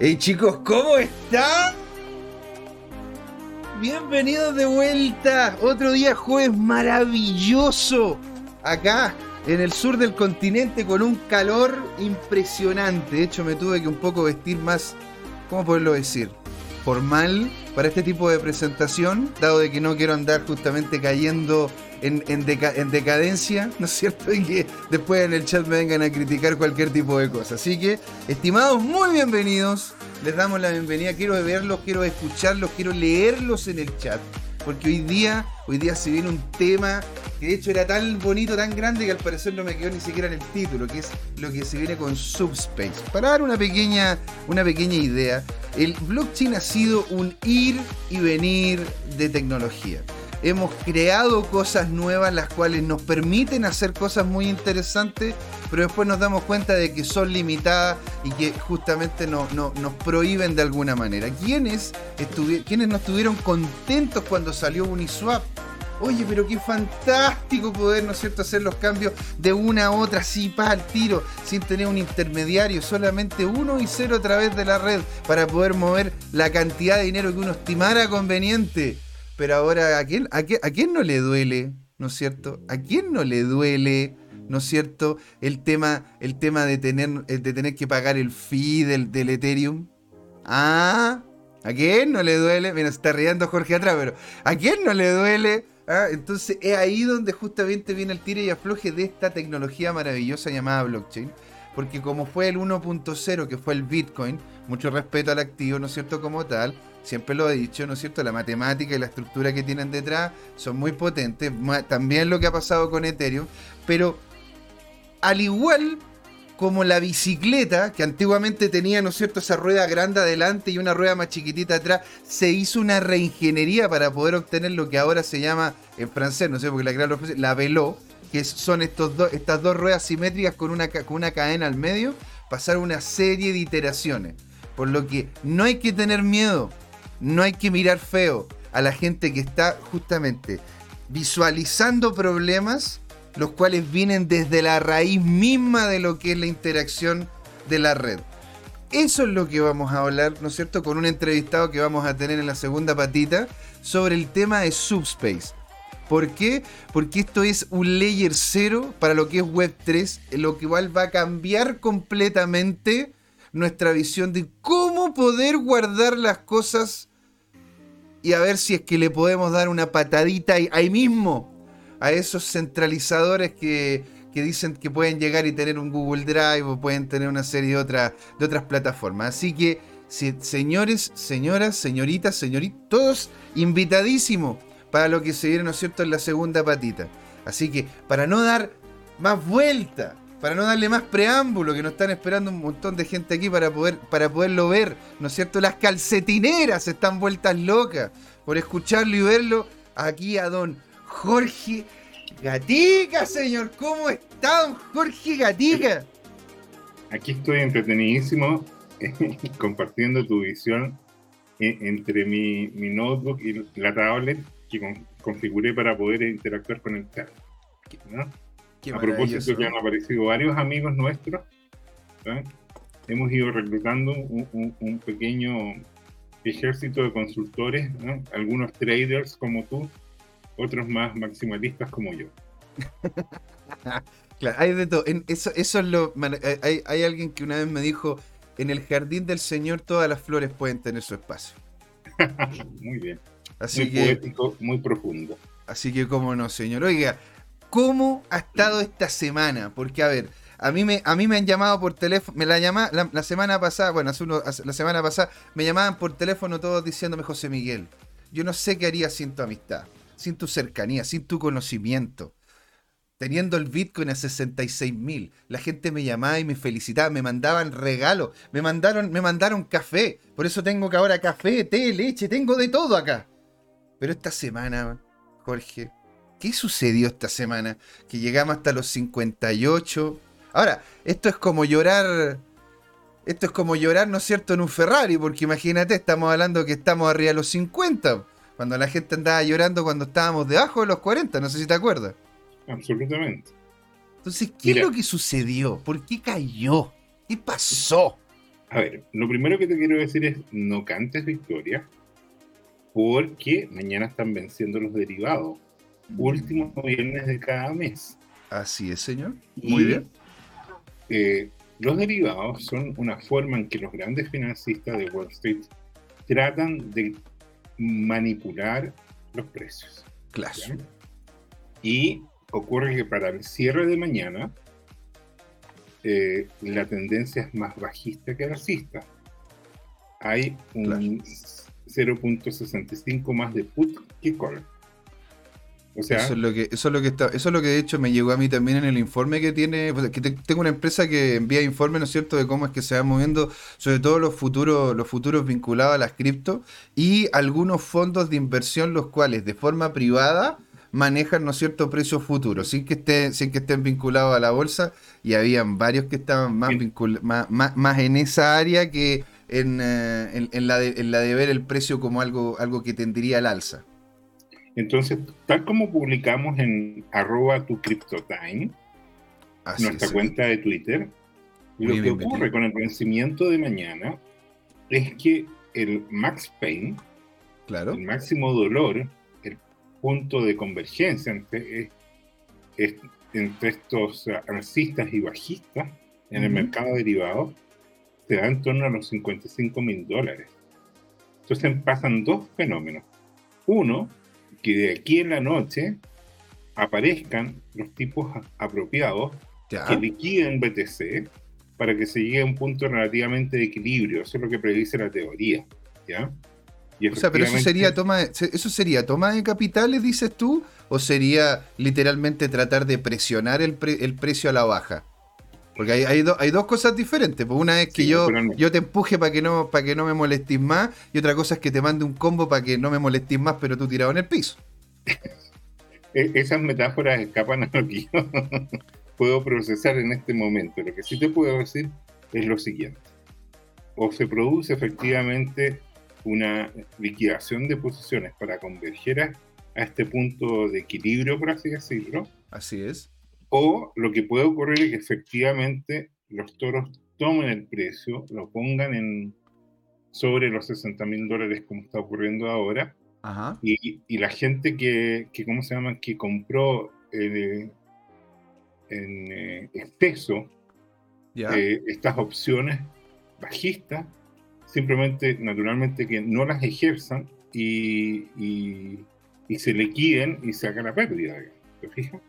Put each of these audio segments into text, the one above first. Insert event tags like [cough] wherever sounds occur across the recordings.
Hey chicos, ¿cómo están? Bienvenidos de vuelta. Otro día jueves maravilloso. Acá en el sur del continente con un calor impresionante. De hecho me tuve que un poco vestir más, ¿cómo poderlo decir? Formal para este tipo de presentación, dado de que no quiero andar justamente cayendo en, decadencia, ¿no es cierto? [laughs] Y que después en el chat me vengan a criticar cualquier tipo de cosa. Así que, estimados, muy bienvenidos. Les damos la bienvenida. Quiero verlos, quiero escucharlos, quiero leerlos en el chat. Porque hoy día, hoy día se viene un tema que de hecho era tan bonito, tan grande que al parecer no me quedó ni siquiera en el título, que es lo que se viene con Subspace. Para dar una pequeña, una pequeña idea, el blockchain ha sido un ir y venir de tecnología hemos creado cosas nuevas las cuales nos permiten hacer cosas muy interesantes, pero después nos damos cuenta de que son limitadas y que justamente no, nos prohíben de alguna manera. ¿Quiénes, ¿Quiénes no estuvieron contentos cuando salió Uniswap? Oye, pero qué fantástico poder, ¿no es cierto?, hacer los cambios de una a otra así, para al tiro, sin tener un intermediario, solamente uno y cero a través de la red para poder mover la cantidad de dinero que uno estimara conveniente. Pero ahora, ¿a quién, a, quién, no le duele? ¿No es cierto? ¿A quién no le duele? ¿no es cierto? El tema, el tema de, tener, de tener que pagar el fee del, Ethereum. Ah, ¿a quién no le duele? Mira, está riendo Jorge atrás, pero ¿a quién no le duele? Ah, entonces es ahí donde justamente viene el tire y afloje de esta tecnología maravillosa llamada blockchain. Porque como fue el 1.0, que fue el Bitcoin, mucho respeto al activo, ¿no es cierto? Como tal, siempre lo he dicho, ¿no es cierto? La matemática y la estructura que tienen detrás son muy potentes. También lo que ha pasado con Ethereum. Pero al igual como la bicicleta, que antiguamente tenía, ¿no es cierto?, esa rueda grande adelante y una rueda más chiquitita atrás, se hizo una reingeniería para poder obtener lo que ahora se llama, en francés, no sé, porque la crearon la velo, que son estos estas dos ruedas simétricas con una, con una cadena al medio, pasar una serie de iteraciones. Por lo que no hay que tener miedo no hay que mirar feo a la gente que está justamente visualizando problemas, los cuales vienen desde la raíz misma de lo que es la interacción de la red. Eso es lo que vamos a hablar, ¿no es cierto?, con un entrevistado que vamos a tener en la segunda patita sobre el tema de Subspace. ¿Por qué? Porque esto es un layer cero para lo que es Web 3, lo que va a cambiar completamente nuestra visión de cómo poder guardar las cosas y a ver si es que le podemos dar una patadita ahí, mismo a esos centralizadores que, dicen que pueden llegar y tener un Google Drive o pueden tener una serie de, de otras plataformas. Así que, señores, señoras, señoritas, señoritos, todos invitadísimos para lo que se viene, ¿no es cierto?, en la segunda patita. Así que, para no dar más vuelta, para no darle más preámbulo, que nos están esperando un montón de gente aquí para, poder, para poderlo ver, ¿no es cierto? Las calcetineras están vueltas locas por escucharlo y verlo. Aquí a don Jorge Gatica, señor. ¿Cómo está don Jorge Gatica? Aquí estoy entretenidísimo [laughs] compartiendo tu visión eh, entre mi, notebook y la tablet que configuré para poder interactuar con el chat. ¿no? A propósito que han aparecido varios amigos nuestros, hemos ido reclutando un, pequeño ejército de consultores, algunos traders como tú, otros más maximalistas como yo. [laughs] claro, hay de todo. eso, eso es lo. Hay, hay, alguien que una vez me dijo: en el jardín del Señor todas las flores pueden tener su espacio. [laughs] muy bien. Así muy poético, muy profundo. Así que, cómo no, señor. Oiga, ¿Cómo ha estado esta semana? Porque, a ver, a mí me, a mí me han llamado por teléfono, me la llama la, semana pasada, bueno, hace uno, la semana pasada, me llamaban por teléfono todos diciéndome, José Miguel, yo no sé qué haría sin tu amistad, sin tu cercanía, sin tu conocimiento. Teniendo el Bitcoin a 66 mil, la gente me llamaba y me felicitaba, me mandaban regalos, me mandaron, me mandaron café. Por eso tengo que ahora café, té, leche, tengo de todo acá. Pero esta semana, Jorge, ¿Qué sucedió esta semana? Que llegamos hasta los 58. Ahora, esto es como llorar. Esto es como llorar, ¿no es cierto?, en un Ferrari, porque imagínate, estamos hablando que estamos arriba de los 50, cuando la gente andaba llorando cuando estábamos debajo de los 40, no sé si te acuerdas. Absolutamente. Entonces, ¿qué es lo que sucedió? ¿Por qué cayó? ¿Qué pasó? A ver, lo primero que te quiero decir es no cantes victoria, porque mañana están venciendo los derivados. Último viernes de cada mes. Así es, señor. Muy bien. Eh, los derivados son una forma en que los grandes financistas de Wall Street tratan de manipular los precios. Claro. Y ocurre que para el cierre de mañana, eh, la tendencia es más bajista que alcista. Hay un 0.65 más de put que call. O sea, eso es lo que, eso es lo que está, eso es lo que de hecho me llegó a mí también en el informe que tiene, pues, que tengo una empresa que envía informes, ¿no es cierto?, de cómo es que se va moviendo, sobre todo los futuros, los futuros vinculados a las cripto, y algunos fondos de inversión, los cuales de forma privada manejan, ¿no es cierto?, precios futuros, sin que estén, sin que estén vinculados a la bolsa, y habían varios que estaban más, más, más, en esa área que en, eh, en, la de, en la de ver el precio como algo, algo que tendría al alza. Entonces, tal como publicamos en arroba tu nuestra cuenta de Twitter, lo que ocurre con el vencimiento de mañana es que el max pain, claro. el máximo dolor, el punto de convergencia entre, entre estos alcistas y bajistas en el mercado derivado, se da en torno a los 55 mil dólares. Entonces pasan dos fenómenos. Uno, que de aquí en la noche aparezcan los tipos apropiados que liquiden BTC para que se llegue a un punto relativamente de equilibrio. Eso es lo que predice la teoría. ¿ya? o sea, pero eso sería toma de, eso sería toma de capitales, dices tú, o sería literalmente tratar de presionar el, el precio a la baja. Porque hay, hay, hay, dos cosas diferentes. Pues una es que yo, yo te empuje para que no para que no me molestes más y otra cosa es que te mande un combo para que no me molestes más, pero tú tirado en el piso. [laughs] E, esas metáforas escapan a lo que yo [laughs] puedo procesar en este momento. Lo que sí te puedo decir es lo siguiente. O se produce efectivamente una liquidación de posiciones para converger a este punto de equilibrio, por así decirlo. Así es o lo que puede ocurrir es que efectivamente los toros tomen el precio, lo pongan en sobre los 60 mil dólares como está ocurriendo ahora, Y, la gente que, ¿cómo se llama?, que compró eh, en eh, exceso eh, estas opciones bajistas, simplemente, naturalmente, que no las ejerzan y, y, y se liquiden y sacan la pérdida, ¿te fijas?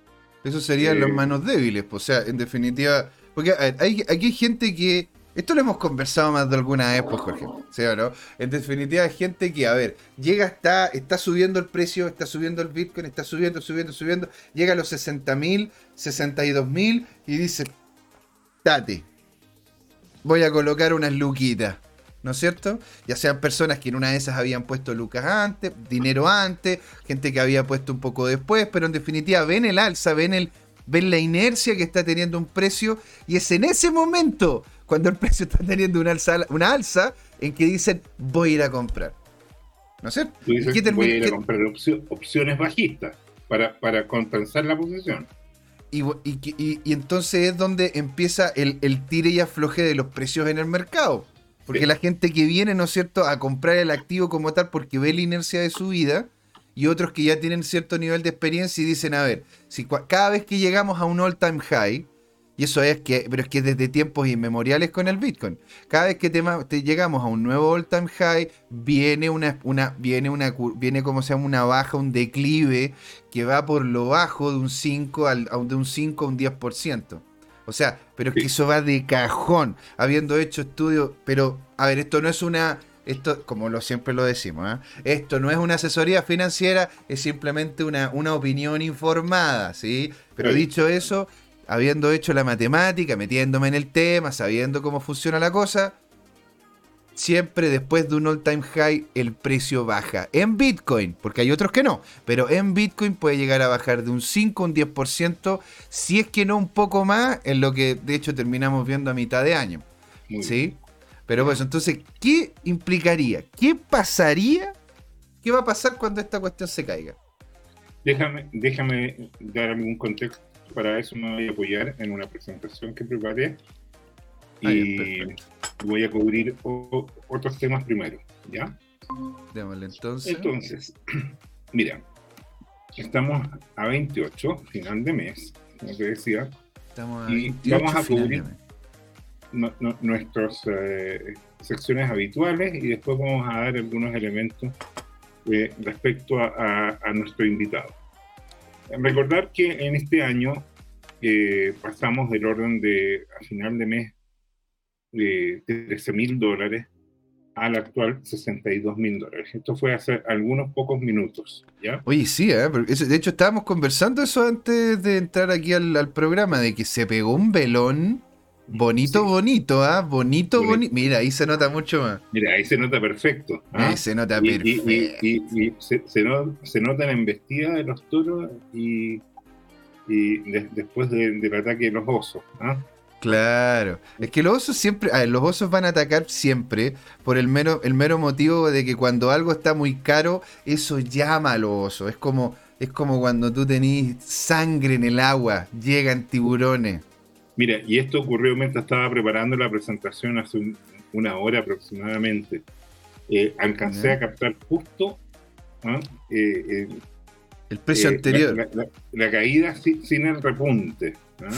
Eso serían los manos débiles, pues, o sea, en definitiva. Porque hay, aquí hay gente que. Esto lo hemos conversado más de alguna vez, pues, Jorge. ¿Sí o no? En definitiva, hay gente que, a ver, llega, está, está subiendo el precio, está subiendo el Bitcoin, está subiendo, subiendo, subiendo. Llega a los 60 mil, 62 mil y dice: Tate, voy a colocar unas luquitas. ¿No es cierto? Ya sean personas que en una de esas habían puesto lucas antes, dinero antes, gente que había puesto un poco después, pero en definitiva ven el alza, ven, el, ven la inercia que está teniendo un precio y es en ese momento cuando el precio está teniendo una alza, una alza en que dicen voy a ir a comprar. ¿No es cierto? voy a ir a comprar opciones bajistas para, para compensar la posición. Y, y, entonces es donde empieza el, el tire y afloje de los precios en el mercado. Porque la gente que viene, ¿no es cierto?, a comprar el activo como tal porque ve la inercia de su vida y otros que ya tienen cierto nivel de experiencia y dicen, a ver, si cada vez que llegamos a un all time high, y eso es que, pero es que desde tiempos inmemoriales con el Bitcoin, cada vez que te, llegamos a un nuevo all time high, viene una, una, viene una, viene como se llama una baja, un declive que va por lo bajo de un 5 al, de un 5 a un 10%. O sea, pero es que eso va de cajón, habiendo hecho estudios, pero a ver, esto no es una, esto, como lo siempre lo decimos, ¿eh? esto no es una asesoría financiera, es simplemente una, una opinión informada, ¿sí? Pero dicho eso, habiendo hecho la matemática, metiéndome en el tema, sabiendo cómo funciona la cosa, siempre después de un all-time high el precio baja. En Bitcoin, porque hay otros que no, pero en Bitcoin puede llegar a bajar de un 5 a un 10%, si es que no un poco más, en lo que de hecho terminamos viendo a mitad de año. ¿Sí? Pero pues entonces, ¿qué implicaría? ¿Qué pasaría? ¿Qué va a pasar cuando esta cuestión se caiga? Déjame, déjame dar algún contexto. Para eso me voy a apoyar en una presentación que preparé. Y voy a cubrir otros temas primero, ¿ya? Démosle entonces. Entonces, [clears throat] mira, estamos a 28, final de mes, como te decía, estamos y vamos a cubrir nuestras eh, secciones habituales y después vamos a dar algunos elementos eh, respecto a, nuestro invitado. Recordar que en este año eh, pasamos del orden de, a final de mes, de 13 mil dólares al actual 62 mil dólares. Esto fue hace algunos pocos minutos, ¿ya? Oye, sí, ¿eh? de hecho estábamos conversando eso antes de entrar aquí al, programa, de que se pegó un velón bonito, bonito, ¿ah? Bonito, bonito. Mira, ahí se nota mucho más. Mira, ahí se nota perfecto. ¿ah? Ahí se nota perfecto. Y, se, se, nota la embestida de los toros y, después del ataque de los osos, ¿ah? Claro, es que los osos siempre, los osos van a atacar siempre por el mero, el mero motivo de que cuando algo está muy caro, eso llama a los osos. Es como, es como cuando tú tenés sangre en el agua, llegan tiburones. Mira, y esto ocurrió mientras estaba preparando la presentación hace una hora aproximadamente. Eh, alcancé a captar justo ¿ah? eh, el precio anterior. La, caída sin, el repunte. ¿ah?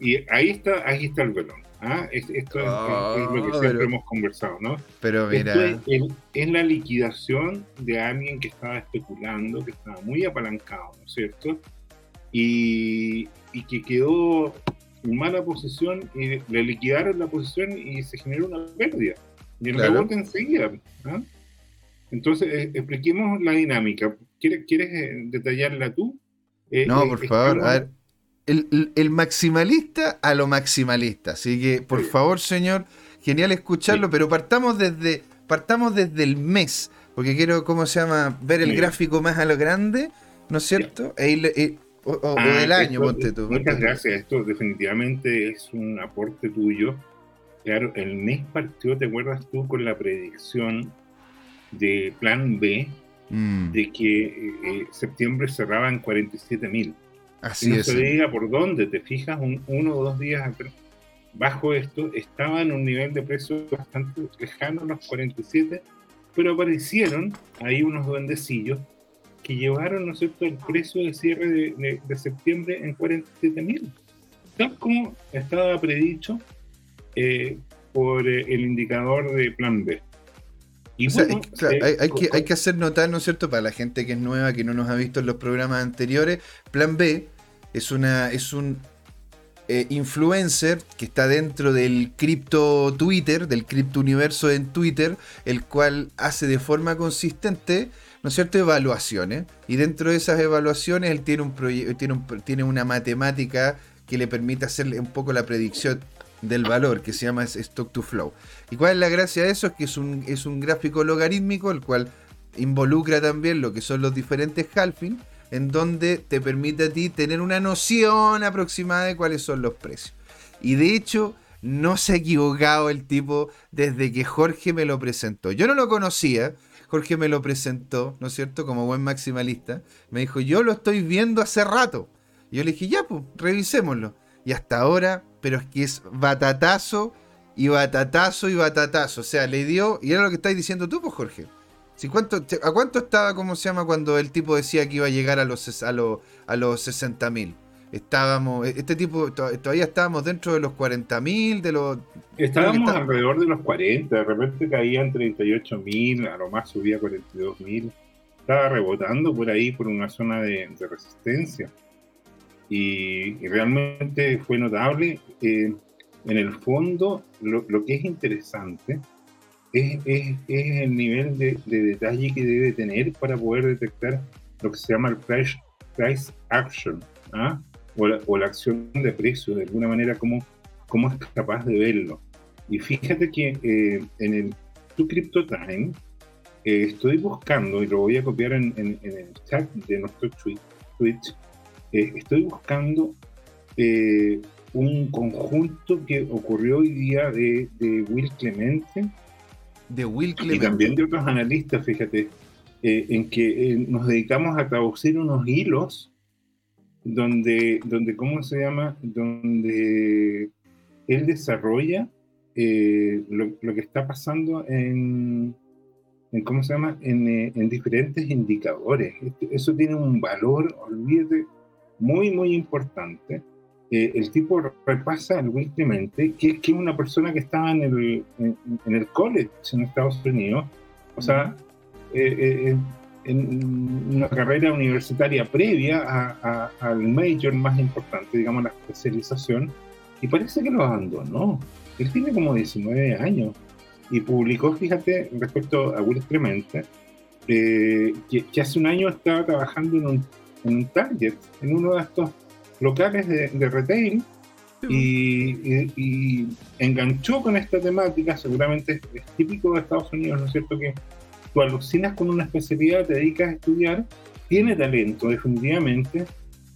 Y ahí está, ahí está el velón. ¿ah? esto es, lo que ah, siempre hemos conversado, ¿no? Pero mira. es, la liquidación de alguien que estaba especulando, que estaba muy apalancado, ¿no es cierto? Y, que quedó en mala posición y le liquidaron la posición y se generó una pérdida. Y el claro. rebote enseguida. ¿ah? Entonces, eh, expliquemos la dinámica. ¿Quieres, quieres eh, detallarla tú? Eh, no, por favor. A ver el, maximalista a lo maximalista. Así que, por favor, señor, genial escucharlo, pero partamos desde, partamos desde el mes, porque quiero, ¿cómo se llama? Ver el gráfico más a lo grande, ¿no es cierto? E e, o, ah, del año, ponte tú. Muchas gracias, esto definitivamente es un aporte tuyo. Claro, el mes partió, ¿te acuerdas tú con la predicción de Plan B mm. de que eh, eh, septiembre cerraba en 47 mil? Así no es. se diga por dónde, te fijas, uno o dos días bajo esto, estaba en un nivel de precio bastante lejano, los 47, pero aparecieron ahí unos duendecillos que llevaron, ¿no es cierto?, el precio de cierre de, septiembre en 47 mil, tal como estaba predicho eh, por eh, el indicador de plan B. Y eh, hay, que, hay que hacer notar, ¿no es cierto?, para la gente que es nueva, que no nos ha visto en los programas anteriores, Plan B es, una, es un eh, influencer que está dentro del cripto Twitter, del cripto universo en Twitter, el cual hace de forma consistente, ¿no cierto?, evaluaciones. Y dentro de esas evaluaciones él tiene, un tiene, tiene una matemática que le permite hacerle un poco la predicción del valor que se llama Stock to Flow. ¿Y cuál es la gracia de eso? Es que es un, es un gráfico logarítmico, el cual involucra también lo que son los diferentes halving, en donde te permite a ti tener una noción aproximada de cuáles son los precios. Y de hecho, no se ha equivocado el tipo desde que Jorge me lo presentó. Yo no lo conocía, Jorge me lo presentó, ¿no es cierto? Como buen maximalista. Me dijo, yo lo estoy viendo hace rato. Y yo le dije, ya, pues, revisémoslo. Y hasta ahora pero es que es batatazo y batatazo y batatazo. O sea, le dio, y era lo que estáis diciendo tú, pues Jorge. Si cuánto, ¿A cuánto estaba, cómo se llama, cuando el tipo decía que iba a llegar a los, a los, a los 60 mil? Estábamos, e, este tipo, todavía estábamos dentro de los 40 mil, de los... Estábamos alrededor de los 40, de repente caían 38 mil, a lo más subía 42 mil. Estaba rebotando por ahí, por una zona de resistencia y, realmente fue notable. Eh, en el fondo, lo, que es interesante es, es, el nivel de, detalle que debe tener para poder detectar lo que se llama el price, price action, ¿ah? o, la, acción de precio, de alguna manera, cómo, cómo es capaz de verlo. Y fíjate que eh, en el Tu Crypto Time eh, estoy buscando, y lo voy a copiar en, en, el chat de nuestro Twitch, eh, estoy buscando eh, un conjunto que ocurrió hoy día de, Will Clemente. De Will Clemente. Y también de otros analistas, fíjate, eh, en que nos dedicamos a traducir unos hilos donde, donde, ¿cómo se llama? Donde él desarrolla eh, lo, que está pasando en, ¿cómo se llama? En, en, diferentes indicadores. Este, eso tiene un valor, olvídate, muy, muy importante. El tipo repasa el Clemente, que, que es una persona que estaba en el, en, el college en Estados Unidos, o sea, en una carrera universitaria previa al major más importante, digamos la especialización, y parece que lo abandonó. Él tiene como 19 años y publicó, fíjate, respecto a Will Clemente, eh, que, hace un año estaba trabajando en un, en Target, en uno de estos locales de, retail, y, enganchó con esta temática, seguramente es, es, típico de Estados Unidos, ¿no es cierto? Que tú alucinas con una especialidad, te dedicas a estudiar, tiene talento definitivamente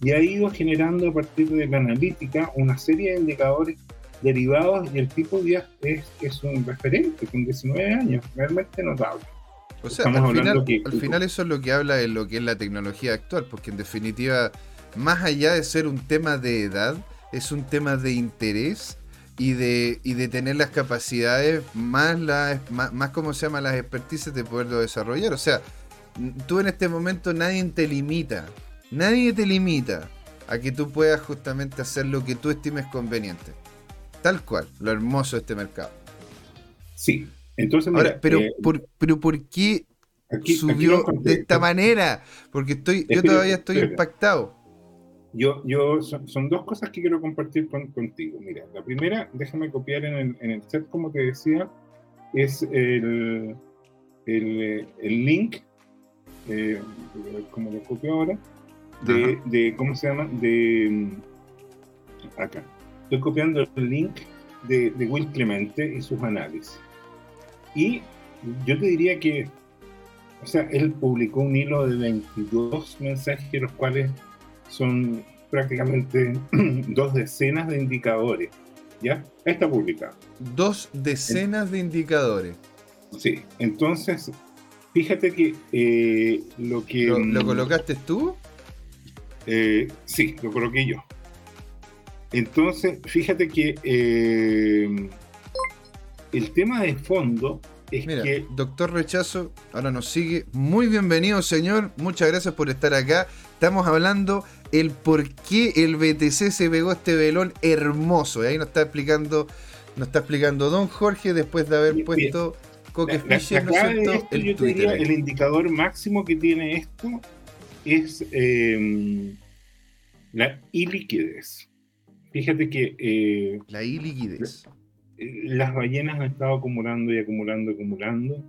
y ha ido generando a partir de la analítica una serie de indicadores derivados y el tipo ya es, es un referente con 19 años, realmente notable. O sea, al, final, al final eso es lo que habla de lo que es la tecnología actual, porque en definitiva, más allá de ser un tema de edad, es un tema de interés y de, y de tener las capacidades más, las, más, como se llama, las expertices de poderlo desarrollar. O sea, tú en este momento nadie te limita, nadie te limita a que tú puedas justamente hacer lo que tú estimes conveniente. Tal cual, lo hermoso de este mercado. Sí, entonces... Ahora, pero, eh, por, pero ¿por qué subió de esta manera? Porque estoy, yo todavía estoy impactado. Yo, yo son, dos cosas que quiero compartir contigo. Mira, la primera, déjame copiar en el, en el chat, como te decía, es el, el, el link, eh, como lo copio ahora, de, de, ¿cómo se llama? De, mm, acá. Estoy copiando el link de, de Will Clemente y sus análisis. Y yo te diría que, o sea, él publicó un hilo de 22 mensajes, los cuales son prácticamente [clears throat] dos decenas de indicadores. ¿Ya? Está publicado. Dos decenas de indicadores. Sí, entonces, fíjate que eh, lo que... ¿Lo, colocaste tú? Eh, sí, lo coloqué yo. Entonces, fíjate que eh, el tema de fondo es que... Doctor Rechazo, ahora nos sigue. Muy bienvenido, señor. Muchas gracias por estar acá. Estamos hablando el por qué el BTC se pegó este velón hermoso. Y ahí nos está explicando, nos está explicando Don Jorge después de haber puesto Coque Fisher, el, el indicador máximo que tiene esto es em, la iliquidez. Fíjate que eh, la iliquidez. Las ballenas han estado acumulando y acumulando, acumulando,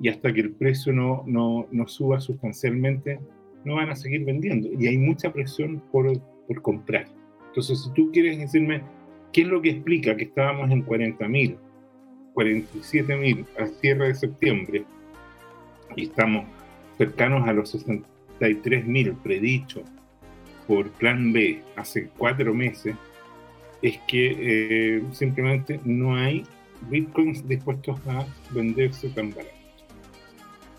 y hasta que el precio no, no, no suba sustancialmente, no van a seguir vendiendo y hay mucha presión por, por comprar. Entonces, si tú quieres decirme qué es lo que explica que estábamos en 40.000, 47.000 al cierre de septiembre y estamos cercanos a los 63.000 predicho por Plan B hace cuatro meses, es que eh, simplemente no hay bitcoins dispuestos a venderse tan barato.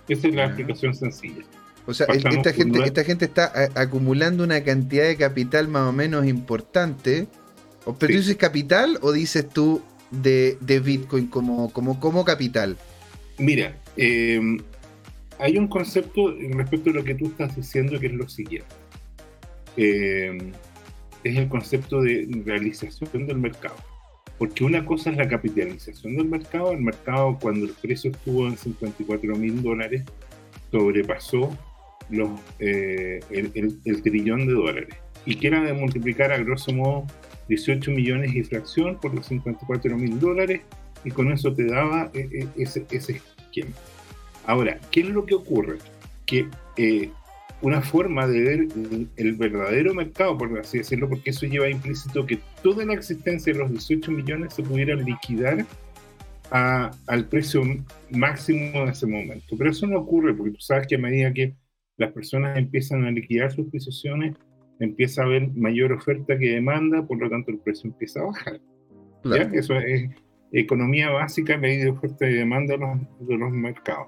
Esa es la explicación sencilla. O sea, esta gente, esta gente está acumulando una cantidad de capital más o menos importante. ¿Pero tú dices capital o dices tú de, Bitcoin como, como, como capital? Mira, em, hay un concepto respecto a lo que tú estás diciendo que es lo siguiente. Em, es el concepto de realización del mercado. Porque una cosa es la capitalización del mercado. El mercado, cuando el precio estuvo en 54 mil dólares, sobrepasó los, eh, el, trillón de dólares y que era de multiplicar a grosso modo 18 millones y fracción por los 54 mil dólares y con eso te daba eh, eh, ese, ese esquema. Ahora, ¿qué es lo que ocurre? Que una forma de ver el, verdadero mercado, por así decirlo, porque eso lleva implícito que toda la existencia de los 18 millones se pudiera liquidar al precio máximo de ese momento. Pero eso no ocurre porque tú sabes que a medida que las personas empiezan a liquidar sus posiciones, empieza a haber mayor oferta que demanda, por lo tanto el precio empieza a bajar. Eso es economía básica, ley de oferta y demanda de los, mercados.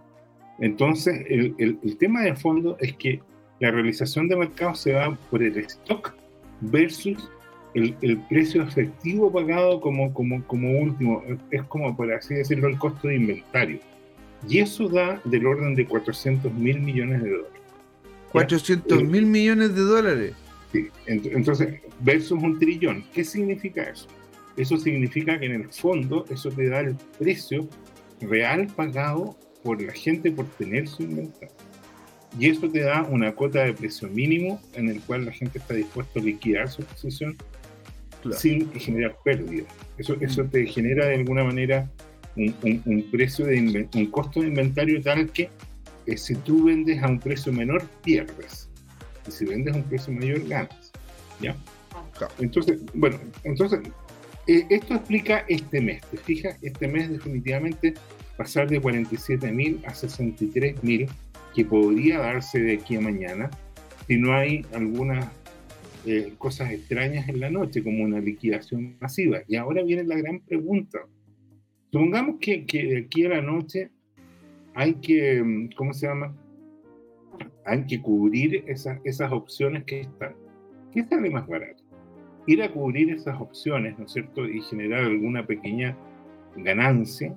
Entonces, el, el, tema de fondo es que la realización de mercados se va por el stock versus el, precio efectivo pagado como, como, como último, es como, por así decirlo, el costo de inventario. Y eso da del orden de 400 mil millones de dólares. 400 mil millones de dólares. Sí, entonces, versus un trillón, ¿qué significa eso? Eso significa que en el fondo eso te da el precio real pagado por la gente por tener su inventario. Y eso te da una cuota de precio mínimo en el cual la gente está dispuesta a liquidar su posición sin generar pérdidas. Eso, eso te genera de alguna manera un, precio de un costo de inventario tal que eh, si tú vendes a un precio menor, pierdes. Y si vendes a un precio mayor, ganas. ¿Ya? Entonces, bueno, entonces, eh, esto explica este mes. ¿Te fijas? Este mes definitivamente pasar de 47.000 a 63.000, que podría darse de aquí a mañana, si no hay algunas eh, cosas extrañas en la noche, como una liquidación masiva. Y ahora viene la gran pregunta. Supongamos que, que de aquí a la noche hay que, mm, ¿cómo se llama? Hay que cubrir esas, esas opciones que están. ¿Qué sale más barato? Ir a cubrir esas opciones, ¿no es cierto? Y generar alguna pequeña ganancia.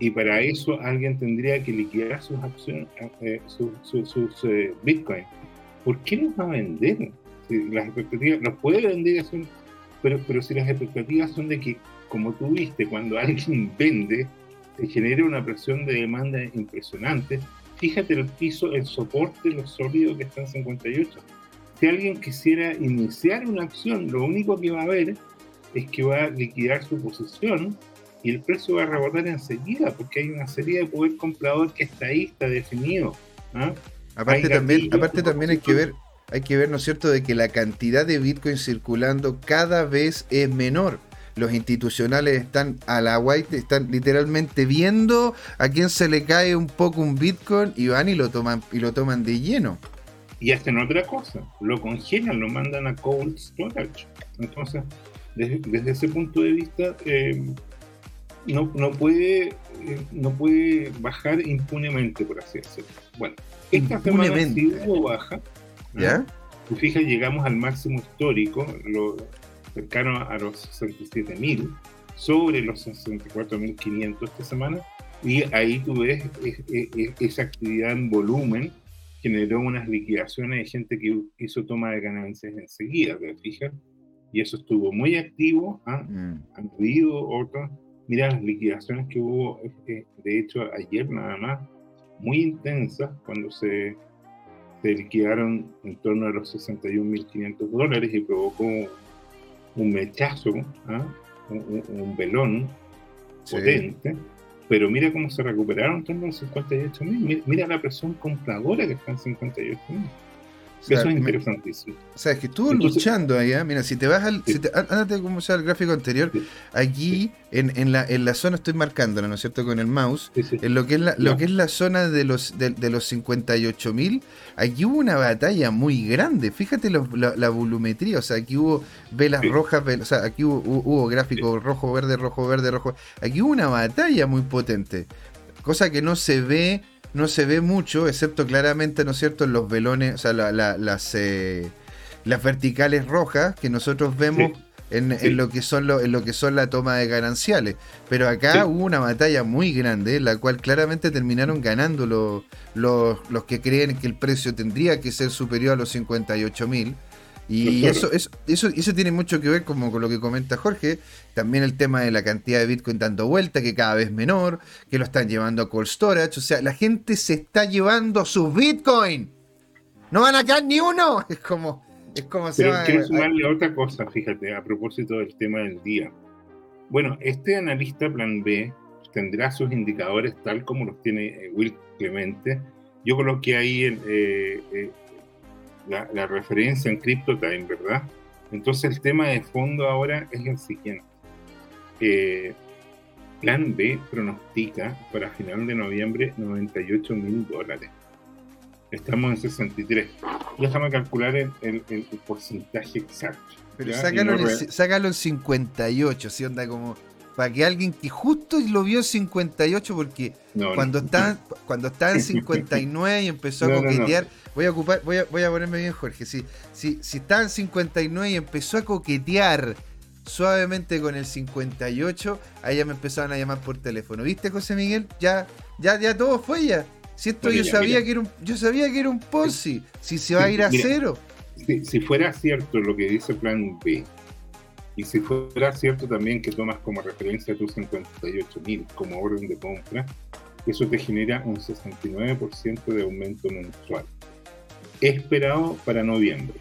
Y para eso alguien tendría que liquidar sus acciones, eh, sus, eh, bitcoins. ¿Por qué los va a vender? Si las expectativas, los puede vender, pero, pero si las expectativas son de que, como tú viste, cuando alguien [laughs] vende, se genera una presión de demanda impresionante. Fíjate el piso, el soporte, lo sólido que está en 58. Si alguien quisiera iniciar una acción, lo único que va a ver es que va a liquidar su posición y el precio va a rebotar enseguida porque hay una serie de poder comprador que está ahí, está definido. ¿ah? Aparte, también, aparte también hay que ver, hay que ver, ¿no es cierto?, de que la cantidad de Bitcoin circulando cada vez es menor los institucionales están a la white, están literalmente viendo a quién se le cae un poco un Bitcoin y van y lo toman y lo toman de lleno. Y hacen otra cosa, lo congelan, lo mandan a cold storage. Entonces, desde, ese punto de vista, eh, no, no, puede, eh, no puede bajar impunemente, por así decirlo. Bueno, esta semana sí hubo baja. ¿Ya? Fíjate, llegamos al máximo histórico. Lo, cercano a los 67.000, sobre los 64.500 esta semana, y ahí tú ves esa actividad en volumen generó unas liquidaciones de gente que hizo toma de ganancias enseguida, ¿te fijas? Y eso estuvo muy activo, ¿ah? mm. han habido otras, mira las liquidaciones que hubo, de hecho ayer nada más, muy intensas, cuando se, se liquidaron en torno a los 61.500 dólares y provocó un mechazo, ¿ah? un, velón potente, pero mira cómo se recuperaron todos los 58 mil. Mira, la presión compradora que está en 58 mil. Eso es interesantísimo. O sea, es que estuvo luchando allá. Mira, si te vas al. Si como sea el gráfico anterior. Aquí, en, en, la, en la zona, estoy marcándola, ¿no es cierto? Con el mouse. En lo que es la, lo que es la zona de los, de, de los 58.000, aquí hubo una batalla muy grande. Fíjate la, volumetría. O sea, aquí hubo velas rojas, o sea, aquí hubo, hubo gráfico rojo, verde, rojo, verde, rojo. Aquí hubo una batalla muy potente. Cosa que no se ve no se ve mucho, excepto claramente, ¿no es cierto?, en los velones, o sea, las, eh, las verticales rojas que nosotros vemos en, lo que son lo, en lo que son la toma de gananciales. Pero acá hubo una batalla muy grande, la cual claramente terminaron ganando los, los, que creen que el precio tendría que ser superior a los 58 mil. Y eso, eso, eso, tiene mucho que ver como con lo que comenta Jorge, también el tema de la cantidad de Bitcoin dando vuelta, que cada vez menor, que lo están llevando a cold storage, o sea, la gente se está llevando sus Bitcoin. No van a quedar ni uno. [laughs] Es como, es como Pero quiero sumarle otra cosa, fíjate, a propósito del tema del día. Bueno, este analista plan B tendrá sus indicadores tal como los tiene eh, Will Clemente. Yo coloqué ahí el, eh, eh, la, referencia en CryptoTime, ¿verdad? Entonces el tema de fondo ahora es el siguiente. Eh, Plan B pronostica para final de noviembre 98 mil dólares. Estamos en 63. Déjame calcular el, el, porcentaje exacto. Pero sácalo, en, 58, si onda como para que alguien que justo lo vio en 58, porque cuando, Está, cuando estaba en [laughs] 59 y empezó a coquetear, voy a ocupar, voy a, voy a ponerme bien, Jorge. Si, si, si estaba en 59 y empezó a coquetear suavemente con el 58, ahí ya me empezaron a llamar por teléfono. ¿Viste, José Miguel? Ya, ya, ya todo fue ya. Si esto yo sabía que era un, yo sabía que era un Ponzi, si se va a ir a cero. Si, fuera cierto lo que dice Plan B, y si fuera cierto también que tomas como referencia tus 58 mil como orden de compra, eso te genera un 69% de aumento mensual. Esperado para noviembre.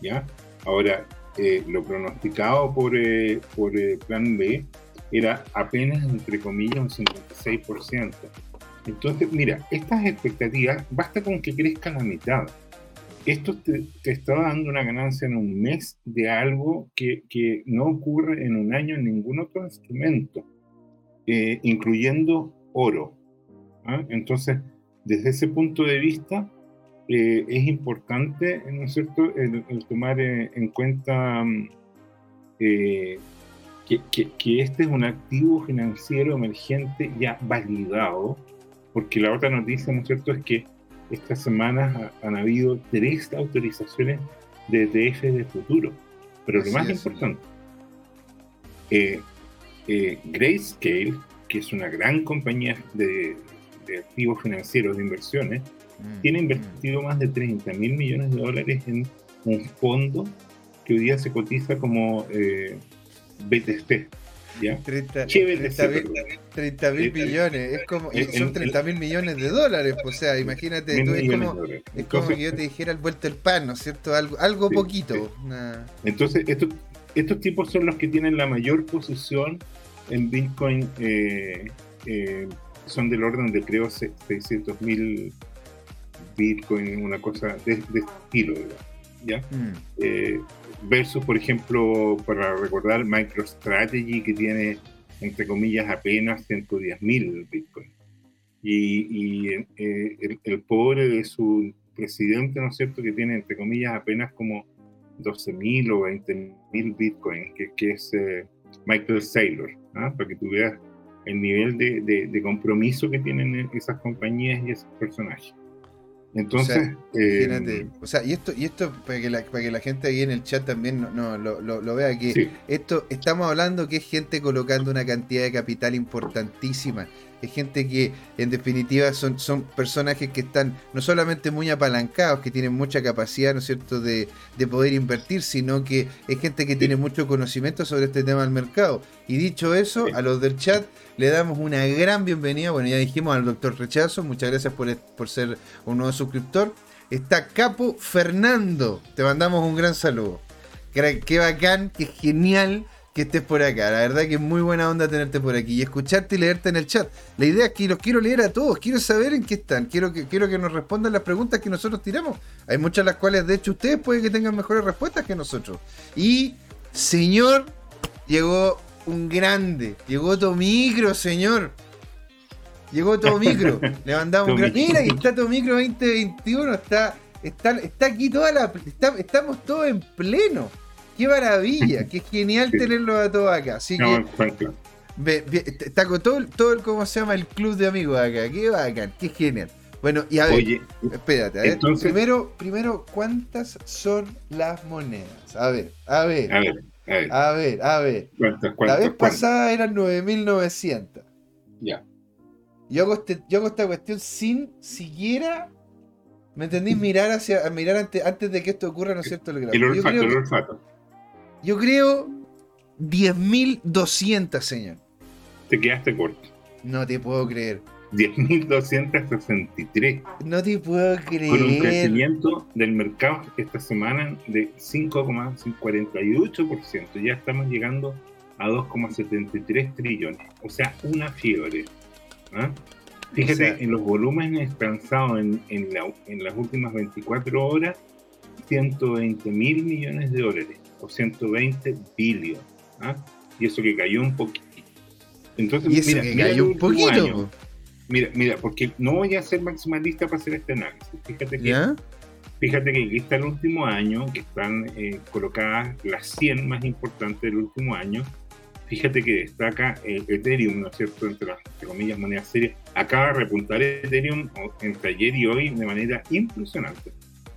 ¿ya? Ahora, eh, lo pronosticado por, eh, por eh, Plan B era apenas, entre comillas, un 56%. Entonces, mira, estas expectativas, basta con que crezcan la mitad. Esto te, está dando una ganancia en un mes de algo que, que no ocurre en un año en ningún otro instrumento, eh, incluyendo oro. ¿ah? Entonces, desde ese punto de vista, eh, es importante, ¿no es cierto?, el, tomar eh, en cuenta mm, que, que, que, este es un activo financiero emergente ya validado porque la otra noticia, ¿no es cierto?, es que estas semanas han habido tres autorizaciones de ETF de futuro. Pero lo más importante, eh, eh, Grayscale, que es una gran compañía de, activos financieros, de inversiones, tiene invertido mm. más de 30 mil millones de dólares en un fondo que hoy día se cotiza como eh, BTC, 30, mil millones, es como, son 30 mil millones de dólares, o sea, imagínate, tú, es, como, es como que yo te dijera el vuelto el pan, ¿no es cierto? Algo, algo poquito. Entonces, estos, estos tipos son los que tienen la mayor posición en Bitcoin, eh, eh, son del orden de creo 600 mil Bitcoin, una cosa de, de estilo, ¿ya? Mm. Eh, versus, por ejemplo, para recordar MicroStrategy, que tiene, entre comillas, apenas 110 mil Bitcoin. Y, y eh, el, pobre de su presidente, ¿no es cierto?, que tiene, entre comillas, apenas como 12 mil o 20 mil Bitcoin, que, que es eh, Michael Saylor, ¿ah? para que tú veas el nivel de, de compromiso que tienen esas compañías y esos personajes. Entonces, imagínate, eh, o sea, y esto, y esto para que la, para que la gente ahí en el chat también no, lo, vea, que esto estamos hablando que es gente colocando una cantidad de capital importantísima. Es gente que en definitiva son, son personajes que están no solamente muy apalancados, que tienen mucha capacidad, ¿no es cierto?, de, de poder invertir, sino que es gente que tiene mucho conocimiento sobre este tema del mercado. Y dicho eso, a los del chat le damos una gran bienvenida. Bueno, ya dijimos al doctor Rechazo, muchas gracias por, por ser un nuevo suscriptor. Está Capo Fernando, te mandamos un gran saludo. Qué bacán, qué genial que estés por acá. La verdad que es muy buena onda tenerte por aquí y escucharte y leerte en el chat. La idea es que los quiero leer a todos, quiero saber en qué están, quiero que, quiero que nos respondan las preguntas que nosotros tiramos. Hay muchas las cuales, de hecho, ustedes pueden que tengan mejores respuestas que nosotros. Y, señor, llegó un grande. Llegó micro señor. Llegó micro [laughs] Le mandamos un gran. Mira, que está micro 2021. Está, está, está aquí toda la. estamos todos en pleno. Qué maravilla. Qué genial tenerlo a todos acá. Así que. está con todo, todo el, ¿cómo se llama? El club de amigos acá. Qué bacán. Qué genial. Bueno, y a ver, Oye, espérate, a ver, primero, primero, ¿cuántas son las monedas? A ver, a ver. A ver. A ver, a ver. la vez pasada eran 9.900. Ya. Yo hago, este, yo hago esta cuestión sin siquiera, ¿me entendís? Mirar hacia, mirar antes, antes de que esto ocurra, ¿no es cierto? El, el olfato, yo creo, el olfato. Yo creo 10.200, señor. Te quedaste corto. No te puedo creer. 10.263. No te puedo creer. Con un crecimiento del mercado esta semana de 5,48%. Ya estamos llegando a 2,73 trillones. O sea, una fiebre. ¿ah? Fíjate, en los volúmenes transados en, en, las últimas 24 horas, 120 mil millones de dólares. O 120 billones. ¿ah? Y eso que cayó un poquito. Entonces, y eso mira, que cayó un poquito. Mira, mira, porque no voy a ser maximalista para hacer este análisis. Fíjate que, fíjate que aquí está el último año, que están eh, colocadas las 100 más importantes del último año. fíjate que destaca eh, Ethereum, ¿no es cierto?, entre las comillas monedas serias. Acaba de repuntar Ethereum entre ayer y hoy de manera impresionante.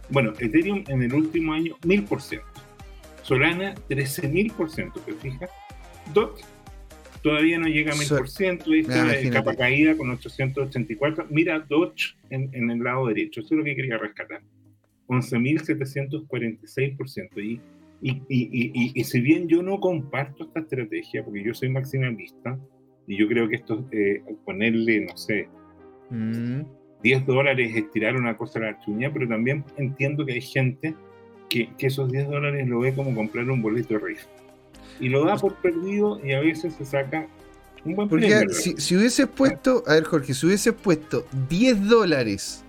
Bueno, Ethereum en el último año, 1000%. Solana, 13.000%, ¿te fijas? DOT todavía no llega a 1000%, y está capa caída con 884. Mira Dodge en, en, el lado derecho, eso es lo que quería rescatar. 11.746%. Y, y, y, y, y si bien yo no comparto esta estrategia, porque yo soy maximalista, y yo creo que esto, eh, ponerle, no sé, 10 mm. dólares es tirar una cosa a la chuña, pero también entiendo que hay gente que, que esos 10 dólares lo ve como comprar un boleto de rifa y lo da por perdido y a veces se saca un buen Porque si, si hubieses puesto, a ver Jorge, si hubieses puesto 10 dólares,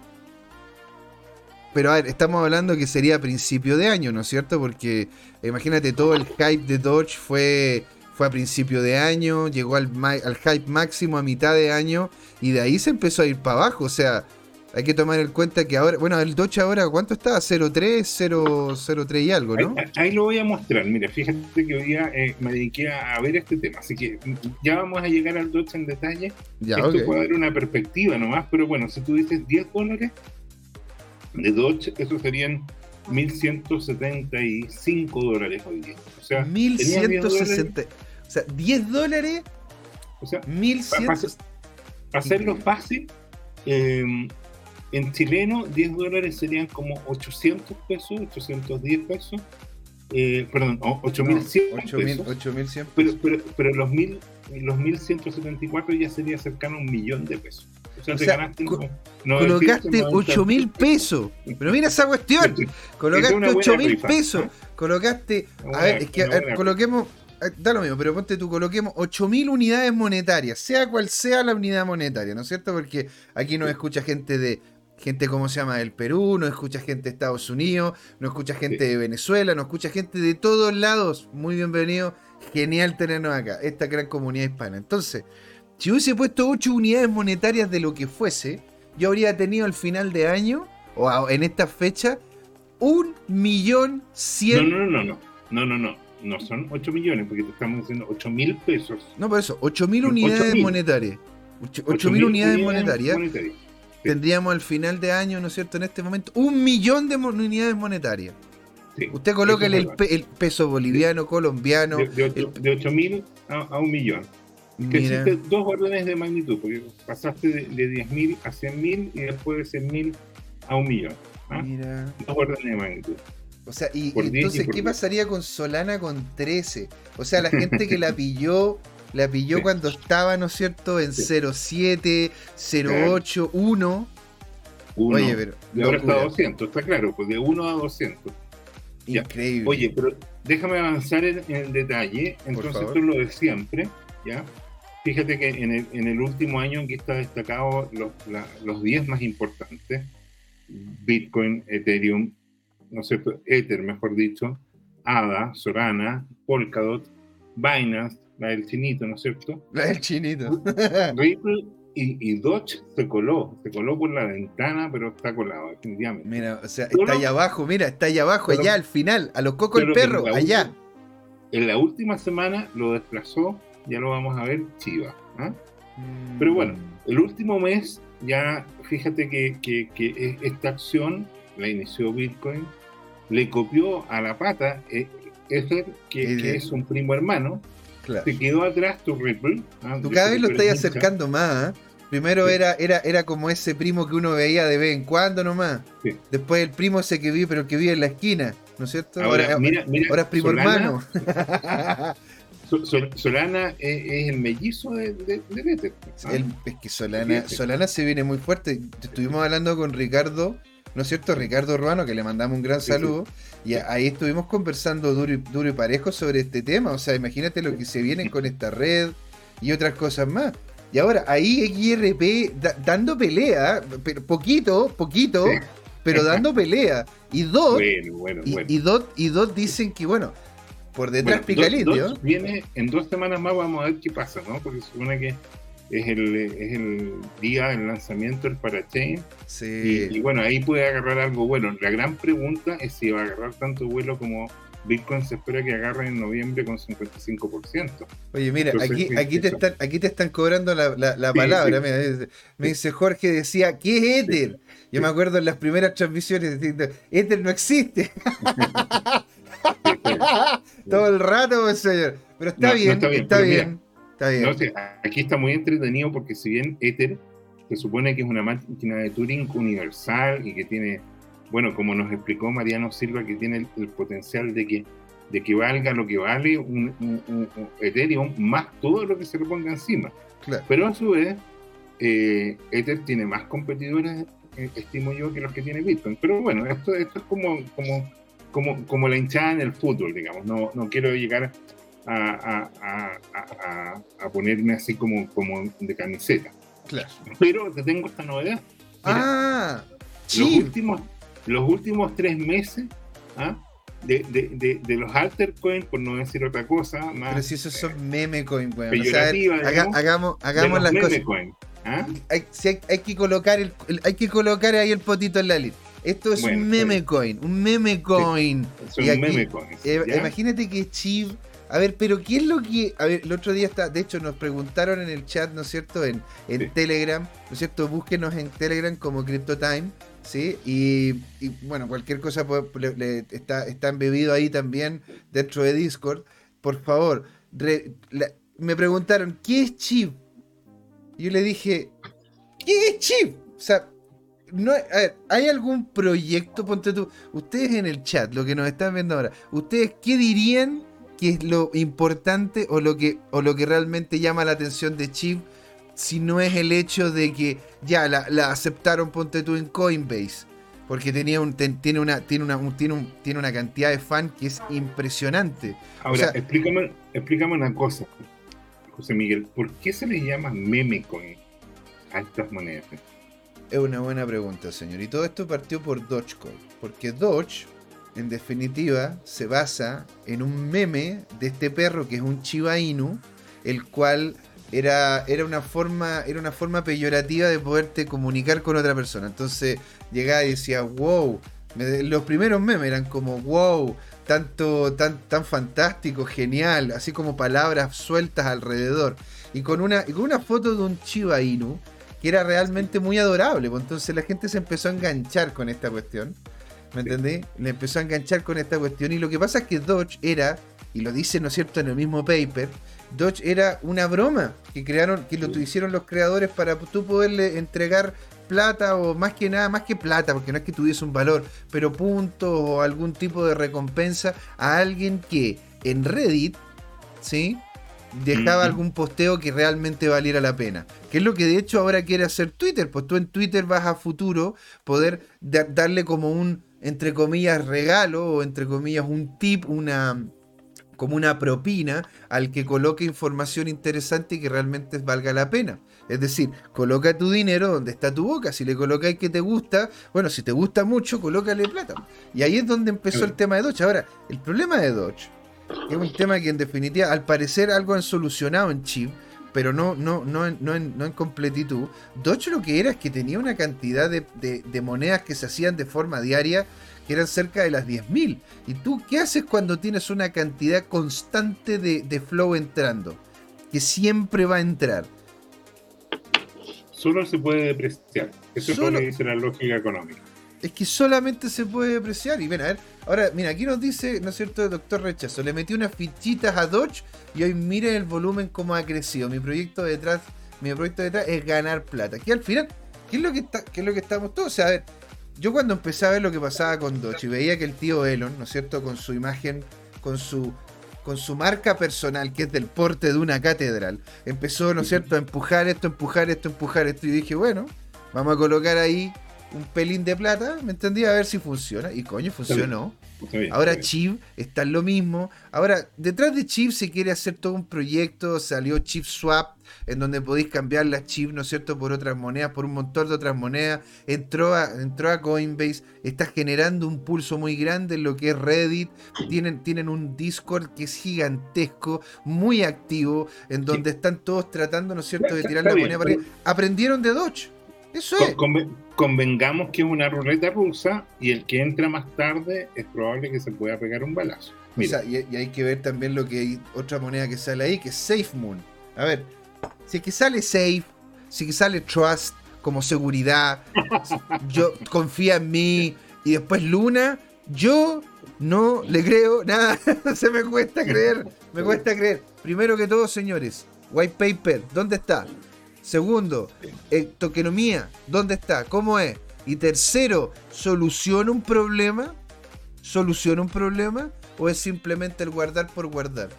pero a ver, estamos hablando que sería a principio de año, ¿no es cierto? Porque imagínate, todo el hype de Dodge fue, fue a principio de año, llegó al, al hype máximo a mitad de año y de ahí se empezó a ir para abajo, o sea hay que tomar en cuenta que ahora, bueno, el Dodge ahora, ¿cuánto está? 0.3, 0.3 y algo, ¿no? Ahí, lo voy a mostrar. Mira, fíjate que hoy día eh, me dediqué a, ver este tema, así que ya vamos a llegar al Dodge en detalle. Ya, Esto puede dar una perspectiva nomás, pero bueno, si tú dices 10 dólares de Dodge, eso serían 1.175 dólares hoy día. O sea, 1.160. O sea, 10 dólares. O sea, 1.100. Para, hacerlo fácil, eh, en chileno, 10 dólares serían como 800 pesos, 810 pesos. Eh, perdón, 8100 pesos. 8100 pero, pero, pero, los, mil, los 1174 ya sería cercano a un millón de pesos. O sea, te ganaste colocaste 8 mil pesos. Pero mira esa cuestión. [laughs] Colocaste 8 mil pesos. Colocaste. A ver, es que coloquemos. Eh, da lo mismo, pero ponte tú, coloquemos 8.000 unidades monetarias, sea cual sea la unidad monetaria, ¿no es cierto? Porque aquí nos escucha gente de gente, ¿cómo se llama?, del Perú, no escucha gente de Estados Unidos, no escucha gente de Venezuela, no escucha gente de todos lados. Muy bienvenido, genial tenernos acá, esta gran comunidad hispana. Entonces, si hubiese puesto 8 unidades monetarias de lo que fuese, yo habría tenido al final de año, o en esta fecha, un millón cien... No, no, no, no, no, no, no, no, son 8 millones, porque te estamos diciendo 8 mil pesos. No, por eso, 8 mil unidades monetarias. 8 mil unidades monetarias tendríamos al final de año, ¿no es cierto? En este momento, un millón de unidades monetarias. Usted coloca el, peso boliviano, colombiano. De, 8 mil a, un millón. Que existe dos órdenes de magnitud, porque pasaste de, de 10 mil a 100 mil y después de 100 mil a un millón. ¿ah? Dos órdenes de magnitud. O sea, y, entonces, ¿qué pasaría con Solana con 13? O sea, la gente que la [laughs] pilló la pilló cuando estaba, ¿no es cierto?, en 07, 08, 1. Oye, pero. Y ahora está a 200, está claro, pues de 1 a 200. Increíble. Oye, pero déjame avanzar en, el detalle. Entonces, esto es lo de siempre, ¿ya? Fíjate que en el, en el último año aquí está destacado los, los 10 más importantes: Bitcoin, Ethereum, ¿no es cierto? Ether, mejor dicho, ADA, Solana, Polkadot, Binance, la del chinito, ¿no es cierto? La del chinito. [laughs] Ripple y, y, Dodge se coló, se coló por la ventana, pero está colado, definitivamente. Mira, o sea, está allá abajo, mira, está allá abajo, allá al final, a los cocos el perro, allá. en la última semana lo desplazó, ya lo vamos a ver, Chiva. Mm. Pero bueno, el último mes, ya fíjate que, que, que esta acción la inició Bitcoin, le copió a la pata eh, Ether, que, que es un primo hermano, te quedó atrás tu Ripple. ¿ah? Tú cada vez lo estás acercando más. ¿ah? Primero era, era, era como ese primo que uno veía de vez en cuando nomás. Después el primo ese que vive, pero que vive en la esquina, ¿no es cierto? Ahora, mira, mira, ahora es primo hermano. [laughs] [laughs] Solana es, el mellizo de, de, es que Solana, Solana se viene muy fuerte. Estuvimos hablando con Ricardo ¿no es cierto? Ricardo Ruano, que le mandamos un gran saludo. Y ahí estuvimos conversando duro y, duro y parejo sobre este tema. O sea, imagínate lo que se viene con esta red y otras cosas más. Y ahora, ahí XRP dando pelea, pero poquito, poquito, pero [laughs] dando pelea. Y DOT, y, DOT, y DOT dicen que, bueno, por detrás bueno, viene, en dos semanas más vamos a ver qué pasa, ¿no? Porque supone que es el, es el día del lanzamiento del parachain. Sí. Y, bueno, ahí puede agarrar algo bueno. La gran pregunta es si va a agarrar tanto vuelo como Bitcoin se espera que agarre en noviembre con 55%. Oye, mira, aquí, aquí, te están, aquí te están cobrando la, la, palabra. me dice Jorge, decía, ¿qué es Ether? Yo me acuerdo en las primeras transmisiones diciendo, Ether no existe. [laughs] Todo el rato, señor. Pero está, bien, está bien, está bien, aquí está muy entretenido porque si bien Ether se supone que es una máquina de Turing universal y que tiene bueno, como nos explicó Mariano Silva, que tiene el, potencial de que, de que valga lo que vale un, Ethereum más todo lo que se le ponga encima. Pero a su vez, eh, Ether tiene más competidores, eh, estimo yo, que los que tiene Bitcoin. Pero bueno, esto, esto es como, como, como, como la hinchada en el fútbol, digamos. No, no quiero llegar a, a, a, ponerme así como, como de camiseta. Claro. Pero te tengo esta novedad. ah, los últimos los últimos tres meses ¿ah? de, de, de, los altercoins, por no decir otra cosa. Más, Pero si esos son meme coins, weón. hagamos hagamos las cosas. ¿ah? Hay, hay, que colocar el, hay que colocar ahí el potito en la lista. Esto es un meme coin, un meme coin. Sí, un meme coin. Eh, imagínate que Chiv. A ver, pero ¿qué es lo que.? A ver, el otro día está. De hecho, nos preguntaron en el chat, ¿no es cierto? En, en Telegram, ¿no es cierto? Búsquenos en Telegram como CryptoTime. ¿sí? Y, bueno, cualquier cosa está, está embebido ahí también dentro de Discord. Por favor, me preguntaron, ¿qué es chip? Yo le dije, ¿qué es chip? O sea, no, a ver, ¿hay algún proyecto? Ponte tú, ustedes en el chat, lo que nos están viendo ahora, ¿ustedes qué dirían que es lo importante o lo que, o lo que realmente llama la atención de Chip si no es el hecho de que ya la, aceptaron, ponte tú en Coinbase. Porque tenía un, tiene, una, tiene, una, tiene, tiene una cantidad de fans que es impresionante. Ahora, explícame, explícame una cosa, José Miguel. ¿Por qué se le llama meme coin a estas monedas? Es una buena pregunta, señor. Y todo esto partió por Dogecoin. Porque Doge, en definitiva, se basa en un meme de este perro que es un Chiba Inu, el cual era, era, una forma, era una forma peyorativa de poderte comunicar con otra persona. Entonces llegaba y decía, wow. los primeros memes eran como, wow, tanto, tan, tan fantástico, genial, así como palabras sueltas alrededor. Y con una, y con una foto de un Chiba Inu, que era realmente muy adorable. Pues entonces la gente se empezó a enganchar con esta cuestión. ¿Me entendés? Le empezó a enganchar con esta cuestión. Y lo que pasa es que Dodge era, y lo dice, ¿no es cierto?, en el mismo paper, Dodge era una broma que crearon, que lo hicieron los creadores para tú poderle entregar plata o más que nada, más que plata, porque no es que tuviese un valor, pero puntos o algún tipo de recompensa a alguien que en Reddit, ¿sí? Dejaba algún posteo que realmente valiera la pena. Que es lo que de hecho ahora quiere hacer Twitter. Pues tú en Twitter vas a futuro poder darle como un, entre comillas, regalo o entre comillas, un tip, una, como una propina al que coloque información interesante y que realmente valga la pena. Es decir, coloca tu dinero donde está tu boca. Si le colocáis que te gusta, bueno, si te gusta mucho, colócale plata. Y ahí es donde empezó el tema de Dodge. Ahora, el problema de Dodge es un tema que en definitiva, al parecer, algo han solucionado en Chip, pero no, no, no, no, en, no en completitud. Dodge lo que era es que tenía una cantidad de, de monedas que se hacían de forma diaria que eran cerca de las 10.000. ¿Y tú qué haces cuando tienes una cantidad constante de, flow entrando? Que siempre va a entrar. Solo se puede depreciar. Eso es lo que dice la lógica económica. Es que solamente se puede depreciar. Y ven, a ver, ahora, mira, aquí nos dice, ¿no es cierto, el doctor Rechazo? Le metí unas fichitas a Dodge y hoy miren el volumen cómo ha crecido. Mi proyecto detrás, mi proyecto detrás es ganar plata. Que al final, ¿qué es lo que está, qué es lo que estamos todos? O sea, a ver, yo cuando empecé a ver lo que pasaba con Dodge y veía que el tío Elon, ¿no es cierto?, con su imagen, con su, con su marca personal, que es del porte de una catedral, empezó, ¿no es cierto?, a empujar esto, empujar esto, empujar esto, y dije, bueno, vamos a colocar ahí un pelín de plata, ¿me entendí? A ver si funciona. Y coño, funcionó. Ahora Chip está en lo mismo. Ahora, detrás de Chip se quiere hacer todo un proyecto. Salió Chip Swap, en donde podéis cambiar las chips, ¿no es cierto?, por otras monedas, por un montón de otras monedas. Entró a, entró a Coinbase, está generando un pulso muy grande en lo que es Reddit. Tienen, tienen un Discord que es gigantesco, muy activo, en donde están todos tratando, ¿no es cierto?, de tirar la moneda para Aprendieron de Dodge. Eso es. convengamos que es una ruleta rusa y el que entra más tarde es probable que se pueda pegar un balazo. y, hay que ver también lo que hay otra moneda que sale ahí, que es SafeMoon. A ver, si es que sale Safe, si es que sale Trust como seguridad, [laughs] yo confía en mí, y después Luna, yo no le creo nada, [laughs] se me cuesta creer, me cuesta creer. Primero que todo, señores, White Paper, ¿dónde está? Segundo, eh, tokenomía, ¿dónde está? ¿Cómo es? Y tercero, ¿soluciona un problema? ¿Soluciona un problema? ¿O es simplemente el guardar por guardar?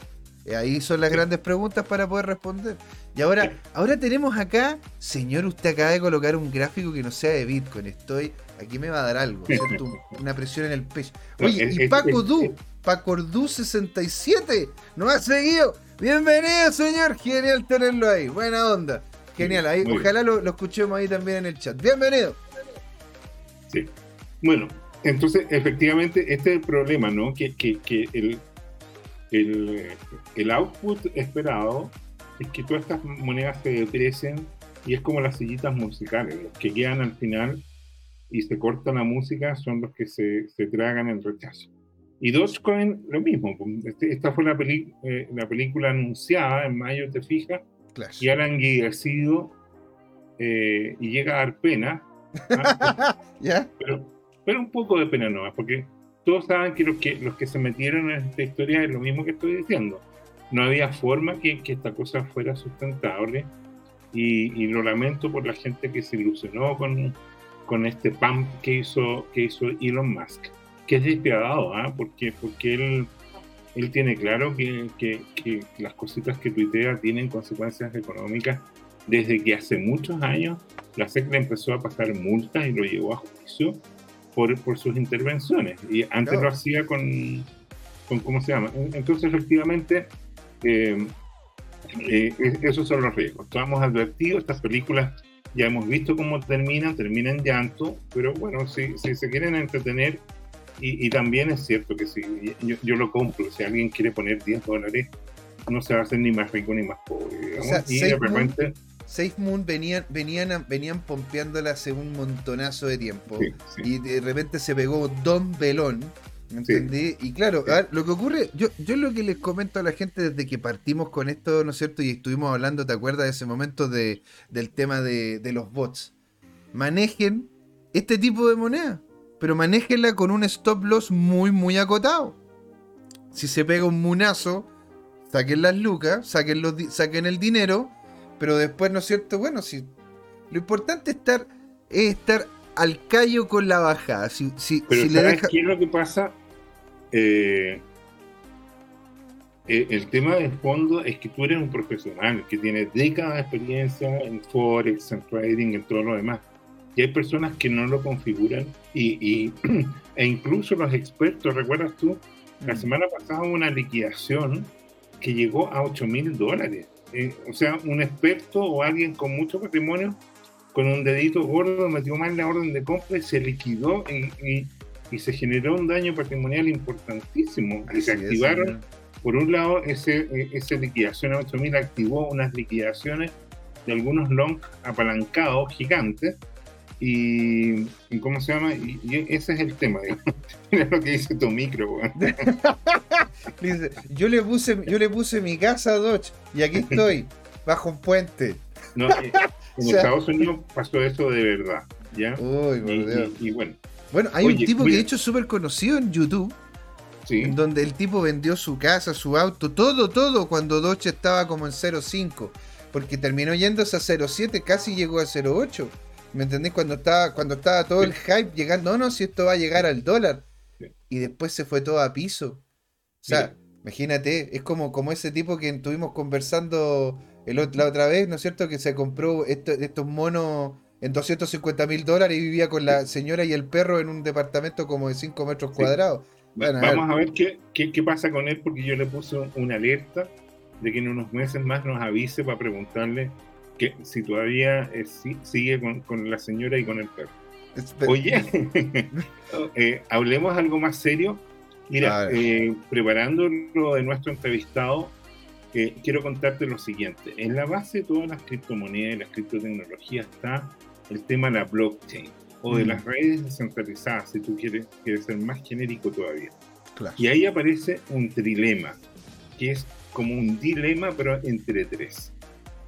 Eh, ahí son las grandes preguntas para poder responder. Y ahora, ahora tenemos acá, señor, usted acaba de colocar un gráfico que no sea de Bitcoin. Estoy, aquí me va a dar algo, Una presión en el pecho. Oye, y Paco Du, Paco Du 67, nos ha seguido. Bienvenido, señor. Genial tenerlo ahí. Buena onda. Genial. Ahí, ojalá lo, escuchemos ahí también en el chat. Bienvenido. Sí. Bueno, entonces, efectivamente, este es el problema, ¿no? Que, que, que el, el, el, output esperado es que todas estas monedas se deprecen y es como las sillitas musicales. Los que quedan al final y se corta la música son los que se, se tragan el rechazo. Y Dogecoin, lo mismo. Este, esta fue la, eh, la película anunciada en mayo, te fijas, y ahora enguidecido eh, y llega a dar pena. [laughs] ¿ah? pero, pero, un poco de pena no, porque todos saben que los, que los que se metieron en esta historia es lo mismo que estoy diciendo. No había forma que, que esta cosa fuera sustentable y, y, lo lamento por la gente que se ilusionó con, con este pump que hizo, que hizo Elon Musk que es despiadado, ¿ah? porque, porque él, él tiene claro que, que, que, las cositas que tuitea tienen consecuencias económicas desde que hace muchos años la SEC le empezó a pasar multas y lo llevó a juicio por, por sus intervenciones. Y antes lo hacía con, con, ¿cómo se llama? Entonces, efectivamente, eh, eh, esos son los riesgos. Estamos advertidos, estas películas ya hemos visto cómo terminan, terminan llanto, pero bueno, si, si se quieren entretener y, también es cierto que si yo, lo compro, si alguien quiere poner 10 dólares, no se va a hacer ni más rico ni más pobre. y de repente. Moon venían, venían, venían pompeándola hace un montonazo de tiempo. Y de repente se pegó Don Belón. ¿Entendí? Y claro, lo que ocurre, yo, yo lo que les comento a la gente desde que partimos con esto, ¿no es cierto? Y estuvimos hablando, ¿te acuerdas de ese momento de, del tema de, de los bots? Manejen este tipo de moneda pero manéjenla con un stop loss muy, muy acotado. Si se pega un munazo, saquen las lucas, saquen, los, saquen el dinero, pero después, ¿no es cierto? Bueno, si lo importante es estar, es estar al callo con la bajada. Si, si, pero si ¿sabes qué es lo que pasa? Eh, eh, el tema de fondo es que tú eres un profesional que tiene décadas de experiencia en Forex, en trading, en todo lo demás y hay personas que no lo configuran y, [clears throat] e incluso los expertos, ¿recuerdas tú? La mm. semana pasada hubo una liquidación que llegó a 8 mil dólares. Eh, o sea, un experto o alguien con mucho patrimonio, con un dedito gordo, metió mal la orden de compra y se liquidó y, y, se generó un daño patrimonial importantísimo. y se activaron, por un lado, ese, e, esa liquidación a 8 mil activó unas liquidaciones de algunos long apalancados gigantes y, ¿cómo se llama? Y, ese es el tema, es [laughs] lo que dice tu micro, [laughs] yo le puse, yo le puse mi casa a Dodge y aquí estoy, [laughs] bajo un puente. No, eh, en Estados Unidos pasó eso de verdad, ¿ya? Uy, y, bueno. Bueno, hay un tipo que de hecho es súper conocido en YouTube. Sí. donde el tipo vendió su casa, su auto, todo, todo, cuando Dodge estaba como en 0.5. Porque terminó yéndose a 0.7, casi llegó a 0.8. ¿Me entendés? Cuando estaba, cuando estaba todo el hype llegando, no, no, si esto va a llegar al dólar. Y después se fue todo a piso. O sea, imagínate, es como, como ese tipo que estuvimos conversando el, la otra vez, ¿no es cierto? Que se compró estos monos en 250 mil dólares y vivía con la señora y el perro en un departamento como de 5 metros cuadrados. Vamos a ver, qué, qué, pasa con él, porque yo le puse una alerta de que en unos meses más nos avise para preguntarle que si todavía eh, sigue con, la señora y con el perro. Oye, [laughs] eh, hablemos algo más serio. Mira, eh, preparando lo de nuestro entrevistado, quiero contarte lo siguiente. En la base de todas las criptomonedas y las criptotecnologías está el tema de la blockchain o de mm. las redes descentralizadas, si tú quieres, quieres ser más genérico todavía. Y ahí aparece un trilema, que es como un dilema, pero entre tres.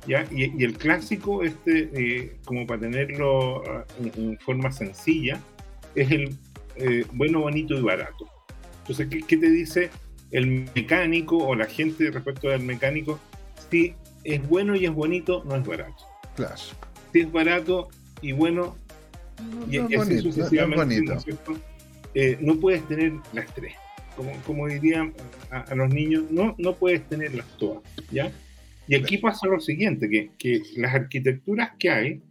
¿Ya? Y, el clásico, este, eh, como para tenerlo ah, en, forma sencilla, es el eh, bueno, bonito y barato. Entonces, ¿qué, ¿qué, te dice el mecánico o la gente respecto del mecánico? Si es bueno y es bonito, no es barato. Claro. Si es barato y bueno, y, así sucesivamente, no, eh, no puedes tener las tres como, como dirían a, los niños, no, no puedes tenerlas todas, ¿ya? Y aquí pasa lo siguiente, que, que las arquitecturas que hay,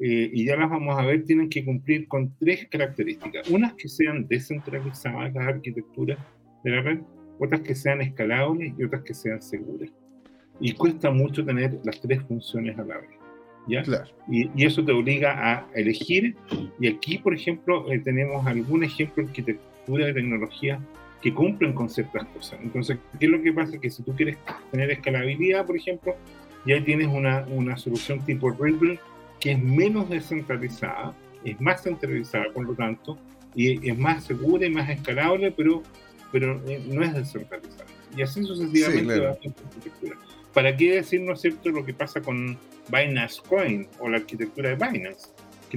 eh, y ya las vamos a ver, tienen que cumplir con tres características. Unas que sean descentralizadas las arquitecturas de la red, otras que sean escalables y otras que sean seguras. Y cuesta mucho tener las tres funciones a la vez. ¿ya? Y, y, eso te obliga a elegir. Y aquí, por ejemplo, eh, tenemos algún ejemplo de arquitectura de tecnología que cumplen con ciertas cosas. Entonces, ¿qué es lo que pasa? Que si tú quieres tener escalabilidad, por ejemplo, ya tienes una, una solución tipo Ripple que es menos descentralizada, es más centralizada, por lo tanto, y es más segura y más escalable, pero, pero eh, no es descentralizada. Y así sucesivamente ¿Para qué decir, no es cierto, lo que pasa con Binance Coin o la arquitectura de Binance?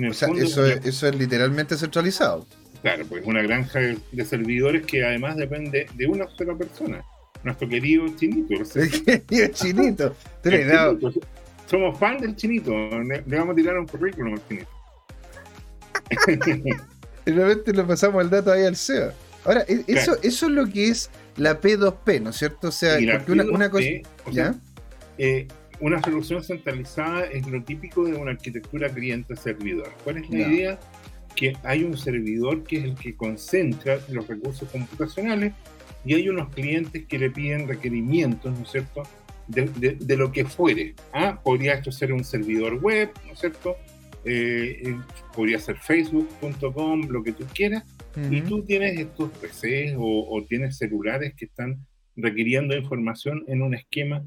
o sea, eso, eso es literalmente centralizado. Claro, pues una granja de, servidores que además depende de una sola persona. Nuestro querido Chinito. El querido Chinito. [laughs] Somos fan del Chinito. Le, vamos a tirar un currículum al Chinito. [laughs] y realmente le pasamos el dato ahí al CEO. Ahora, e, eso, eso es lo que es la P2P, ¿no es cierto? O sea, una, cosa. ¿ya? Eh, una solución centralizada es lo típico de una arquitectura cliente-servidor. ¿Cuál es la idea? Que hay un servidor que es el que concentra los recursos computacionales y hay unos clientes que le piden requerimientos, ¿no es cierto?, de, lo que fuere. ¿ah? Podría esto ser un servidor web, ¿no es cierto? Eh, eh, podría ser facebook.com, lo que tú quieras, y tú tienes estos PCs o, tienes celulares que están requiriendo información en un esquema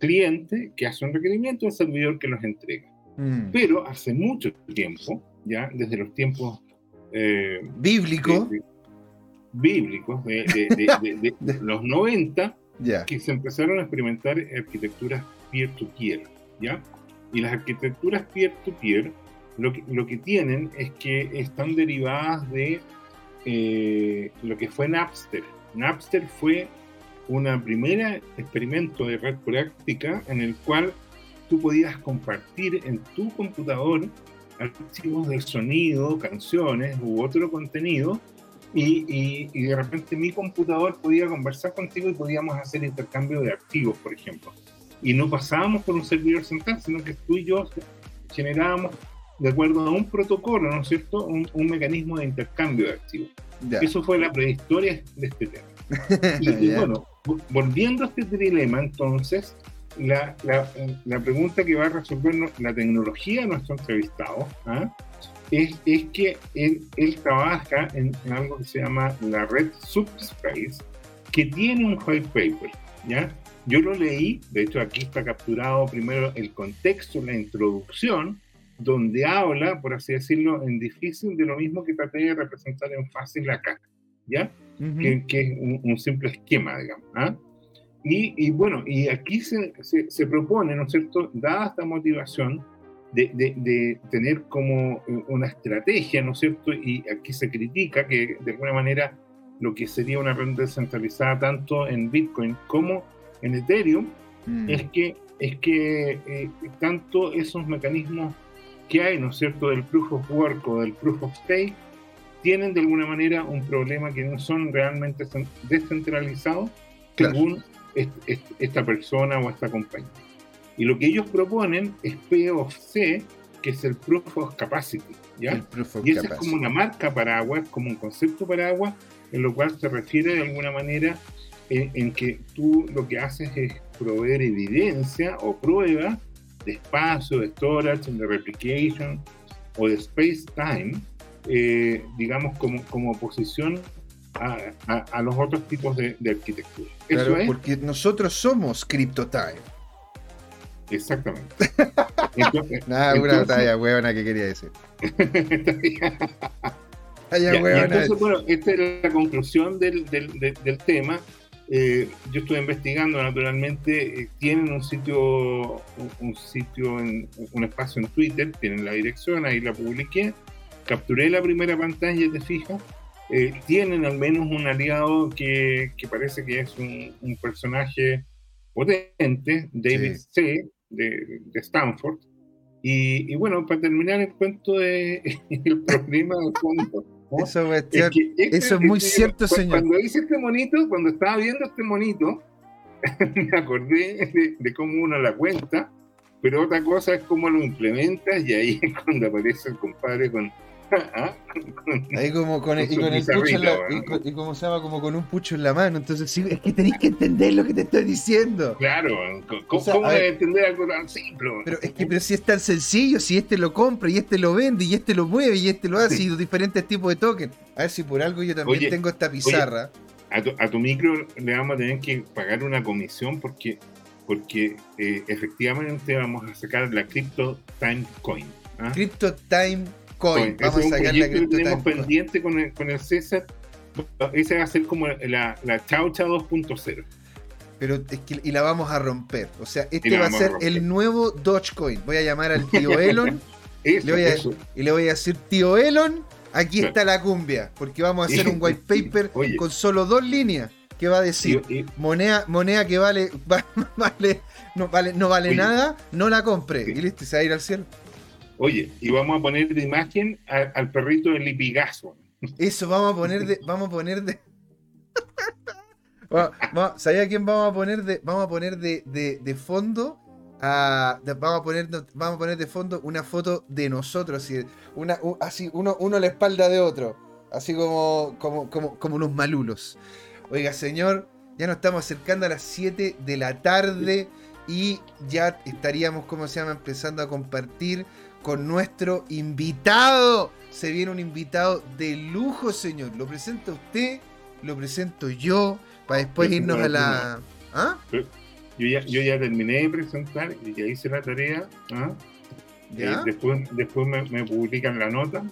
cliente que hace un requerimiento al servidor que los entrega. Mm. Pero hace mucho tiempo, ya desde los tiempos eh, bíblicos, bíblicos [laughs] de, los 90, que se empezaron a experimentar arquitecturas peer-to-peer, ¿ya? Y las arquitecturas peer-to-peer lo, que, lo que tienen es que están derivadas de eh, lo que fue Napster. Napster fue una primera experimento de red práctica en el cual tú podías compartir en tu computador archivos de sonido, canciones u otro contenido, y, y, de repente mi computador podía conversar contigo y podíamos hacer intercambio de archivos, por ejemplo. Y no pasábamos por un servidor central, sino que tú y yo generábamos, de acuerdo a un protocolo, ¿no es cierto?, un, un mecanismo de intercambio de archivos. Eso fue la prehistoria de este tema. [laughs] y, bueno, volviendo a este dilema, entonces, la, la, pregunta que va a resolver la tecnología de nuestro entrevistado ¿ah? es, es, que él, él trabaja en, algo que se llama la red Subspace, que tiene un white paper. ¿ya? Yo lo leí, de hecho aquí está capturado primero el contexto, la introducción, donde habla, por así decirlo, en difícil de lo mismo que traté de representar en fácil acá, ¿ya? que, que, es un, un, simple esquema, digamos. ¿ah? Y, bueno, y aquí se, se, propone, ¿no es cierto?, dada esta motivación de, de, tener como una estrategia, ¿no es cierto?, y aquí se critica que de alguna manera lo que sería una red descentralizada tanto en Bitcoin como en Ethereum, mm. es que, es que eh, tanto esos mecanismos que hay, ¿no es cierto?, del proof of work o del proof of stake, tienen de alguna manera un problema que no son realmente descentralizados según esta persona o esta compañía. Y lo que ellos proponen es P of C, que es el Proof of Capacity. ¿ya? y esa es como una marca paraguas, como un concepto paraguas, en lo cual se refiere de alguna manera en, que tú lo que haces es proveer evidencia o prueba de espacio, de storage, de replication o de space-time, eh, digamos, como, como posición a, los otros tipos de, arquitectura. Claro, porque nosotros somos CryptoTime. Exactamente. [laughs] Nada, una talla huevona que quería decir. [laughs] entonces, bueno, esta es la conclusión del, del, tema. Eh, yo estuve investigando, naturalmente, eh, tienen un sitio, un, sitio, en, un espacio en Twitter, tienen la dirección, ahí la publiqué, capturé la primera pantalla, te fijas, eh, tienen al menos un aliado que, que parece que es un, un personaje potente, David C., de, de Stanford, y, y, bueno, para terminar el cuento de [laughs] el problema de fondo. Eso, es, este eso es muy cierto, señor. Cuando hice este monito, cuando estaba viendo este monito, [laughs] me acordé de, cómo uno la cuenta, pero otra cosa es cómo lo implementas y ahí [laughs] es cuando aparece el compadre con. Ahí como con el, y con el pucho en la, y, como se llama como con un pucho en la mano. Entonces sí, es que tenéis que entender lo que te estoy diciendo. Claro, ¿cómo, o entender algo tan simple? Pero es que pero si es tan sencillo, si este lo compra y este lo vende y este lo mueve y este lo hace y los diferentes tipos de tokens. A ver si por algo yo también tengo esta pizarra. a, tu, a, tu, micro le vamos a tener que pagar una comisión porque porque eh, efectivamente vamos a sacar la Crypto Time Coin. ¿ah? Crypto Time Coin. Vamos a sacar la pendiente con el, con el César. Ese va a ser como la, la Chaucha 2.0. Pero es que, y la vamos a romper. O sea, este va a ser el nuevo Dogecoin. Voy a llamar al tío [laughs] Elon. y le voy a decir, tío Elon, aquí está la cumbia. Porque vamos a hacer un white paper con solo dos líneas. Que va a decir, moneda, moneda que vale, [laughs] vale, no vale, no vale nada, no la compre. Y listo, se va a ir al cielo. Oye, y vamos a poner de imagen al perrito del lipigazo. Eso, vamos a poner de. Vamos a poner de. [laughs] ¿Sabía quién vamos a poner de. Vamos a poner de, de, fondo. A, vamos, a poner, vamos a poner de fondo una foto de nosotros. Así, una, así uno, uno a la espalda de otro. Así como, como, como, como unos malulos. Oiga, señor, ya nos estamos acercando a las 7 de la tarde y ya estaríamos, como se llama, empezando a compartir con nuestro invitado. Se viene un invitado de lujo, señor. Lo presenta usted, lo presento yo, para después irnos a la... ¿Ah? Yo ya, yo ya terminé de presentar y ya hice la tarea. ¿ah? ¿Ya? después después me, publican la nota.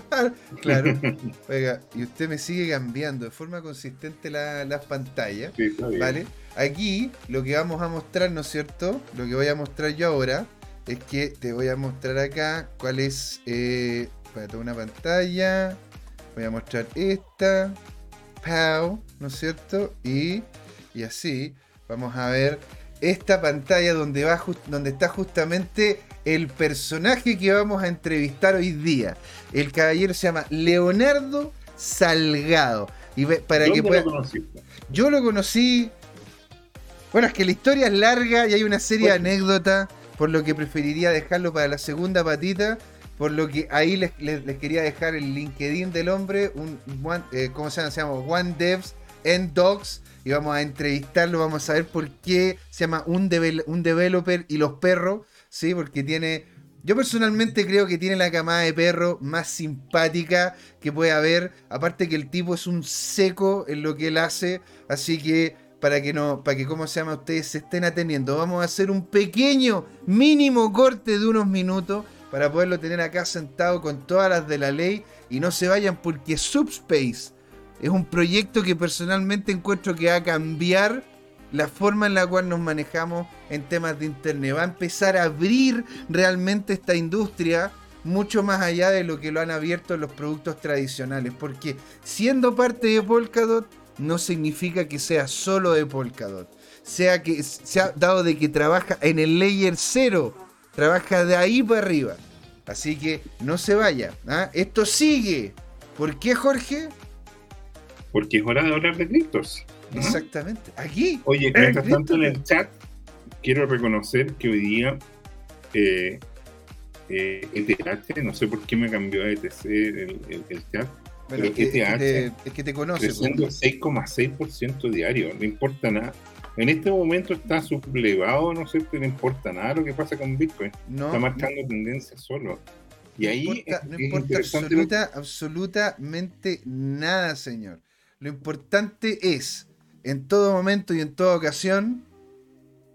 [laughs] claro. [laughs] Oiga, y usted me sigue cambiando de forma consistente las pantallas. ¿Vale? Aquí lo que vamos a mostrar, ¿no es cierto? Lo que voy a mostrar yo ahora es que te voy a mostrar acá cuál es. Eh, para una pantalla. Voy a mostrar esta. Pow, ¿no es cierto? Y, y así vamos a ver esta pantalla donde, va donde está justamente el personaje que vamos a entrevistar hoy día. El caballero se llama Leonardo Salgado. Y para que pueda... lo Yo lo conocí. Bueno, es que la historia es larga y hay una serie de anécdotas por lo que preferiría dejarlo para la segunda patita, por lo que ahí les, quería dejar el LinkedIn del hombre, un eh, ¿cómo se llama? Se llama One Devs and Dogs, y vamos a entrevistarlo, vamos a ver por qué se llama un, un developer y los perros, ¿sí? Porque tiene... Yo personalmente creo que tiene la camada de perro más simpática que puede haber. Aparte que el tipo es un seco en lo que él hace. Así que para que no, para que, ¿cómo se llama? Ustedes se estén atendiendo. Vamos a hacer un pequeño, mínimo corte de unos minutos para poderlo tener acá sentado con todas las de la ley y no se vayan porque Subspace es un proyecto que personalmente encuentro que va a cambiar la forma en la cual nos manejamos en temas de internet. Va a empezar a abrir realmente esta industria mucho más allá de lo que lo han abierto los productos tradicionales. Porque siendo parte de Polkadot, no significa que sea solo de Polkadot. Sea que se ha dado de que trabaja en el layer 0, trabaja de ahí para arriba. Así que no se vaya. ¿ah? Esto sigue. ¿Por qué, Jorge? Porque es hora de hablar de criptos. Exactamente. Aquí. Oye, mientras tanto en el chat, quiero reconocer que hoy día eh, eh, ETH, no sé por qué me cambió a ETC el chat, pero es, que, te, es que te conoce. 6,6% pues. diario, no importa nada. En este momento está sublevado, no sé, no importa nada lo que pasa con Bitcoin. está marcando tendencia solo. Y ahí no importa, absolutamente nada, señor. Lo importante es, en todo momento y en toda ocasión,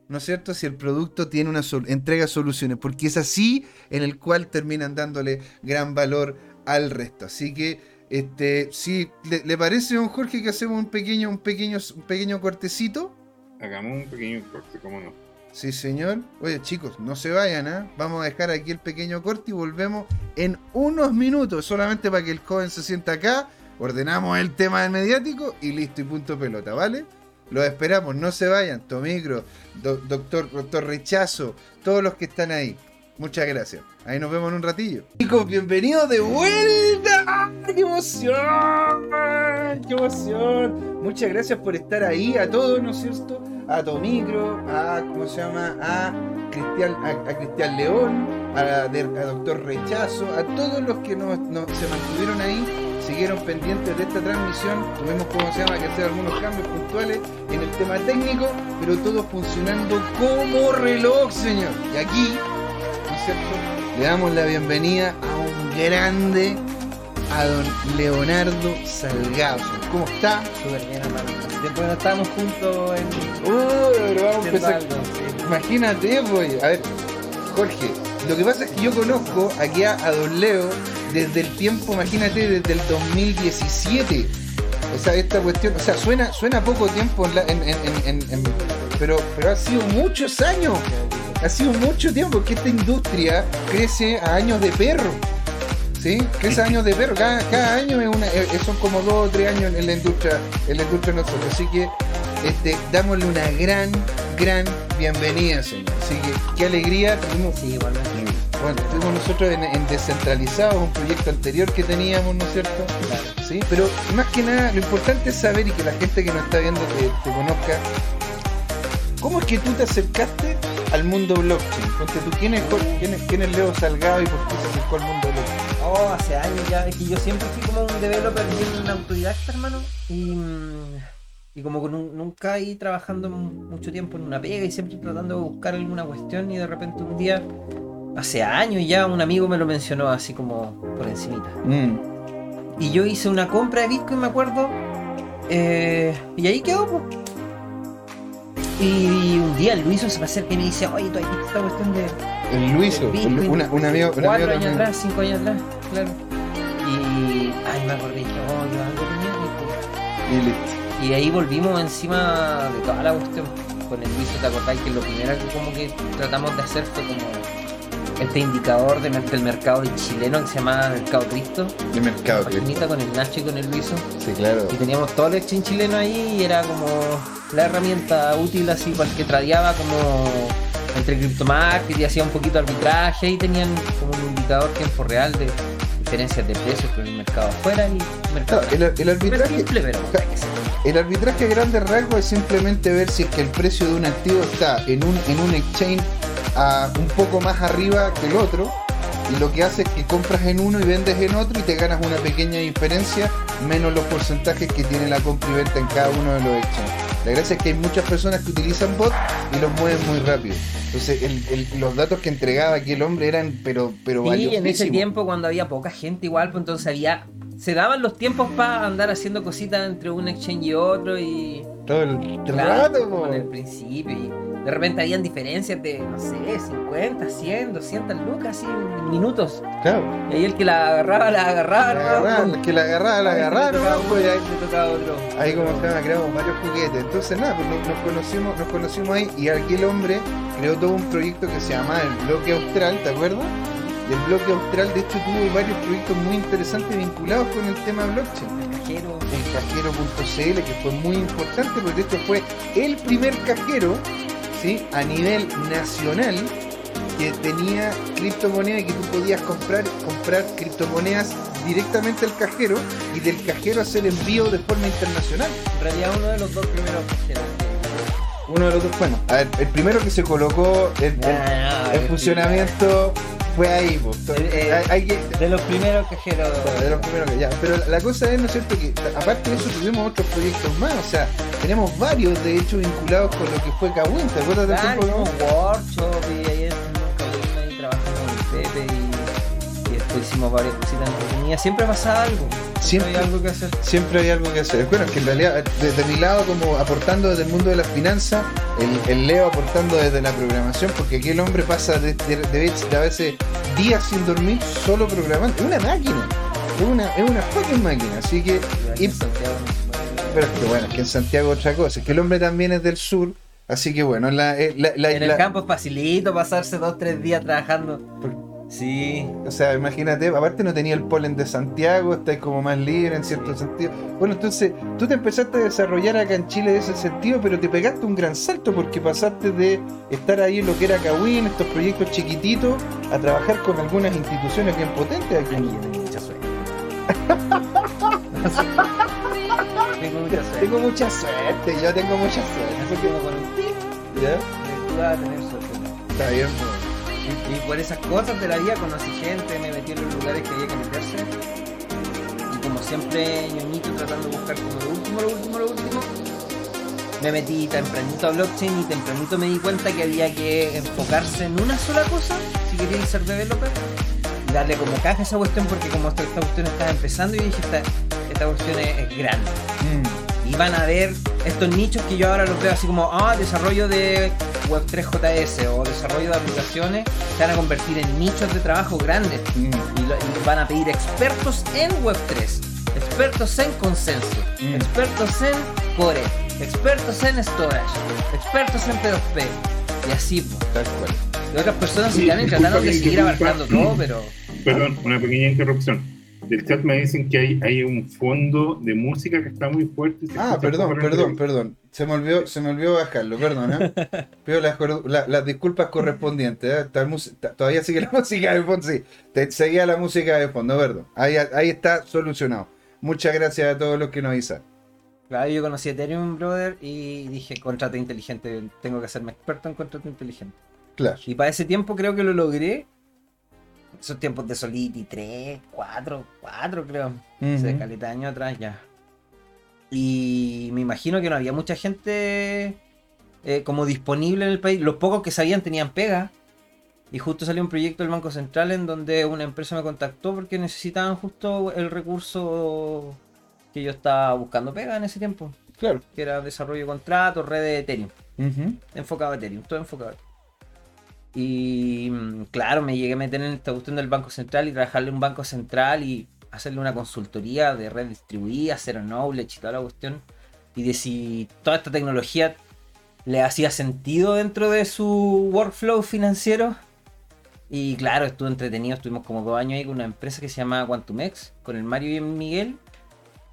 ¿no es cierto? Si el producto tiene una entrega soluciones, porque es así en el cual terminan dándole gran valor al resto. Así que, este, si le, le parece, don Jorge, que hacemos un pequeño, un pequeño, un pequeño cortecito. Hagamos un pequeño corte, ¿cómo no? Sí, señor. Oye, chicos, no se vayan, ¿ah? Vamos a dejar aquí el pequeño corte y volvemos en unos minutos, solamente para que el joven se sienta acá. Ordenamos el tema del mediático y listo, y punto pelota, ¿vale? Los esperamos, no se vayan. Tomicro, do- doctor, doctor Rechazo, todos los que están ahí. Muchas gracias. Ahí nos vemos en un ratillo. Chicos, bienvenidos de vuelta. ¡Ah, ¡Qué emoción! ¡Qué emoción! Muchas gracias por estar ahí, a todos, ¿no es cierto? A Tomicro, a, ¿cómo se llama? A Cristian, a, Cristian León, a, a Doctor Rechazo, a todos los que nos, nos- se mantuvieron ahí, siguieron pendientes de esta transmisión. Tuvimos, ¿cómo se llama?, que hacer algunos cambios puntuales en el tema técnico, pero todo funcionando como reloj, señor. Y aquí ¿no es cierto? Le damos la bienvenida a un grande, a don Leonardo Salgado. ¿Cómo está? Súper bien, hermano. Que no estábamos juntos en. Uy, pero vamos a empezar. algo, sí. Imagínate, pues. A ver, Jorge, lo que pasa es que yo conozco aquí a, a don Leo desde el tiempo, imagínate, desde el 2017. O sea, esta cuestión, o sea, suena, suena poco tiempo, en la- en- en- en- pero, pero ha sido muchos años. Ha sido mucho tiempo que esta industria crece a años de perro. ¿Sí? Crece a años de perro. Cada, cada año es una, son como dos o tres años en la industria, en la industria nosotros. Así que este, dámosle una gran, gran bienvenida, señor. Así que qué alegría. Tuvimos, Sí, igualmente. Bueno, tuvimos nosotros en, en Descentralizados, un proyecto anterior que teníamos, ¿no es cierto? Claro. Sí, pero más que nada, lo importante es saber y que la gente que nos está viendo te, te conozca. ¿Cómo es que tú te acercaste al mundo blockchain? Ponte tú, ¿quién es? ¿Quién es, quién es Leo Salgado y por qué se acercó al mundo blockchain? Oh, hace años ya. Es que yo siempre fui como un developer bien autodidacta, hermano. Y, y como que nu- nunca ahí trabajando mu- mucho tiempo en una pega y siempre tratando de buscar alguna cuestión. Y de repente un día, hace años ya, un amigo me lo mencionó así como por encimita. Y yo hice una compra de Bitcoin, me acuerdo. eh, y ahí quedó, pues. Y un día el Luiso se me acerca y me dice, oye, tú has visto esta cuestión de El Luiso, Bitcoin, una, un amigo, cuatro años también. atrás, cinco años atrás, claro. Y ay, me acordé, dije, oh, yo algo tenía. Y listo. Y ahí volvimos encima de toda la cuestión. Con el Luiso, ¿te acordás que lo primero que como que tratamos de hacer fue como este indicador de del mercado chileno que se llama Mercado Cristo? De mercado, paginita con el Nacho y con el Luiso. Sí, claro. Y teníamos todo el exchange chileno ahí y era como la herramienta útil así para el que tradeaba como entre criptomarket y hacía un poquito de arbitraje y tenían como un indicador tiempo real de diferencias de precios con el mercado afuera y el mercado Claro, el, arbitraje, simple, pero el arbitraje a grandes rasgos es simplemente ver si es que el precio de un activo está en un, en un exchange a un poco más arriba que el otro. Y lo que hace es que compras en uno y vendes en otro y te ganas una pequeña diferencia menos los porcentajes que tiene la compra y venta en cada uno de los exchanges. La gracia es que hay muchas personas que utilizan bots y los mueven muy rápido. Entonces el- el- los datos que entregaba aquí el hombre eran pero, pero Sí, en ese tiempo cuando había poca gente igual, pues entonces había... Se daban los tiempos para andar haciendo cositas entre un exchange y otro y... Todo el Claro, rato, como en el principio y de repente habían diferencias de, no sé, 50, 100, 200 lucas, así, en minutos. Claro. Y ahí el que la agarraba, la agarraba. La ¿no? agarraron, el que la agarraba, la tocaba ¿no? Pues ahí, le tocaba otro. ahí como se llama, creamos varios juguetes. Entonces nada, pues nos, nos conocimos, nos conocimos ahí y aquí el hombre creó todo un proyecto que se llamaba el bloque austral, ¿te acuerdas? Y el bloque austral de hecho tuvo varios proyectos muy interesantes vinculados con el tema blockchain. El cajero. El cajero.cl que fue muy importante porque hecho fue el primer cajero ¿sí? a nivel nacional que tenía criptomonedas y que tú podías comprar, comprar criptomonedas directamente al cajero y del cajero hacer envío de forma internacional. En realidad uno de los dos primeros cajeros. Uno de los dos, bueno, a ver, el primero que se colocó en, en- Ah, en funcionamiento fue ahí, pues. Eh, Hay- hay que- De los primeros cajeros. Bueno, de los primeros que ya. Pero la cosa es, ¿no es cierto?, que aparte de eso tuvimos otros proyectos más. O sea, tenemos varios, de hecho, vinculados con lo que fue Kawin. ¿Te acuerdas del tiempo workshop y hicimos varias cositas entretenidas. Siempre pasaba algo. Siempre. había algo que hacer. Siempre hay algo que hacer. Bueno, es que en realidad, desde mi lado, como aportando desde el mundo de las finanzas, el, el Leo aportando desde la programación, porque aquí el hombre pasa de, de- de- de a veces días sin dormir solo programando. Es una máquina. Es una, es una fucking máquina, así que. Aquí y- Santiago, pero es que bueno, es que en Santiago otra cosa, es que el hombre también es del sur, así que bueno, la, eh, la- la- En el campo es facilito pasarse dos, tres días trabajando. Sí. O sea, imagínate, aparte no tenía el polen de Santiago, estáis como más libre en cierto sentido. Bueno, entonces tú te empezaste a desarrollar acá en Chile en ese sentido, pero te pegaste un gran salto porque pasaste de estar ahí en lo que era Cawin, estos proyectos chiquititos, a trabajar con algunas instituciones bien potentes aquí. Yo tengo mucha suerte. tengo mucha suerte. Tengo mucha suerte, yo tengo mucha suerte. Con un tip, ¿Ya? tú vas a tener suerte. Está bien. Y, y por esas cosas de la vida conocí gente, me metí en los lugares que había que meterse. Y como siempre, ñoñito tratando de buscar como lo último, lo último, lo último. Me metí tempranito a blockchain y tempranito me di cuenta que había que enfocarse en una sola cosa si quería ser developer. Y darle como caja a esa cuestión porque como esta, esta cuestión estaba empezando y dije esta, esta cuestión es, es grande. Mm, Y van a ver estos nichos que yo ahora los veo así como, ah, desarrollo de Web3 JS o desarrollo de aplicaciones, se van a convertir en nichos de trabajo grandes. mm, Y, lo- y van a pedir expertos en Web3, expertos en consenso, Mm. expertos en core, expertos en storage, expertos en P2P. Y así, po. tal cual. y otras personas Sí, irán tratando de seguir abarcando todo, [clears throat] pero Perdón, una pequeña interrupción. Del chat me dicen que hay, hay un fondo de música que está muy fuerte. y se Ah, perdón, perdón, perdón. Se me olvidó, se me olvidó bajarlo, perdón. ¿eh? [laughs] Pido las, la- las disculpas correspondientes. ¿eh? Todavía sigue la [laughs] música de fondo, sí. Te- seguía la música de fondo, perdón. Ahí, ahí está solucionado. Muchas gracias a todos los que nos avisan. Claro, yo conocí Ethereum, brother, y dije, contrato inteligente, tengo que hacerme experto en contrato inteligente. Claro. Y para ese tiempo creo que lo logré. Esos tiempos de Solidity 3, 4, 4 creo. Caleta de años atrás ya. Y me imagino que no había mucha gente eh, como disponible en el país. Los pocos que sabían tenían pega. Y justo salió un proyecto del Banco Central en donde una empresa me contactó porque necesitaban justo el recurso que yo estaba buscando pega en ese tiempo. Claro. Que era desarrollo de contratos, red de Ethereum enfocado a Ethereum, todo enfocado. Y mm, claro, me llegué a meter en esta cuestión del Banco Central y trabajarle en un Banco Central y hacerle una consultoría de red distribuida, hacer knowledge y toda la cuestión. Y de si toda esta tecnología le hacía sentido dentro de su workflow financiero. Y claro, estuve entretenido, estuvimos como dos años ahí con una empresa que se llama Quantumex, con el Mario y el Miguel.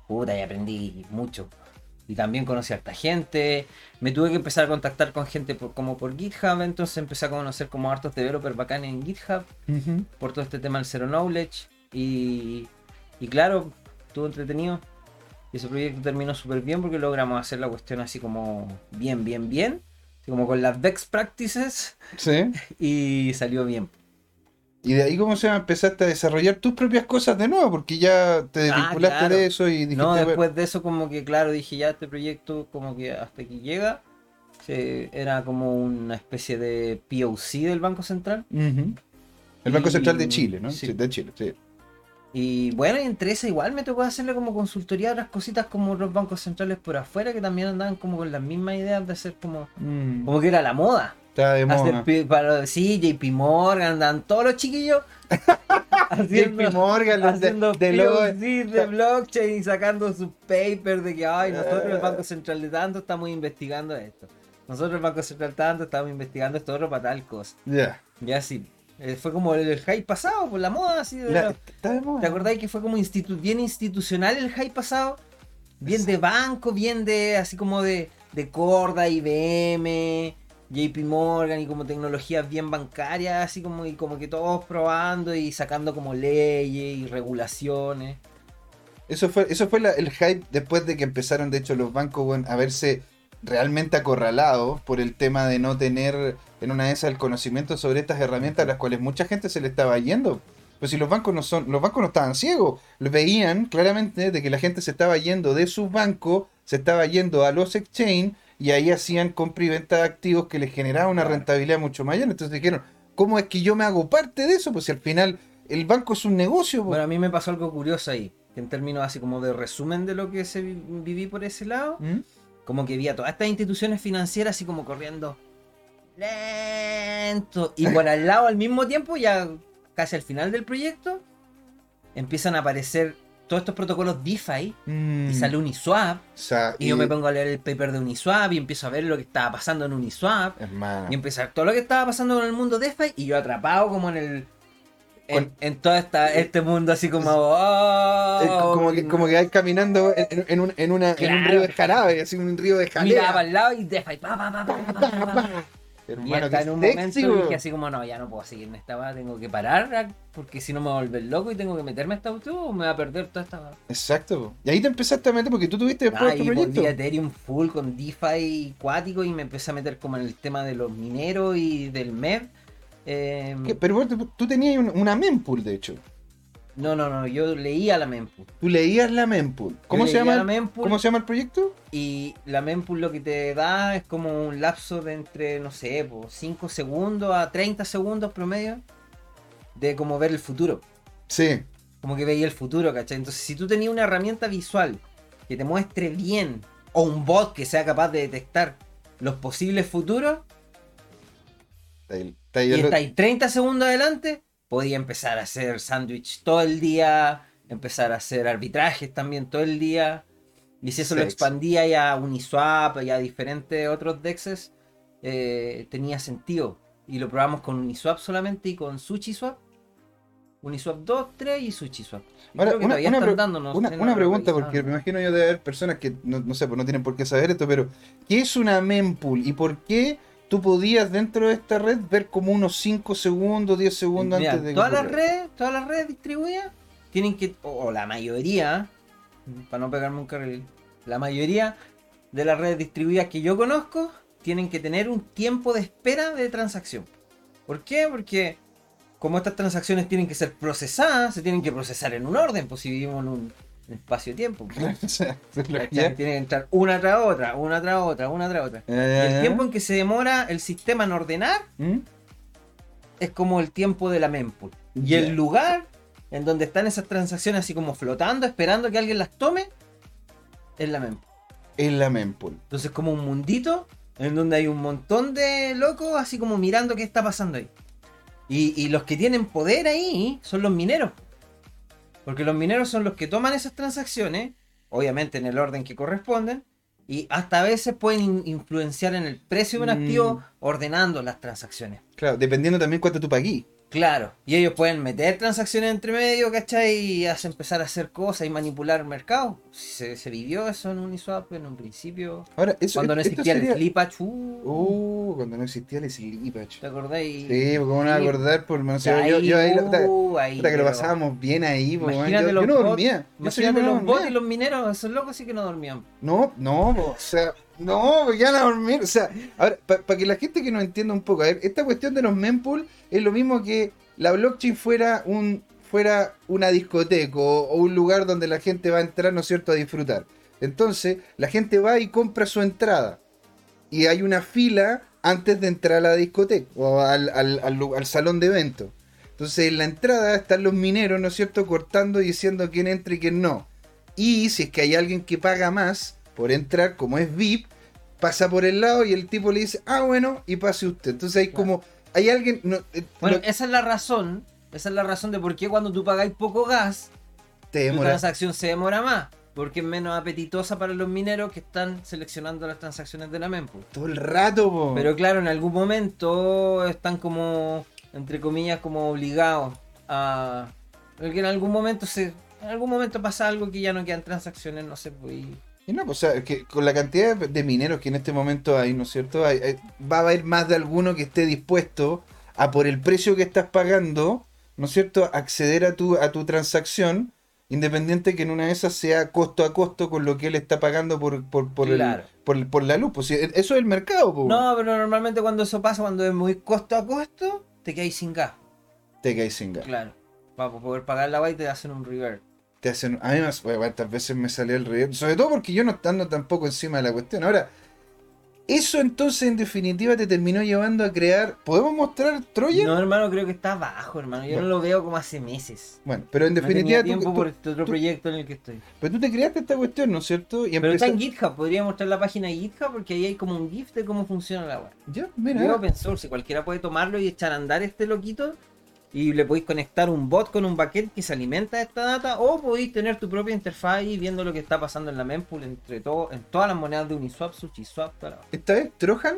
Puta, y aprendí mucho. Y también conocí a harta gente. Me tuve que empezar a contactar con gente por- como por GitHub. Entonces empecé a conocer como hartos developers bacán en GitHub. Por todo este tema del Zero Knowledge. Y, y claro, estuvo entretenido. Y ese proyecto terminó súper bien porque logramos hacer la cuestión así como bien, bien, bien. Como con las best practices. Sí. [laughs] Y salió bien. Y de ahí, ¿cómo se llama? Empezaste a desarrollar tus propias cosas de nuevo, porque ya te Ah, desvinculaste claro. de eso y dijiste, No, "Bueno, después de eso como que claro, dije ya este proyecto como que hasta aquí llega. Se- era como una especie de POC del Banco Central. El Banco Y- Central de Chile, ¿no? sí. Sí, de Chile, sí. Y bueno, entre esas igual me tocó hacerle como consultoría a otras cositas como los bancos centrales por afuera que también andaban como con las mismas ideas de hacer como... Mm. Como que era la moda. De para, sí, JP Morgan, andaban todos los chiquillos [laughs] haciendo, JP Morgan, de, haciendo de POCs de blockchain y sacando sus papers de que ay nosotros el Banco Central de tanto estamos investigando esto. Nosotros el Banco Central tanto estamos investigando esto otro para tal cosa. Ya. Y así. Eh, fue como el, hype pasado, por la moda así de La- moda. ¿Te acordáis que fue como institu- bien institucional el hype pasado? Bien de banco, bien de así como de, de Corda, IBM, JP Morgan y como tecnologías bien bancarias, así como, y como que todos probando y sacando como leyes y regulaciones. Eso fue, eso fue la- el hype después de que empezaron, de hecho, los bancos bueno, a verse realmente acorralados por el tema de no tener en una de esas el conocimiento sobre estas herramientas a las cuales mucha gente se le estaba yendo. Pues si los bancos no son, los bancos no estaban ciegos, veían claramente de que la gente se estaba yendo de sus bancos, se estaba yendo a los exchange y ahí hacían compra y venta de activos que les generaba una rentabilidad mucho mayor. Entonces dijeron, ¿cómo es que yo me hago parte de eso? Pues si al final el banco es un negocio. pues. Bueno, a mí me pasó algo curioso ahí, que en términos así como de resumen de lo que se vi- viví por ese lado, ¿Mm? Como que vi a todas estas instituciones financieras así como corriendo lento. Y por al lado al mismo tiempo, ya casi al final del proyecto, empiezan a aparecer todos estos protocolos DeFi Mm, y sale Uniswap. o sea, Y yo me pongo a leer el paper de Uniswap y empiezo a ver lo que estaba pasando en Uniswap. Hermano. Y empezar todo lo que estaba pasando con el mundo DeFi y yo atrapado como en el. En, Con- en todo esta, este mundo así como. oh, Eh, como que, como que vais caminando en, un, en una, en un Claro. río de jarabe, así un río de jalea. Miraba el lado y DeFi. Pa, pa, pa, pa, pa, pa, pa. Y hasta qué en un momento dije así como, no, ya no puedo seguir en esta va, tengo que parar ah, porque si no me voy a volver loco y tengo que meterme a esta cuestión o me va a perder toda esta... Exacto. Y ahí te empezaste a meter porque tú tuviste después Ah, tu y proyecto. volví a Ethereum full con DeFi cuático y me empecé a meter como en el tema de los mineros y del MEV. Eh. Pero tú- tenías un- una mempool, de hecho. no, no, no, yo leía la mempool. Tú leías la mempool. ¿Cómo se llama? la el- mempool ¿Cómo se llama el proyecto? y la mempool lo que te da es como un lapso de entre, no sé, 5 segundos a 30 segundos promedio de como ver el futuro. Sí. como que veía el futuro, ¿cachai? Entonces, si tú tenías una herramienta visual que te muestre bien, o un bot que sea capaz de detectar los posibles futuros, Está ahí- está ahí y el- estáis 30 segundos adelante, podía empezar a hacer sándwich todo el día, empezar a hacer arbitrajes también todo el día. Y si eso lo expandía ya a Uniswap y a diferentes otros dexes, eh, tenía sentido. Y lo probamos con Uniswap solamente y con SushiSwap. Uniswap 2, 3 y SushiSwap. Y Ahora, creo que una, todavía están pregunta, porque me imagino yo de haber personas que no, no sé, pues no tienen por qué saber esto, pero ¿qué es una mempool y por qué tú podías dentro de esta red ver como unos 5 segundos, 10 segundos Mira, antes de que todas las redes, todas las redes distribuidas tienen que, o, o la mayoría, para no pegarme un carril, la mayoría de las redes distribuidas que yo conozco tienen que tener un tiempo de espera de transacción. ¿Por qué? Porque como estas transacciones tienen que ser procesadas, se tienen que procesar en un orden, pues si vivimos en un espacio-tiempo. [laughs] pues, O sea, es lo que entrar una tras otra, una tras otra, una tras otra. ya, el tiempo en que se demora el sistema en ordenar ¿Mm? es como el tiempo de la mempool. Y el lugar en donde están esas transacciones así como flotando, esperando que alguien las tome, es la mempool. Es la mempool. Entonces como un mundito en donde hay un montón de locos así como mirando qué está pasando ahí. Y, y los que tienen poder ahí son los mineros. Porque los mineros son los que toman esas transacciones, obviamente en el orden que corresponden, y hasta a veces pueden in- influenciar en el precio de un Mm. activo ordenando las transacciones. Claro, dependiendo también cuánto tú paguís. Claro, y ellos pueden meter transacciones entre medio, ¿cachai? Y hace empezar a hacer cosas y manipular el mercado. Se, se vivió eso en Uniswap en un principio. Ahora, eso Cuando no existía sería- el Flipach, uh, cuando no existía el Slipach. ¿te acordáis? Sí, porque me Sí. acordar por no sé, Ahí, yo, yo ahí, uh, ahí, puta que lo pasábamos bien ahí, po, weón. Imagínate yo, los yo no dormía. Yo Imagínate no los bots y los mineros, esos locos sí que no dormían. No, no, po, o sea, no, porque ya a dormir. O sea, para que la gente que no entienda un poco, a ver, esta cuestión de los mempool es lo mismo que la blockchain fuera un fuera una discoteca o, un lugar donde la gente va a entrar, ¿no es cierto?, a disfrutar. Entonces, la gente va y compra su entrada. Y hay una fila antes de entrar a la discoteca o al, al- al salón de eventos. Entonces, en la entrada están los mineros, ¿no es cierto?, cortando y diciendo quién entra y quién no. Y si es que hay alguien que paga más por entrar, como es VIP, pasa por el lado y el tipo le dice, ah, bueno, y pase usted. Entonces hay Claro. como, hay alguien... no, eh, Bueno, lo- esa es la razón, esa es la razón de por qué cuando tú pagáis poco gas, te tu transacción se demora más. Porque es menos apetitosa para los mineros que están seleccionando las transacciones de la mempool. Todo el rato, po. Pero claro, en algún momento están como, entre comillas, como obligados a... Porque en algún momento se... En algún momento pasa algo que ya no quedan transacciones, no sé, pues... y- Y no, pues, o sea, que con la cantidad de mineros que en este momento hay, ¿no es cierto? Hay- hay- va a haber más de alguno que esté dispuesto a por el precio que estás pagando, ¿no es cierto?, acceder a tu, a tu transacción, independiente que en una de esas sea costo a costo con lo que él está pagando por, por, por, el- Claro. por, por la luz. Pues, sí, eso es el mercado, po. No, pero normalmente cuando eso pasa, cuando es muy costo a costo, te quedas sin gas. Te caes sin gas. Claro. Para poder pagar la y te hacen un revert. Te hacen. A mí me, bueno, cuántas veces me salió el río. Sobre todo porque yo no estando tampoco encima de la cuestión. Ahora, eso entonces en definitiva te terminó llevando a crear. ¿Podemos mostrar Troya? No, hermano, creo que está abajo, hermano. Yo Bueno. no lo veo como hace meses. Bueno, pero en No definitiva tenía tú, tiempo tú- por este otro tú- proyecto en el que estoy. pero tú te creaste esta cuestión, ¿no es cierto? Y Pero está en GitHub, podría mostrar la página de GitHub porque ahí hay como un GIF de cómo funciona la web. Ya, Yo mira. open source, si cualquiera puede tomarlo y echar a andar este loquito y le podéis conectar un bot con un backend que se alimenta de esta data o podéis tener tu propia interfaz y viendo lo que está pasando en la mempool entre todo, en todas las monedas de Uniswap, SushiSwap, toda la- ¿Esta vez Trojan?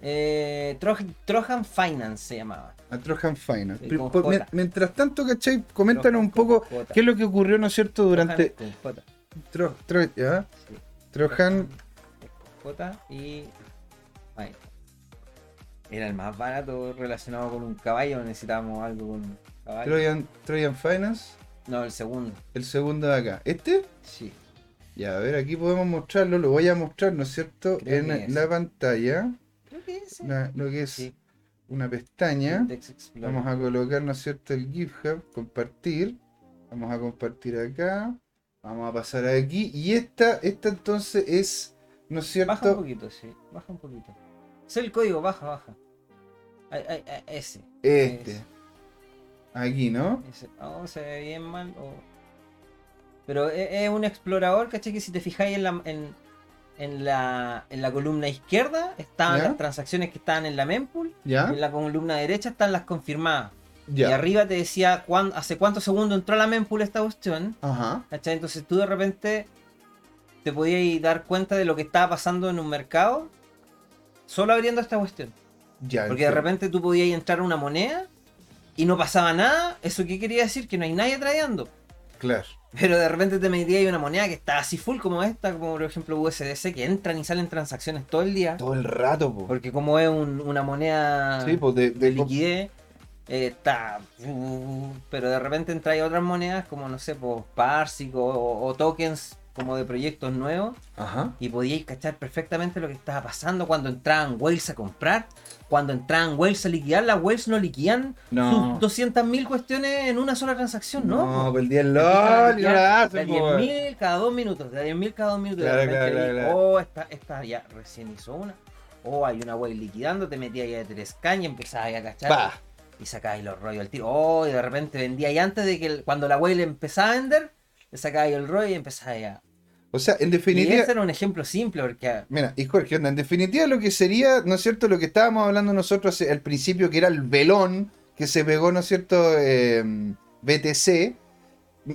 Eh, Troj- Trojan Finance se llamaba. A Trojan Finance. Pero, por- mientras tanto, ¿cachai? Coméntanos un poco J. qué es lo que ocurrió, ¿no es cierto? Durante... Trojan Tro- Tro- ¿ya? sí. Trojan... J y Finance. Era el más barato relacionado con un caballo, necesitábamos algo con caballo. Trojan, Trojan Finance. No, el segundo, El segundo de acá. ¿Este? sí. Ya, a ver, aquí podemos mostrarlo. Lo voy a mostrar, ¿no es cierto? Creo en es. la pantalla. Creo que ese. la- lo que es Sí. una pestaña. Vamos a colocar, ¿no es cierto? El GitHub, compartir. Vamos a compartir acá. Vamos a pasar aquí. Y esta, esta entonces es, ¿no es Baja un cierto? poquito, sí, baja un poquito. Es el código, baja, baja. Ay, ay, ay, ese. Este. Aquí, ¿no? ese. Oh, se ve bien mal. o- Pero es, es un explorador, ¿cachai? Que si te fijáis en la, en, en la, en la columna izquierda estaban ¿Ya? las transacciones que estaban en la mempool. ¿Ya? En la columna derecha están las confirmadas. Y Ya. arriba te decía cuán- hace cuántos segundos entró a la mempool esta cuestión. Ajá. ¿Cachai? Entonces tú de repente te podías dar cuenta de lo que estaba pasando en un mercado solo abriendo esta cuestión. Ya. Porque de repente tú podías entrar una moneda y no pasaba nada. ¿Eso qué quería decir? Que no hay nadie tradeando. Claro. Pero de repente te metías una moneda que está así full como esta, como por ejemplo USDC, que entran y salen transacciones todo el día. Todo el rato, po. Porque como es un- una moneda Sí, de, de de- liquidez, eh, está. Pero de repente entráis otras monedas como, no sé, pues Parsic o, o tokens como de proyectos nuevos Ajá. y podíais cachar perfectamente lo que estaba pasando cuando entraban whales a comprar, cuando entraban whales a liquidar, las whales no liquidan No. sus 200.000 cuestiones en una sola transacción, ¿no? No, po. pues el LOL y no la de hacen, po, 10.000 cada dos minutos, de 10.000 cada dos minutos. y de Claro, repente claro, claro, Oh, esta, esta ya recién hizo una. O hay una whale liquidando, te metías ya de tres cañas, empezabas a cachar y sacabas los rollos al tiro. Oh, y de repente vendía y antes de que el- cuando la whale empezaba a vender, le sacabas el rollo y empezabas a. O sea, en Y definitiva. ese era un ejemplo simple porque Mira, y Jorge, onda, en definitiva lo que sería, ¿no es cierto? Lo que estábamos hablando nosotros al principio, que era el velón que se pegó, ¿no es cierto? Eh, BTC.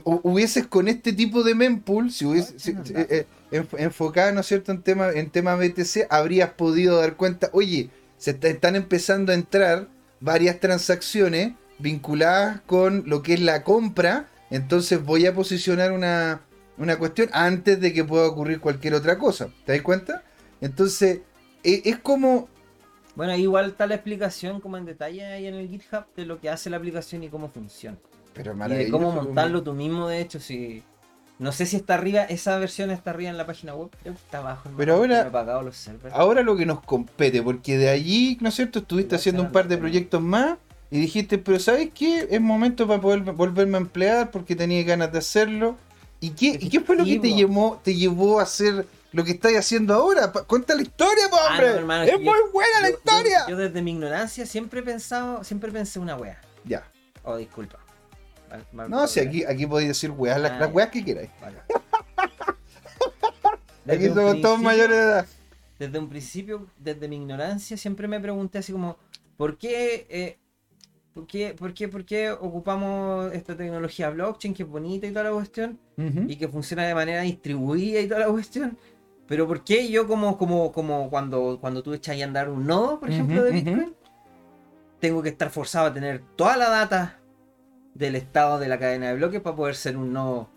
hu- Hubieses con este tipo de mempool, si hubiese si- eh, eh, enfocada, ¿no es cierto?, en tema, en tema BTC, habrías podido dar cuenta, oye, se está- están empezando a entrar varias transacciones vinculadas con lo que es la compra, entonces voy a posicionar una, una cuestión antes de que pueda ocurrir cualquier otra cosa. ¿Te das cuenta? Entonces, e- es como... Bueno, igual está la explicación como en detalle ahí en el GitHub de lo que hace la aplicación y cómo funciona. Pero Y de cómo como- montarlo tú mismo, de hecho, si... No sé si está arriba, esa versión está arriba en la página web, creo que está abajo. hermano, Pero ahora- los servers. Ahora lo que nos compete, porque de allí, ¿no es cierto? Estuviste haciendo un par de proyectos más y dijiste, pero ¿sabes qué? Es momento para poder volverme a emplear porque tenía ganas de hacerlo. ¿Y qué, ¿y qué fue lo que te llevó, te llevó a hacer lo que estás haciendo ahora? Cuenta la historia, po, Ah, hombre. no, hermano, es yo- muy buena la Yo- historia. Yo, desde mi ignorancia siempre he pensado, siempre pensé una wea. Ya. Oh, disculpa. Mal- mal- No, si aquí, aquí podéis decir weas, las, Ah, las ya. weas que queráis. Vale. [laughs] Aquí somos todos mayores de edad. Desde un principio, desde mi ignorancia, siempre me pregunté así como, ¿por qué, eh, por qué, por qué, por qué ocupamos esta tecnología blockchain que es bonita y toda la cuestión? Y que funciona de manera distribuida y toda la cuestión. Pero ¿por qué yo como, como, como cuando, cuando tú echas a andar un nodo, por ejemplo, de. Bitcoin, tengo que estar forzado a tener toda la data del estado de la cadena de bloques para poder ser un nodo,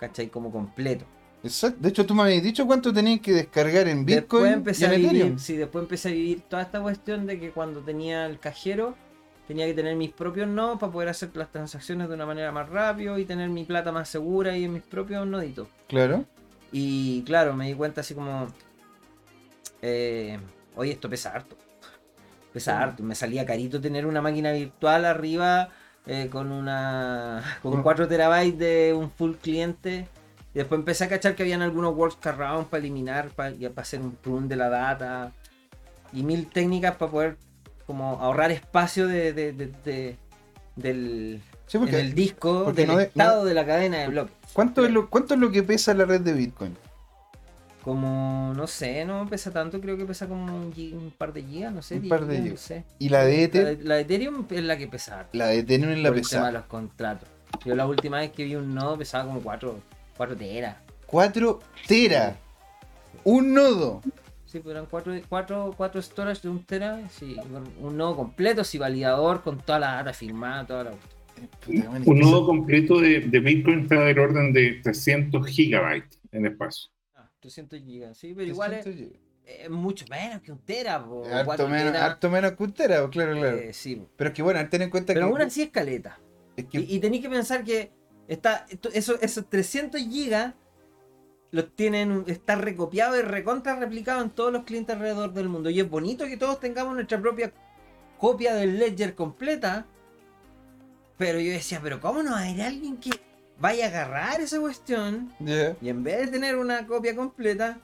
¿cachai? Como completo. Exacto. De hecho, tú me habías dicho cuánto tenías que descargar en Después Bitcoin y empecé, a vivir, Ethereum. sí, después empecé a vivir toda esta cuestión de que cuando tenía el cajero tenía que tener mis propios nodos para poder hacer las transacciones de una manera más rápida y tener mi plata más segura y en mis propios noditos. Claro. Y claro, me di cuenta así como. Eh, oye, esto pesa harto. Pesa Sí. harto. Me salía carito tener una máquina virtual arriba eh, con una. [laughs] con Con- 4 terabytes de un full cliente. Y después empecé a cachar que habían algunos workarounds para eliminar, para, hacer un prune de la data. Y mil técnicas para poder como ahorrar espacio de, de- de- de- del, Sí, en porque el disco porque del no estado de la cadena de bloques. ¿cuánto, es lo, ¿cuánto es lo que pesa la red de Bitcoin? Como, no sé, no pesa tanto, creo que pesa como un, par de gigas, no sé. Un 10 par de gigas, gigas. No sé. Y la de La, Ether, de- la de Ethereum es la que pesa. la de Ethereum es la por el tema de pesada. los contratos. Yo la última vez que vi un nodo pesaba como 4, 4 teras. 4 tera. Un nodo. Sí, pues eran 4 cuatro, cuatro storage de un tera. Sí, un nodo completo, sí, validador, con toda la data firmada, toda la. Puta, Un nodo completo de, de Bitcoin está del orden de 300 gigabytes en espacio. Ah, 300 gigas, sí, pero igual es, 300 es mucho menos que un tera. po, Harto cuatro menos, teras, harto menos que un tera, claro, claro. eh, sí, Pero es que bueno, ten en cuenta pero que. aún así es caleta. es que- Y, y tenéis que pensar que está, esto- eso- esos 300 gigas los tienen, está recopiado y recontra replicado en todos los clientes alrededor del mundo. Y es bonito que todos tengamos nuestra propia copia del Ledger completa. Pero yo decía, pero ¿cómo no hay alguien que vaya a agarrar esa cuestión y en vez de tener una copia completa,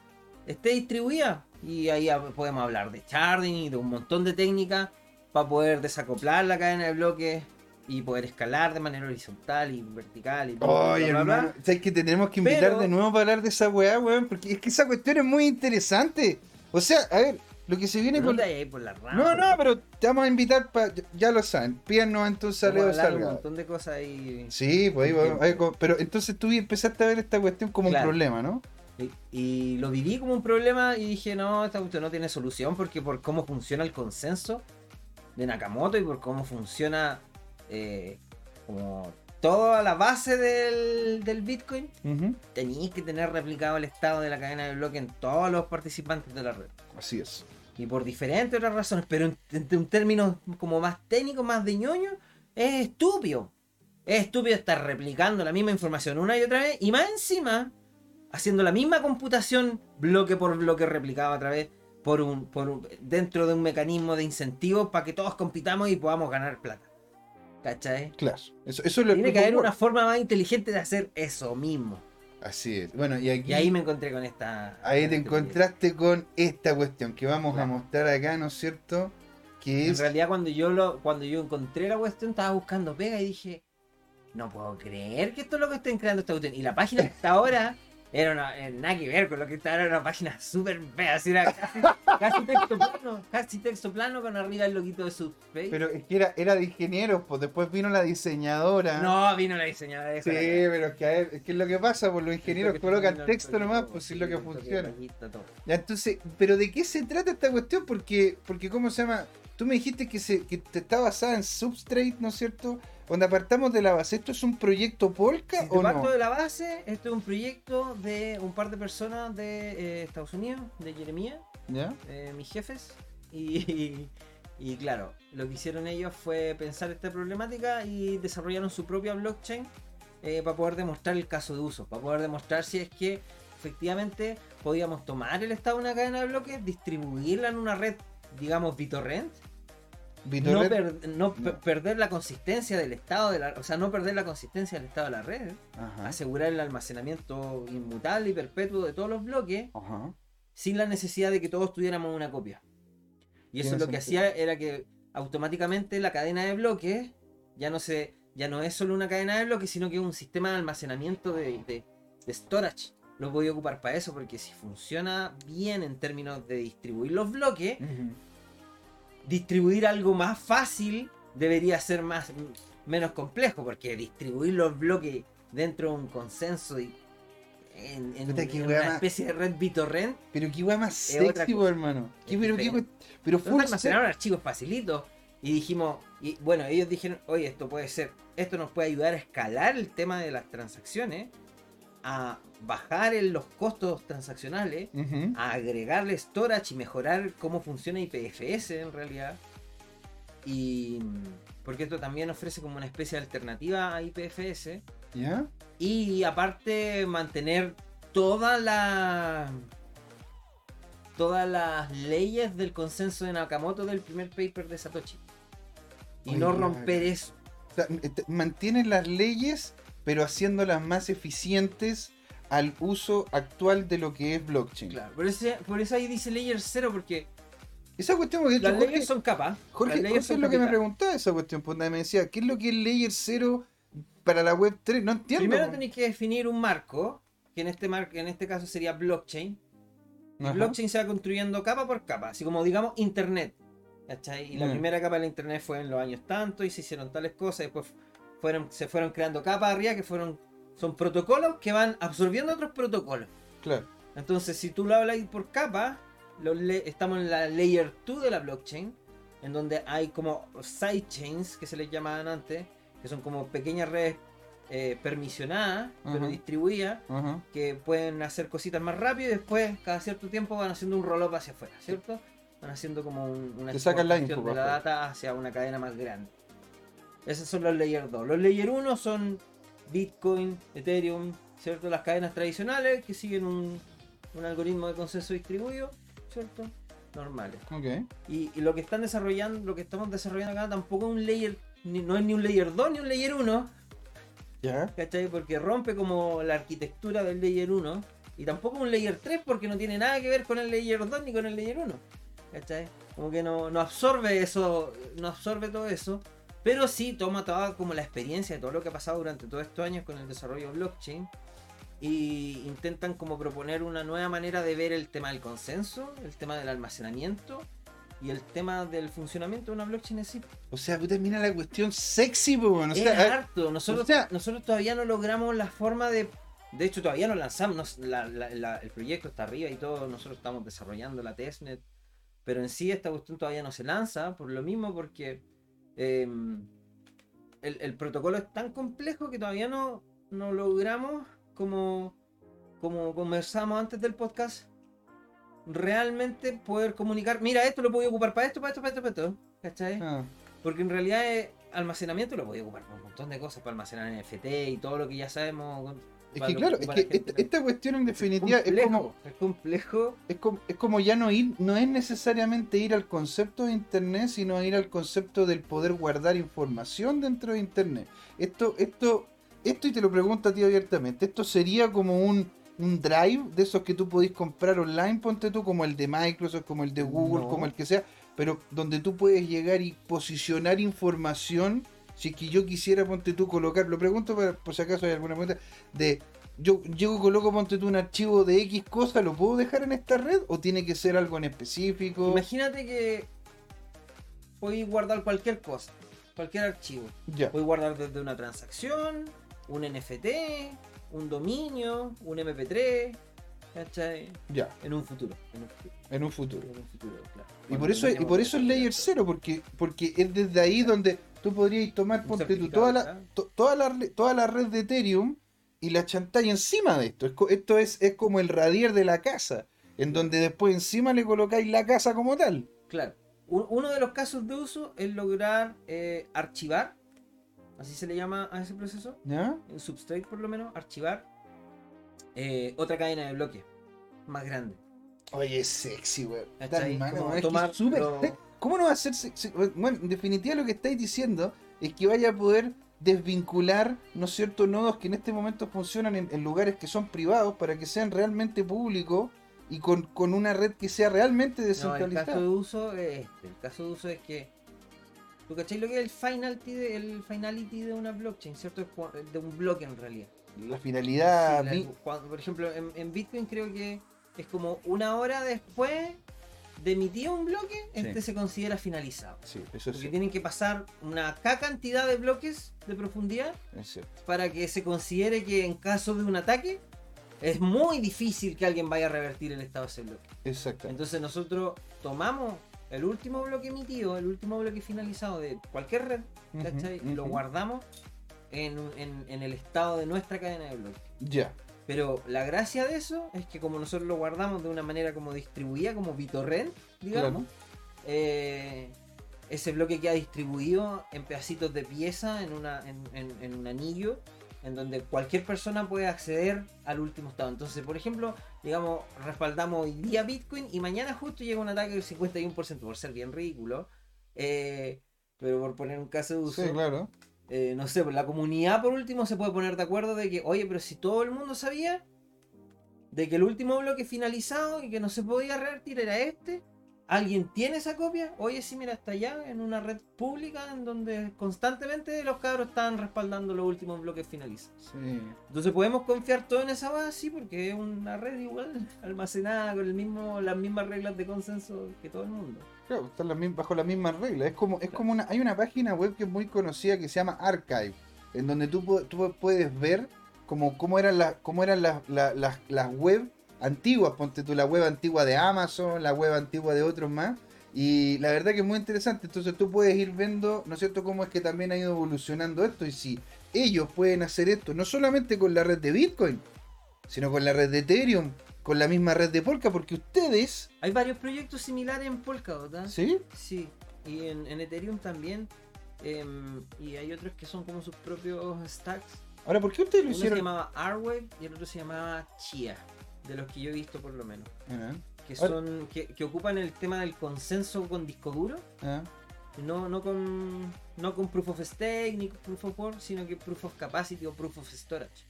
esté distribuida? Y ahí podemos hablar de sharding y de un montón de técnicas para poder desacoplar la cadena de bloques y poder escalar de manera horizontal y vertical y bla, Oye, hermano, ¿sabes que tenemos que invitar Pero- de nuevo para hablar de esa weá, weón? Porque es que esa cuestión es muy interesante. O sea, a ver, lo que se viene No con. por la rama. No, no, pero te vamos a invitar para. Ya lo saben, pídanos entonces a Leo de un montón de cosas ahí. Sí, pues ahí Pero entonces tú empezaste a ver esta cuestión como Claro. un problema, ¿no? Y, y lo viví como un problema y dije, no, esta cuestión no tiene solución porque por cómo funciona el consenso de Nakamoto y por cómo funciona eh, como toda la base del, del Bitcoin, Ujú. tenéis que tener replicado el estado de la cadena de bloque en todos los participantes de la red. Así es. Y por diferentes otras razones, pero en, en- en términos como más técnicos, más de ñoño, es estúpido. Es estúpido estar replicando la misma información una y otra vez y más encima haciendo la misma computación bloque por bloque replicado a través por un, por un- dentro de un mecanismo de incentivos para que todos compitamos y podamos ganar plata. ¿Cachai? Claro. Eso, eso lo Tiene que haber una forma más inteligente de hacer eso mismo. Así es. Bueno, y aquí. Y ahí me encontré con esta. Ahí te encontraste con esta cuestión que vamos a mostrar acá, ¿no es cierto? Que En es. realidad cuando yo lo, cuando yo encontré la cuestión estaba buscando pega y dije, no puedo creer que esto es lo que estén creando esta cuestión. Y la página hasta ahora era una, eh, nada que ver con lo que estaba, era una página súper fea, así era [laughs] casi, casi texto plano, casi texto plano con arriba el loguito de Subspace. Pero es que era, era de ingenieros, pues después vino la diseñadora. No, vino la diseñadora Sí, pero es que, a ver, es que es lo que pasa, pues los ingenieros colocan texto nomás, pues es lo que funciona. Ya, entonces, pero ¿de qué se trata esta cuestión? Porque, porque ¿cómo se llama? Tú me dijiste que, se, que te está basada en Substrate, ¿no es cierto? Donde apartamos de la base. ¿Esto es un proyecto Polka Si o parto no? de la base, esto es un proyecto de un par de personas de eh, Estados Unidos, de Jeremía, ¿Ya? eh, mis jefes. Y, [laughs] y claro, lo que hicieron ellos fue pensar esta problemática y desarrollaron su propia blockchain eh, para poder demostrar el caso de uso, para poder demostrar si es que efectivamente podíamos tomar el estado de una cadena de bloques, distribuirla en una red, digamos, BitTorrent, no, per- perder la consistencia del estado de la, o sea, no perder la consistencia del estado de la red, Ajá. asegurar el almacenamiento inmutable y perpetuo de todos los bloques Ajá. sin la necesidad de que todos tuviéramos una copia. Y eso lo que hacía era que automáticamente la cadena de bloques ya no se ya no es solo una cadena de bloques, sino que es un sistema de almacenamiento de, de- de storage. Lo podía ocupar para eso, porque si funciona bien en términos de distribuir los bloques. Distribuir algo más fácil debería ser más menos complejo, porque distribuir los bloques dentro de un consenso y en, en- Puta, qué en wea una más- especie de red BitTorrent Pero qué weá más sexy, hermano. ¿Qué, pero, qué, pero almacenaron archivos facilitos y dijimos, y bueno, ellos dijeron, oye, esto puede ser, esto nos puede ayudar a escalar el tema de las transacciones, a bajar en los costos transaccionales, a agregarle storage y mejorar cómo funciona IPFS en realidad. Y porque esto también ofrece como una especie de alternativa a IPFS. ¿Ya? Y aparte mantener toda la todas las leyes del consenso de Nakamoto del primer paper de Satoshi. Y Oye, no romper eso. O sea, este, mantienen las leyes, pero haciéndolas más eficientes al uso actual de lo que es blockchain. Claro. Por eso, por eso ahí dice layer 0, porque Esa cuestión, porque hecho, las Jorge, son capas. Jorge, las Jorge son es lo que me preguntaba esa cuestión, pues, me decía, ¿qué es lo que es Layer 0 para la web 3? No entiendo. Primero pues. tenéis que definir un marco, que en este mar en este caso sería blockchain, Ajá. blockchain se va construyendo capa por capa, así como digamos internet. ¿cachai? Y la Mm. primera capa de la internet fue en los años tanto y se hicieron tales cosas, después fueron, se fueron creando capas arriba que fueron son protocolos que van absorbiendo otros protocolos. Claro. Entonces, si tú lo hablas por capa, le- estamos en la layer 2 de la blockchain, en donde hay como sidechains, que se les llamaban antes, que son como pequeñas redes eh, permisionadas, pero distribuidas, que pueden hacer cositas más rápido y después, cada cierto tiempo, van haciendo un roll-up hacia afuera, ¿cierto? Van haciendo como un- una Te sacan la de la data hacia una cadena más grande. Esos son los layer 2. Los layer 1 son Bitcoin, Ethereum, ¿cierto? Las cadenas tradicionales que siguen un, un algoritmo de consenso distribuido, ¿cierto? Normales. Ok. Y, y lo que están desarrollando, lo que estamos desarrollando acá tampoco es un layer, ni- no es ni un layer 2 ni un layer 1, Ya. ¿cachai? Porque rompe como la arquitectura del layer 1 y tampoco un layer 3 porque no tiene nada que ver con el layer 2 ni con el layer 1, ¿cachai? Como que no, no absorbe eso, no absorbe todo eso, pero sí toma toda como la experiencia de todo lo que ha pasado durante todos estos años con el desarrollo de blockchain y intentan como proponer una nueva manera de ver el tema del consenso, el tema del almacenamiento y el tema del funcionamiento de una blockchain en sí. O sea, puta, mira la cuestión sexy, weón. O es sea, eh, harto. Nosotros, o sea- nosotros todavía no logramos la forma de. De hecho, todavía no lanzamos. nos- la- la- la- el proyecto está arriba y todo. Nosotros estamos desarrollando la testnet. Pero en sí, esta cuestión todavía no se lanza. Por lo mismo, porque eh, el, el protocolo es tan complejo que todavía no, no logramos, como, como conversamos antes del podcast, realmente poder comunicar. Mira, esto lo puedo ocupar para esto, para esto, para esto, para esto. ¿Cachai? ah, Porque en realidad eh, almacenamiento lo podía ocupar para un montón de cosas, para almacenar NFT y todo lo que ya sabemos. con- es que claro, es que esta, esta cuestión en definitiva es como, es complejo. es como es como ya no ir, no es necesariamente ir al concepto de internet, sino ir al concepto del poder guardar información dentro de internet. Esto, esto, esto y te lo pregunto a ti abiertamente, esto sería como un, un drive de esos que tú podés comprar online, ponte tú, como el de Microsoft, como el de Google, No. como el que sea, pero donde tú puedes llegar y posicionar información. Si es que yo quisiera, ponte tú, colocar, lo pregunto para- por si acaso hay alguna pregunta, de yo llego, coloco, ponte tú un archivo de X cosa, ¿lo puedo dejar en esta red? ¿O tiene que ser algo en específico? Imagínate que podéis guardar cualquier cosa, cualquier archivo. Ya, Podéis guardar desde una transacción, un NFT, un dominio, un MP3, ¿cachai? ya, En un futuro. En un futuro, en un futuro. en un futuro, claro. Y por eso, y por eso es layer desarrollado. cero, porque, porque es desde ahí donde tú podrías tomar, ponte tú, toda la, toda la, toda la red de Ethereum y la chantáis encima de esto. Es esto es, es como el radier de la casa, en donde después encima le colocáis la casa como tal. Claro. Un- Uno de los casos de uso es lograr eh, archivar, así se le llama a ese proceso, ¿Ya? en Substrate por lo menos, archivar eh, otra cadena de bloques más grande. Oye, es sexy, weón. Como es que tomar súper- lo- ¿Cómo no va a ser? Bueno, en definitiva lo que estáis diciendo es que vaya a poder desvincular, ¿no es cierto?, nodos que en este momento funcionan en, en lugares que son privados para que sean realmente públicos y con, con una red que sea realmente No, el descentralizada. caso de uso es este. El caso de uso es que. ¿Tú cachai lo que es el finality de, el finality de una blockchain, ¿cierto? De un bloque en realidad. La finalidad... Sí, la- mi- cuando- por ejemplo, en, en Bitcoin creo que es como una hora después de emitir un bloque, este se considera finalizado. Sí, eso Porque sí, tienen que pasar una K cantidad de bloques de profundidad para que se considere que en caso de un ataque es muy difícil que alguien vaya a revertir el estado de ese bloque. Exacto. Entonces nosotros tomamos el último bloque emitido, el último bloque finalizado de cualquier red, ¿cachai? Ujú, Lo guardamos en, en- en el estado de nuestra cadena de bloques. Ya. Pero la gracia de eso es que como nosotros lo guardamos de una manera como distribuida, como BitTorrent, digamos, eh, ese bloque queda distribuido en pedacitos de pieza, en, una, en, en- en un anillo, en donde cualquier persona puede acceder al último estado. Entonces, por ejemplo, digamos, respaldamos hoy día Bitcoin y mañana justo llega un ataque del 51%, por ser bien ridículo. eh, pero por poner un caso de uso, Sí, claro. Eh, no sé, la comunidad por último se puede poner de acuerdo de que, oye, pero si todo el mundo sabía de que el último bloque finalizado y que no se podía revertir era este, ¿Alguien tiene esa copia? Oye, sí, mira, está allá en una red pública en donde constantemente los cabros están respaldando los últimos bloques finalizan. Sí. Entonces podemos confiar todo en esa base, sí, porque es una red igual, [laughs] almacenada con el mismo, las mismas reglas de consenso que todo el mundo. Claro, están las bajo las mismas reglas. Es como, una, hay una página web que es muy conocida que se llama Archive, en donde tú, tú puedes ver cómo eran, las web antiguas, ponte tú la web antigua de Amazon, la web antigua de otros más. Y la verdad que es muy interesante. Entonces tú puedes ir viendo, ¿no es cierto?, cómo es que también ha ido evolucionando esto. Y si ellos pueden hacer esto, no solamente con la red de Bitcoin, sino con la red de Ethereum, con la misma red de Polka, porque ustedes, Hay varios proyectos similares en Polkadot, ¿ah? ¿sí? Sí, y en, en Ethereum también. em, y hay otros que son como sus propios stacks. Ahora, ¿por qué ustedes lo Uno se hicieron? llamaba Arwave y el otro se llamaba Chia, de los que yo he visto por lo menos. Ah, Que son que, que ocupan el tema del consenso con disco duro, ah. no, no con no con proof of stake ni proof of work, sino que proof of capacity o proof of storage.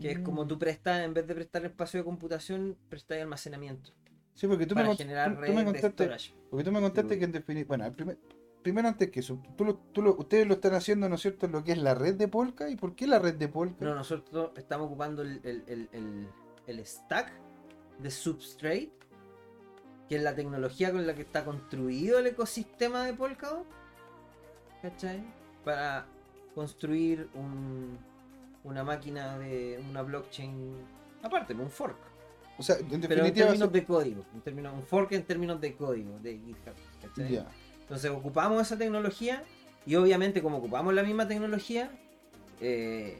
Que es como Mm. tú prestas, en vez de prestar espacio de computación, prestas almacenamiento Sí, porque tú me, para cont- generar tú- tú me de contaste, storage. porque tú me contaste que en definitiva, bueno, primer- primero antes que eso, tú lo- tú lo- ustedes lo están haciendo, ¿no es cierto?, lo que es la red de Polka, ¿y por qué la red de Polka? No, nosotros estamos ocupando el, el- el- el- el stack de Substrate, que es la tecnología con la que está construido el ecosistema de Polkadot, ¿cachai? Para construir un- una máquina de una blockchain aparte, un fork. o sea, en Pero en términos de código, en términos, un fork en términos de código, de GitHub, ya. Entonces ocupamos esa tecnología y obviamente como ocupamos la misma tecnología, eh,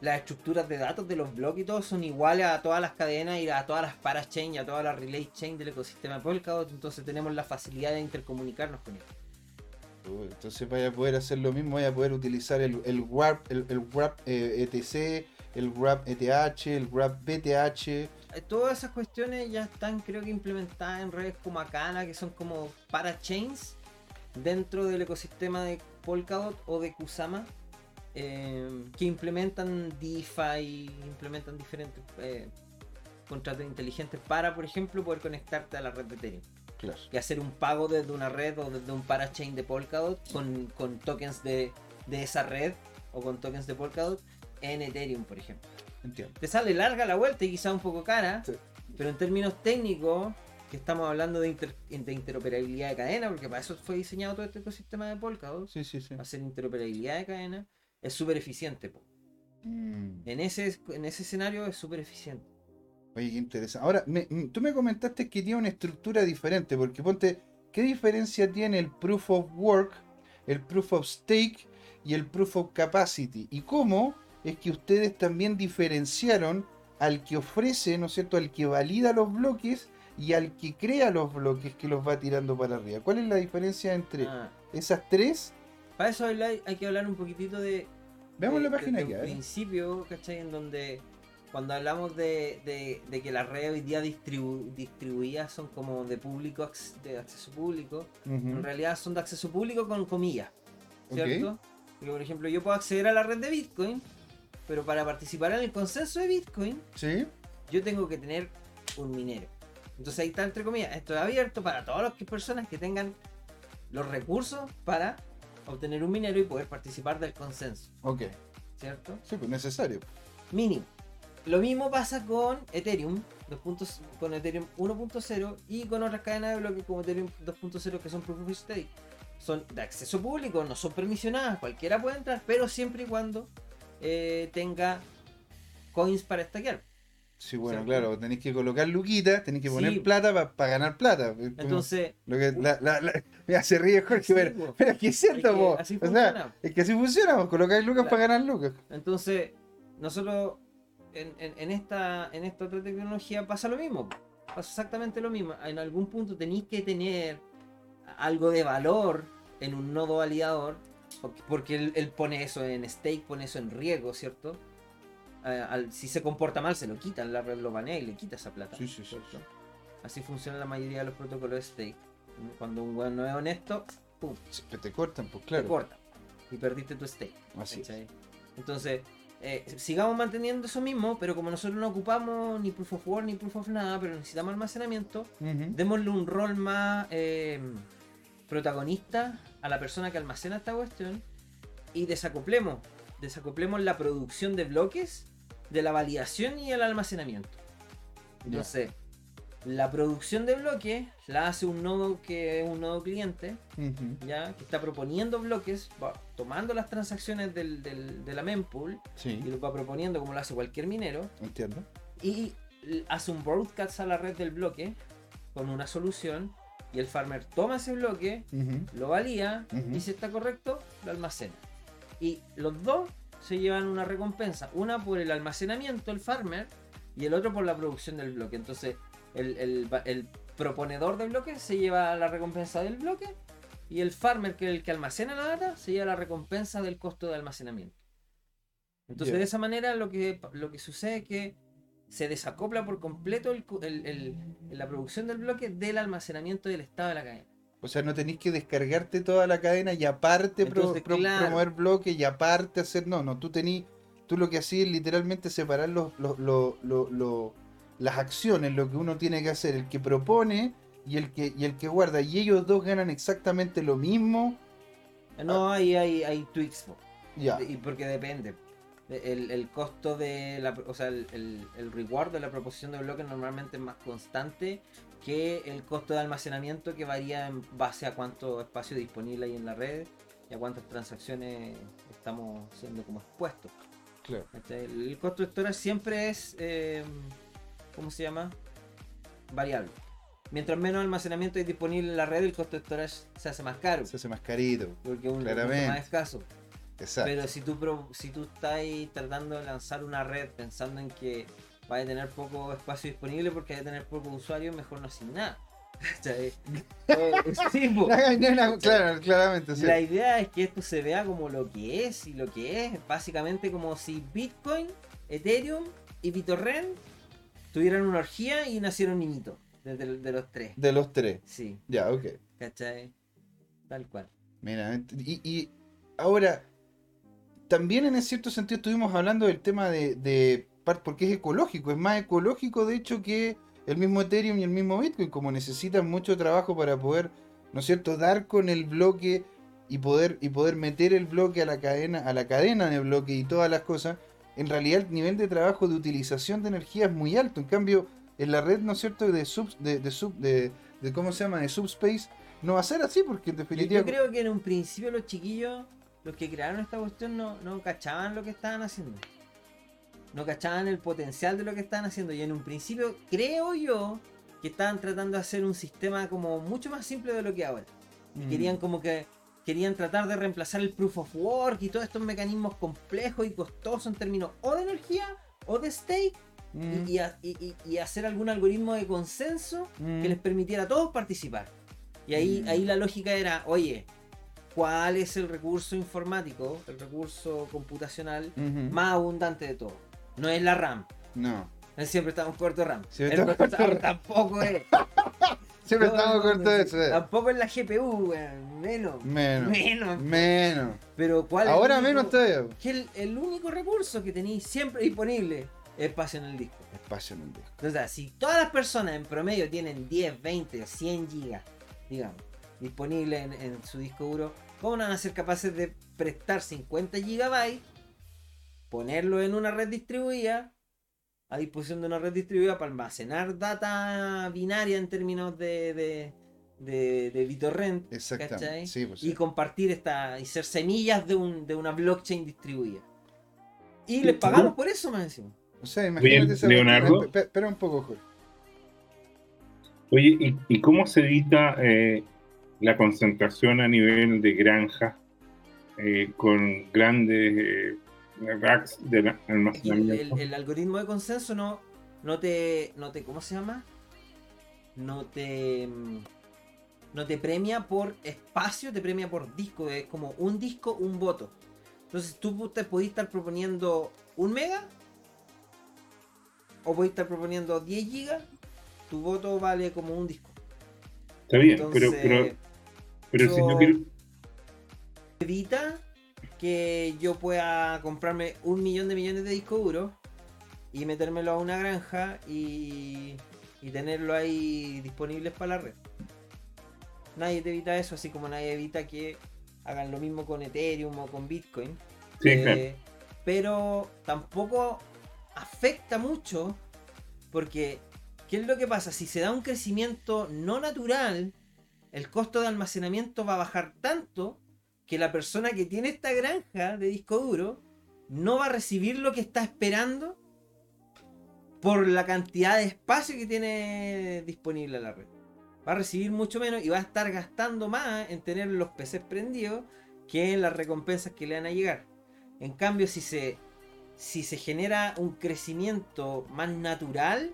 las estructuras de datos de los bloques y todo son iguales a todas las cadenas y a todas las parachain y a todas las relay chain del ecosistema Polkadot, entonces tenemos la facilidad de intercomunicarnos con ellos. Uy, Entonces vaya a poder hacer lo mismo, vaya a poder utilizar el, el WRAP, el, el WRAP eh, ETC, el WRAP ETH, el WRAP BTH. Eh, Todas esas cuestiones ya están creo que implementadas en redes como Akana, que son como parachains dentro del ecosistema de Polkadot o de Kusama, eh, que implementan DeFi, implementan diferentes contratos inteligentes para, por ejemplo, poder conectarte a la red de Ethereum Claro. y hacer un pago desde una red o desde un parachain de Polkadot con, con tokens de, de esa red o con tokens de Polkadot en Ethereum, por ejemplo Entiendo. te sale larga la vuelta y quizá un poco cara, Sí. pero en términos técnicos, que estamos hablando de, inter- de interoperabilidad de cadena, porque para eso fue diseñado todo este ecosistema de Polkadot, Sí, sí, sí. hacer interoperabilidad de cadena, es súper eficiente. Mm. En ese, en ese escenario es súper eficiente. Oye, qué interesante. Ahora, me- tú me comentaste que tiene una estructura diferente, porque ponte, ¿qué diferencia tiene el Proof of Work, el Proof of Stake y el Proof of Capacity? ¿Y cómo es que ustedes también diferenciaron al que ofrece, ¿no es cierto?, al que valida los bloques y al que crea los bloques que los va tirando para arriba. ¿Cuál es la diferencia entre Ah, esas tres? para eso hay que hablar un poquitito de, Veamos de- la página de- de un principio, ¿cachai? En donde cuando hablamos de, de- de que las redes hoy día distribu- distribuidas son como de público, de acceso público, en realidad son de acceso público con comillas. ¿cierto? Porque, por ejemplo, yo puedo acceder a la red de Bitcoin, pero para participar en el consenso de Bitcoin, ¿Sí? yo tengo que tener un minero. Entonces ahí está, entre comillas, esto es abierto para todas las personas que tengan los recursos para obtener un minero y poder participar del consenso, Ok. ¿cierto? Sí, pues necesario. Mínimo. Lo mismo pasa con Ethereum, 2 puntos- con Ethereum 1.0 y con otras cadenas de bloques como Ethereum 2.0 que son Proof of Stake. Son de acceso público, no son permisionadas, cualquiera puede entrar, pero siempre y cuando eh, tenga coins para stackear. Sí, bueno, ¿Cierto? claro, tenéis que colocar luquitas, tenéis que poner Sí. plata para ganar plata. Entonces, lo que, la, la, la- mira, se ríe Jorge, Sí, pero, pero es que es cierto, es que po. así O sea, es que así funciona, po, colocáis lucas Claro. para ganar lucas. Entonces, nosotros en, en- en esta, en esta otra tecnología pasa lo mismo. Pasa exactamente lo mismo. En algún punto tenéis que tener algo de valor en un nodo validador. Porque, porque él, él pone eso en stake, pone eso en riesgo, ¿cierto? Eh, al- si se comporta mal, se lo quitan, la red lo banea y le quita esa plata. Sí, sí, sí. Así funciona la mayoría de los protocolos de stake. Cuando un weón no es honesto, pum, Siempre te cortan, pues te claro. corta. Y perdiste tu stake. Así. Entonces, eh, sigamos manteniendo eso mismo, pero como nosotros no ocupamos ni proof of work ni proof of nada, pero necesitamos almacenamiento, démosle un rol más eh, protagonista a la persona que almacena esta cuestión y desacoplemos, desacoplemos la producción de bloques de la validación y el almacenamiento. Entonces, la producción de bloques la hace un nodo que es un nodo cliente, ya que está proponiendo bloques, va tomando las transacciones del, del- de la mempool Sí, y lo va proponiendo como lo hace cualquier minero entiendo. y hace un broadcast a la red del bloque con una solución y el farmer toma ese bloque, lo valía y si está correcto, lo almacena. Y los dos se llevan una recompensa, una por el almacenamiento, el farmer, y el otro por la producción del bloque. Entonces, el, el el proponedor del bloque se lleva la recompensa del bloque y el farmer, que es el que almacena la data, se lleva la recompensa del costo de almacenamiento. Entonces, de esa manera, lo que, lo que sucede es que se desacopla por completo el el- la producción del bloque del almacenamiento del estado de la cadena. O sea, no tenéis que descargarte toda la cadena y aparte pro- Entonces, pro- claro. promover bloques y aparte hacer. No, no, tú tenís. Tú lo que hacías es literalmente separar los, los- lo- lo- lo- las acciones, lo que uno tiene que hacer, el que propone y el que, y el que guarda. Y ellos dos ganan exactamente lo mismo. No, hay, hay, hay tweaks. Ya. Y porque depende. El, el costo de la. O sea, el, el, el reward de la proposición de bloques normalmente es más constante que el costo de almacenamiento que varía en base a cuánto espacio disponible hay en la red y a cuántas transacciones estamos siendo como expuestos. Claro. El costo de storage siempre es. eh, ¿Cómo se llama? Variable. Mientras menos almacenamiento hay disponible en la red, el costo de storage se hace más caro. Se hace más carito. Porque es un recurso más escaso. Exacto. Pero si tú, si tú estás tratando de lanzar una red pensando en que vaya a tener poco espacio disponible porque vaya a tener pocos usuarios, mejor no hacer nada. [laughs] [laughs] Eh, sí, po. claro, claramente. sí. La idea es que esto se vea como lo que es y lo que es, básicamente como si Bitcoin, Ethereum y BitTorrent tuvieran una orgía y nacieron niñitos de los tres. De los tres. Sí, Ya, ok. ¿cachai? Tal cual. Mira, y, y ahora, también en cierto sentido estuvimos hablando del tema de, de porque es ecológico, es más ecológico de hecho que el mismo Ethereum y el mismo Bitcoin, como necesitan mucho trabajo para poder, ¿no es cierto?, dar con el bloque y poder, y poder meter el bloque a la cadena, a la cadena de bloque y todas las cosas, en realidad el nivel de trabajo de utilización de energía es muy alto. En cambio, en la red, ¿no es cierto?, de sub, de, de sub, de, de ¿cómo se llama?, de subspace, no va a ser así porque en definitiva... yo creo que en un principio los chiquillos, los que crearon esta cuestión, no, no cachaban lo que estaban haciendo. No cachaban el potencial de lo que estaban haciendo. Y en un principio, creo yo, que estaban tratando de hacer un sistema como mucho más simple de lo que ahora. Y Mm. querían como que querían tratar de reemplazar el proof of work y todos estos mecanismos complejos y costosos en términos o de energía o de stake Mm, y, y a- y- y- y hacer algún algoritmo de consenso mm. que les permitiera a todos participar. Y ahí, Mm. ahí la lógica era, oye, ¿cuál es el recurso informático, el recurso computacional más abundante de todo? No es la RAM. No. Siempre estamos cortos de RAM. Cortos de procesador tampoco es. Siempre No, estamos no, cortos no, de eso. Tampoco es la GPU, weón. Menos. Menos. Menos. Menos. Pero ¿cuál es el Ahora único- menos todavía. Que el, el único recurso que tenéis siempre disponible es espacio en el disco. Espacio en el disco. Sea, si todas las personas en promedio tienen 10, 20 o 100 gigas, digamos, disponibles en, en su disco duro, ¿cómo no van a ser capaces de prestar 50 gigabytes, ponerlo en una red distribuida, a disposición de una red distribuida para almacenar data binaria en términos de, de, de, de BitTorrent. Sí, pues, y sí. compartir esta y ser semillas de, un, de una blockchain distribuida. Y les pagamos por eso, más encima. O sea, imagínate Leonardo. Espera un poco, Jorge. Oye, ¿y, y cómo se evita eh, la concentración a nivel de granja eh, con grandes eh, racks de el, almacenamiento? el- el algoritmo de consenso no, no te. no te. ¿cómo se llama? No te. mm, No te premia por espacio, te premia por disco. Es como un disco, un voto. Entonces tú te estar proponiendo un mega. O podés estar proponiendo 10 gigas. Tu voto vale como un disco. Está bien, Entonces, pero, pero, pero si yo quiero... evita que yo pueda comprarme un millón de millones de discos duros y metérmelo a una granja y, y tenerlo ahí disponibles para la red. Nadie te evita eso, así como nadie evita que hagan lo mismo con Ethereum o con Bitcoin. Sí, Eh, claro. Pero tampoco afecta mucho porque ¿qué es lo que pasa? Si se da un crecimiento no natural, el costo de almacenamiento va a bajar tanto que la persona que tiene esta granja de disco duro no va a recibir lo que está esperando por la cantidad de espacio que tiene disponible la red. Va a recibir mucho menos y va a estar gastando más en tener los PCs prendidos que en las recompensas que le van a llegar. En cambio, si se, si se genera un crecimiento más natural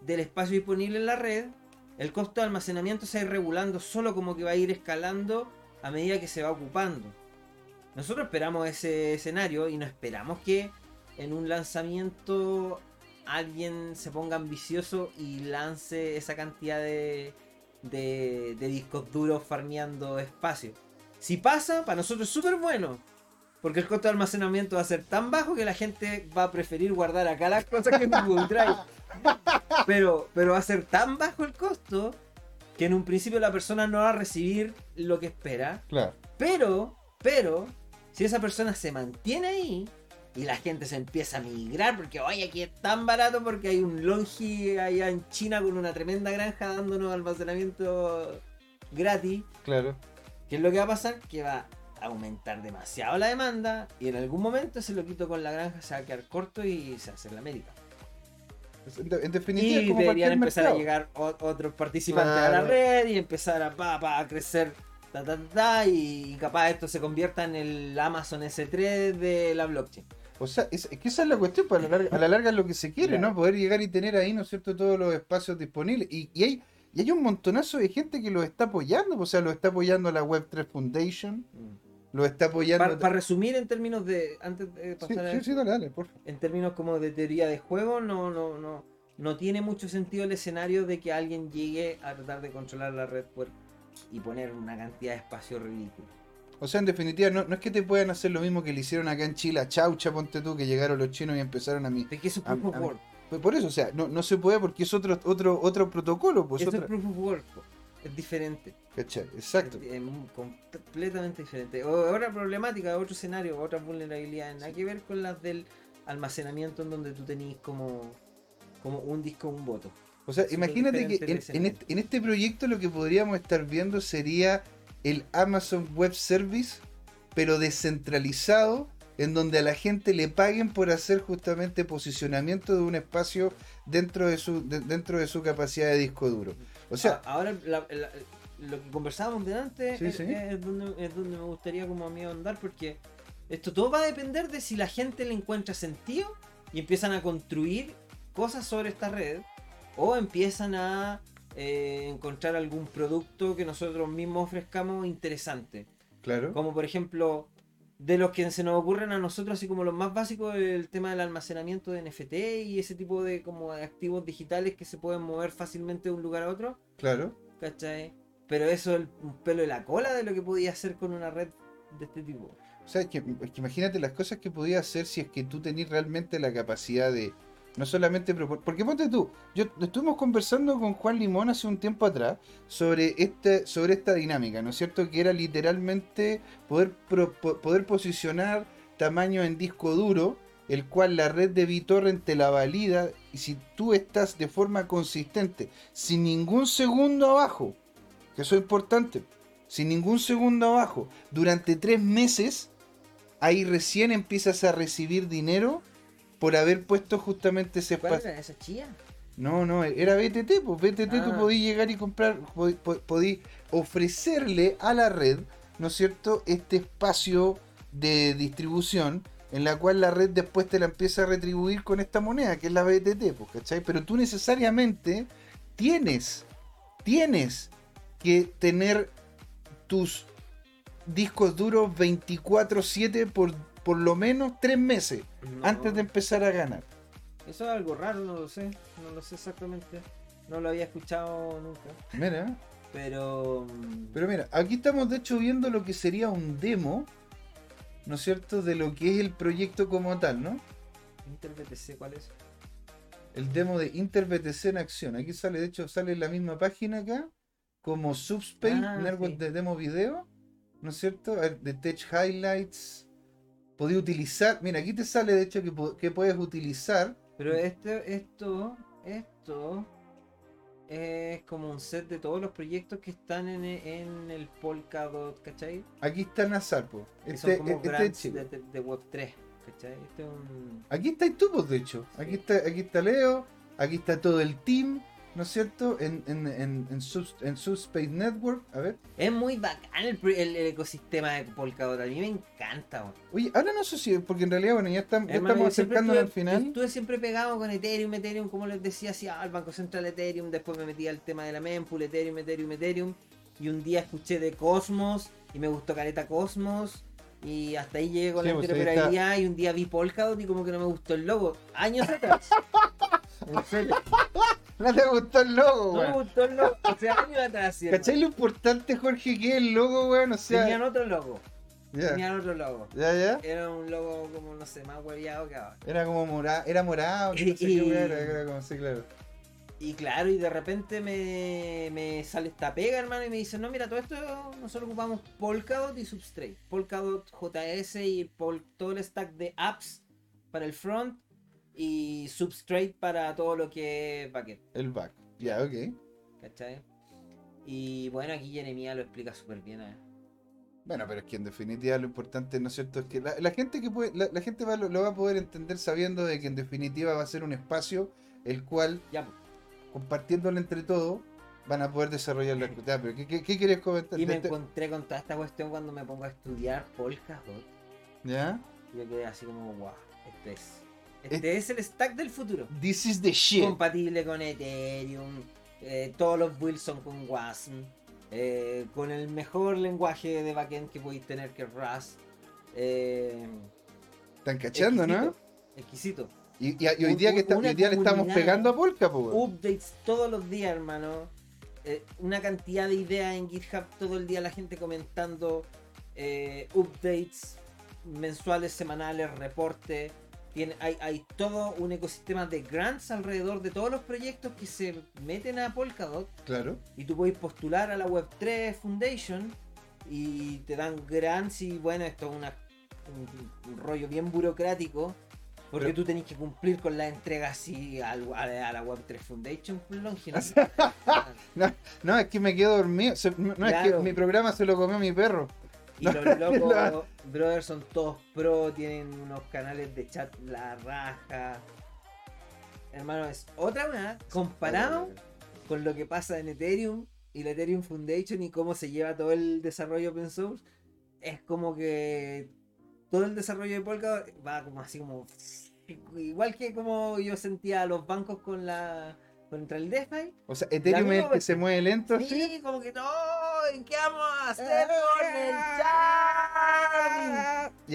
del espacio disponible en la red, el costo de almacenamiento se va a ir regulando solo como que va a ir escalando a medida que se va ocupando. Nosotros esperamos ese escenario y no esperamos que en un lanzamiento alguien se ponga ambicioso y lance esa cantidad de, de, de discos duros farmeando espacio. Si pasa, para nosotros es súper bueno. Porque el costo de almacenamiento va a ser tan bajo que la gente va a preferir guardar acá las cosas que en Google Drive. [laughs] Pero, pero va a ser tan bajo el costo que en un principio la persona no va a recibir lo que espera. Claro. Pero, pero, si esa persona se mantiene ahí y la gente se empieza a migrar porque, oye, aquí es tan barato porque hay un Longi allá en China con una tremenda granja dándonos almacenamiento gratis. Claro. ¿Qué es lo que va a pasar? Que va a aumentar demasiado la demanda y en algún momento se lo quito con la granja, se va a quedar corto y se a hacer la América. En, de- en definitiva, Y como deberían empezar a llegar otros participantes a la red y empezar a, pa, pa, a crecer ta, ta, ta, ta, y capaz esto se convierta en el Amazon S3 de la blockchain. O sea, es, que esa es la cuestión, pues a la larga, a la larga es lo que se quiere, Claro. ¿no? Poder llegar y tener ahí, ¿no es cierto?, todos los espacios disponibles. Y, y hay, y hay un montonazo de gente que lo está apoyando, pues, o sea, lo está apoyando la Web3 Foundation, lo está apoyando... Para resumir en términos de, antes de Sí, pasar a sí, sí, dale, dale, por favor. en términos como de teoría de juego, no, no, no, no tiene mucho sentido el escenario de que alguien llegue a tratar de controlar la red por- y poner una cantidad de espacio ridículo. O sea, en definitiva, no, no es que te puedan hacer lo mismo que le hicieron acá en Chile a Chaucha, ponte tú, que llegaron los chinos y empezaron a mí. Es que eso es proof of work. Pues Por eso, o sea, no, no se puede porque es otro otro otro protocolo, pues Eso otra... es proof of work. Es diferente. ¿Cachai? Exacto. Es, completamente diferente. O- otra problemática, otro escenario, otras vulnerabilidades. Nada que ver con las del almacenamiento en donde tú tenés como, como un disco, un voto. O sea, imagínate que en, este, en este proyecto lo que podríamos estar viendo sería el Amazon Web Service, pero descentralizado, en donde a la gente le paguen por hacer justamente posicionamiento de un espacio dentro de su, de- dentro de su capacidad de disco duro. O sea, ahora la- la- lo que conversábamos delante Sí, es, sí. es donde, es donde me gustaría como a mí andar porque esto todo va a depender de si la gente le encuentra sentido y empiezan a construir cosas sobre esta red o empiezan a eh, encontrar algún producto que nosotros mismos ofrezcamos interesante. claro. Como por ejemplo, de los que se nos ocurren a nosotros, así como los más básicos, el tema del almacenamiento de NFT y ese tipo de como activos digitales que se pueden mover fácilmente de un lugar a otro. Claro. ¿Cachai? Pero eso es un pelo de la cola de lo que podía hacer con una red de este tipo. O sea, es que, es que imagínate las cosas que podía hacer si es que tú tenés realmente la capacidad de no solamente porque ponte tú, yo estuvimos conversando con Juan Limón hace un tiempo atrás sobre este, sobre esta dinámica, ¿no es cierto? Que era literalmente poder pro- po- poder posicionar tamaño en disco duro, el cual la red de BitTorrent te la valida y si tú estás de forma consistente, sin ningún segundo abajo, que eso es importante, sin ningún segundo abajo, durante tres meses, ahí recién empiezas a recibir dinero por haber puesto justamente ese ¿Cuál espacio. esa chía? No, no, era BTT, pues BTT tú Ah. podías llegar y comprar, pod- pod- podías ofrecerle a la red, ¿no es cierto?, este espacio de distribución en la cual la red después te la empieza a retribuir con esta moneda, que es la BTT, pues, ¿cachai? Pero tú necesariamente tienes, tienes que tener tus discos duros 24/7 por por lo menos tres meses No. antes de empezar a ganar. Eso es algo raro, no lo sé. No lo sé exactamente. No lo había escuchado nunca. Mira. Pero. mm, Pero mira, aquí estamos de hecho viendo lo que sería un demo, ¿no es cierto?, de lo que es el proyecto como tal, ¿no? InterBTC, ¿cuál es? El demo de InterBTC en acción. Aquí sale, de hecho, sale en la misma página acá, como Subspace, Ah, sí. de demo video, ¿no es cierto? De Tech Highlights. Podía utilizar, mira, aquí te sale de hecho que, que puedes utilizar. Pero esto, esto, esto es como un set de todos los proyectos que están en, en el Polkadot, ¿cachai? Aquí está Nazar, po. Que Este, son como este grants de, de- de Web3, ¿cachai? Este es un... Aquí está tú, de hecho. Aquí está, aquí está Leo, aquí está todo el team, ¿no es cierto? En, en, en, en, Subs- en Subspace Network. A ver. Es muy bacán el, el- el ecosistema de Polkadot, a mí me encanta, weón. Oye, ahora no sé si, porque en realidad, bueno, ya, estamos ya Hermano, estamos acercándonos al final. Estuve siempre pegado con Ethereum, Ethereum, como les decía, así, ah, el Banco Central Ethereum, después me metí al tema de la mempool, Ethereum, Ethereum, Ethereum, y un día escuché de Cosmos, y me gustó Caleta Cosmos, y hasta ahí llegué con Sí, la pues, interoperabilidad, y un día vi Polkadot y como que no me gustó el logo, años atrás. [laughs] En serio, [laughs] No te gustó el logo, no me gustó el logo, o sea, años atrás, [laughs] ¿sí, ¿Cachai lo importante, Jorge, que es el logo, weón? O sea, Tenían otro logo, ya, tenían otro logo. ya, ya. Era un logo como, no sé, más hueviado que ahora. Era como morado, era morado, no sé [laughs] Y- qué weón era, era como así, claro. Y claro, y de repente me, me sale esta pega, hermano, y me dice, no, mira, todo esto nosotros ocupamos Polkadot y Substrate. Polkadot JS y Pol- todo el stack de apps para el front y Substrate para todo lo que es backend, El back. Ya, ok. ¿cachai? Y bueno, aquí Jeremia lo explica súper bien. ¿eh? Bueno, pero es que en definitiva lo importante, ¿no es cierto? Es que la, la gente que puede, la, la gente va, lo, lo va a poder entender sabiendo de que en definitiva va a ser un espacio el cual, Ya, compartiéndolo entre todos, van a poder desarrollar la [laughs] actividad. Pero ¿qué, qué, qué quieres comentar? Y me este- encontré con toda esta cuestión cuando me pongo a estudiar Polkadot. ¿Ya? Y yo quedé así como, wow, este es. Este es el stack del futuro. This is the shit. compatible con Ethereum, eh, todos los builds son con WASM, eh, con el mejor lenguaje de backend que podéis tener que Rust. eh, Están cachando, ¿no? Exquisito. Y, y- y hoy día, que está- hoy día le estamos pegando a Polka, po. Updates todos los días, hermano. Eh, una cantidad de ideas en GitHub todo el día, la gente comentando updates mensuales, semanales, reportes. Tiene, hay, hay todo un ecosistema de grants alrededor de todos los proyectos que se meten a Polkadot Claro. y tú puedes postular a la Web3 Foundation y te dan grants y bueno, esto es una- un, un rollo bien burocrático porque Pero- tú tenés que cumplir con la entrega así a, la- a la Web3 Foundation Longines. [laughs] No, es que me quedo dormido. No no, es que mi programa se lo comió mi perro. Y los [laughs] locos, brothers, son todos pro, tienen unos canales de chat la raja. Hermano, es otra una comparado con lo que pasa en Ethereum y la Ethereum Foundation y cómo se lleva todo el desarrollo open source, es como que todo el desarrollo de Polkadot va como así como igual que como yo sentía a los bancos con la contra el DeFi, O sea, Ethereum La es el misma que se mueve lento así. sí, como que no, ¿qué vamos a hacer con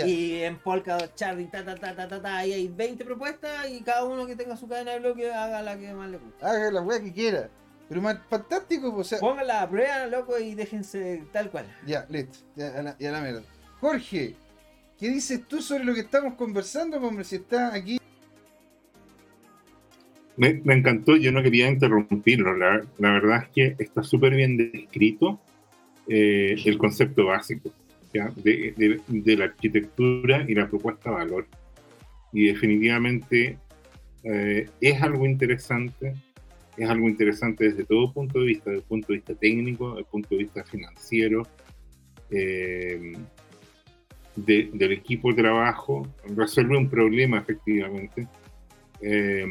el. Y en Polkadot Charting, ta ta ta ta ta ta, ahí hay 20 propuestas y cada uno que tenga su cadena de bloque haga la que más le guste. Haga la weá que quiera. Pero más fantástico, pues, o sea. Pónganla a prueba, loco, y déjense tal cual. Ya, listo. Ya, a la, ya a la mierda. Jorge, ¿qué dices tú sobre lo que estamos conversando, hombre? Si está aquí. Me, encantó, yo no quería interrumpirlo. La, verdad es que está súper bien descrito eh, el concepto básico de- de la arquitectura y la propuesta de valor. Y definitivamente eh, es algo interesante, es algo interesante desde todo punto de vista, desde el punto de vista técnico, desde el punto de vista financiero, eh, de- del equipo de trabajo, resuelve un problema efectivamente. Eh,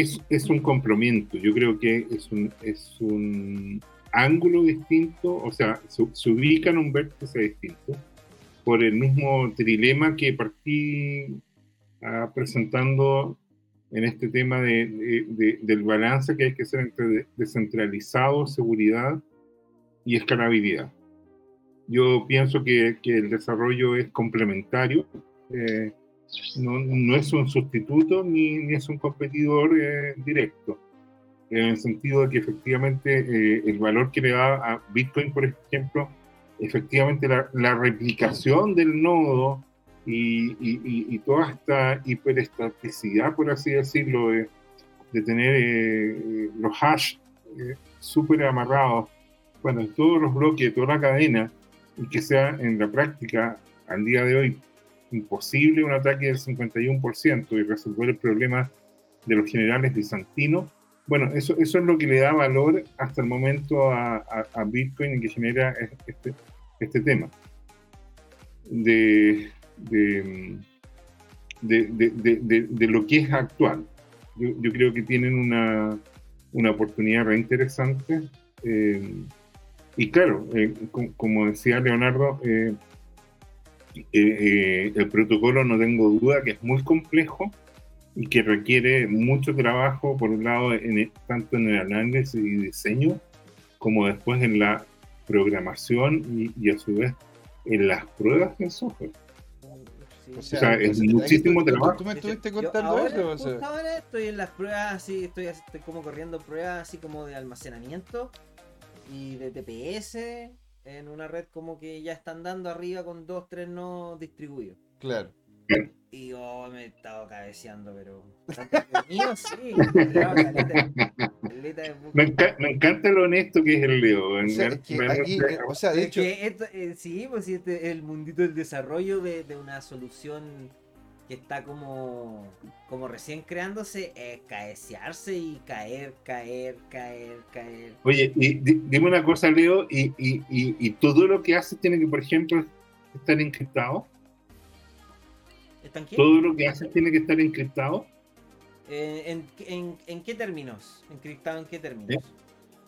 es, es un complemento, yo creo que es un, es un ángulo distinto, o sea, se, se ubica en un vértice distinto por el mismo trilema que partí ah, presentando en este tema de, de- de- del balance que hay que hacer entre de- descentralizado, seguridad y escalabilidad. Yo pienso que, que el desarrollo es complementario. eh, no, es un sustituto ni, ni es un competidor eh, directo. En el sentido de que efectivamente eh, el valor que le da a Bitcoin, por ejemplo, efectivamente la, replicación del nodo y, y, y, toda esta hiperestaticidad, por así decirlo, de, de tener eh, los hash súper amarrados, bueno, en todos los bloques, toda la cadena, y que sea en la práctica, al día de hoy, imposible un ataque del 51% y resolver el problema de los generales bizantinos, bueno, eso, eso es lo que le da valor hasta el momento a, Bitcoin y que genera este, este tema. De, de, de, de, lo que es actual. Yo, yo creo que tienen una, una oportunidad re interesante. Eh, y claro, eh, como decía Leonardo, eh, el protocolo no tengo duda que es muy complejo y que requiere mucho trabajo, por un lado, en, tanto en el análisis y diseño, como después en la programación y, y a su vez en las pruebas del software. O sea, es muchísimo trabajo. ¿Tú me estuviste contando eso? O sea. ahora estoy en las pruebas, así, estoy, estoy como corriendo pruebas así como de almacenamiento y de TPS en una red como que ya están dando arriba con dos, tres nodos distribuidos. Claro. Y yo me he estado cabeceando, pero. Mío, sí. [laughs] me, encanta, lo honesto que es el Leo. O sea, de hecho. Eh, sí, pues este, el mundito del desarrollo de, de, una solución que está como, como recién creándose es caecearse y caer, caer, caer, caer. Oye, y, dime una cosa, Leo, y, y, y, todo lo que haces tiene que, por ejemplo, estar encriptado. ¿Todo lo que haces tiene que estar encriptado? Eh, en, en, en, qué términos? ¿Encriptado en qué términos?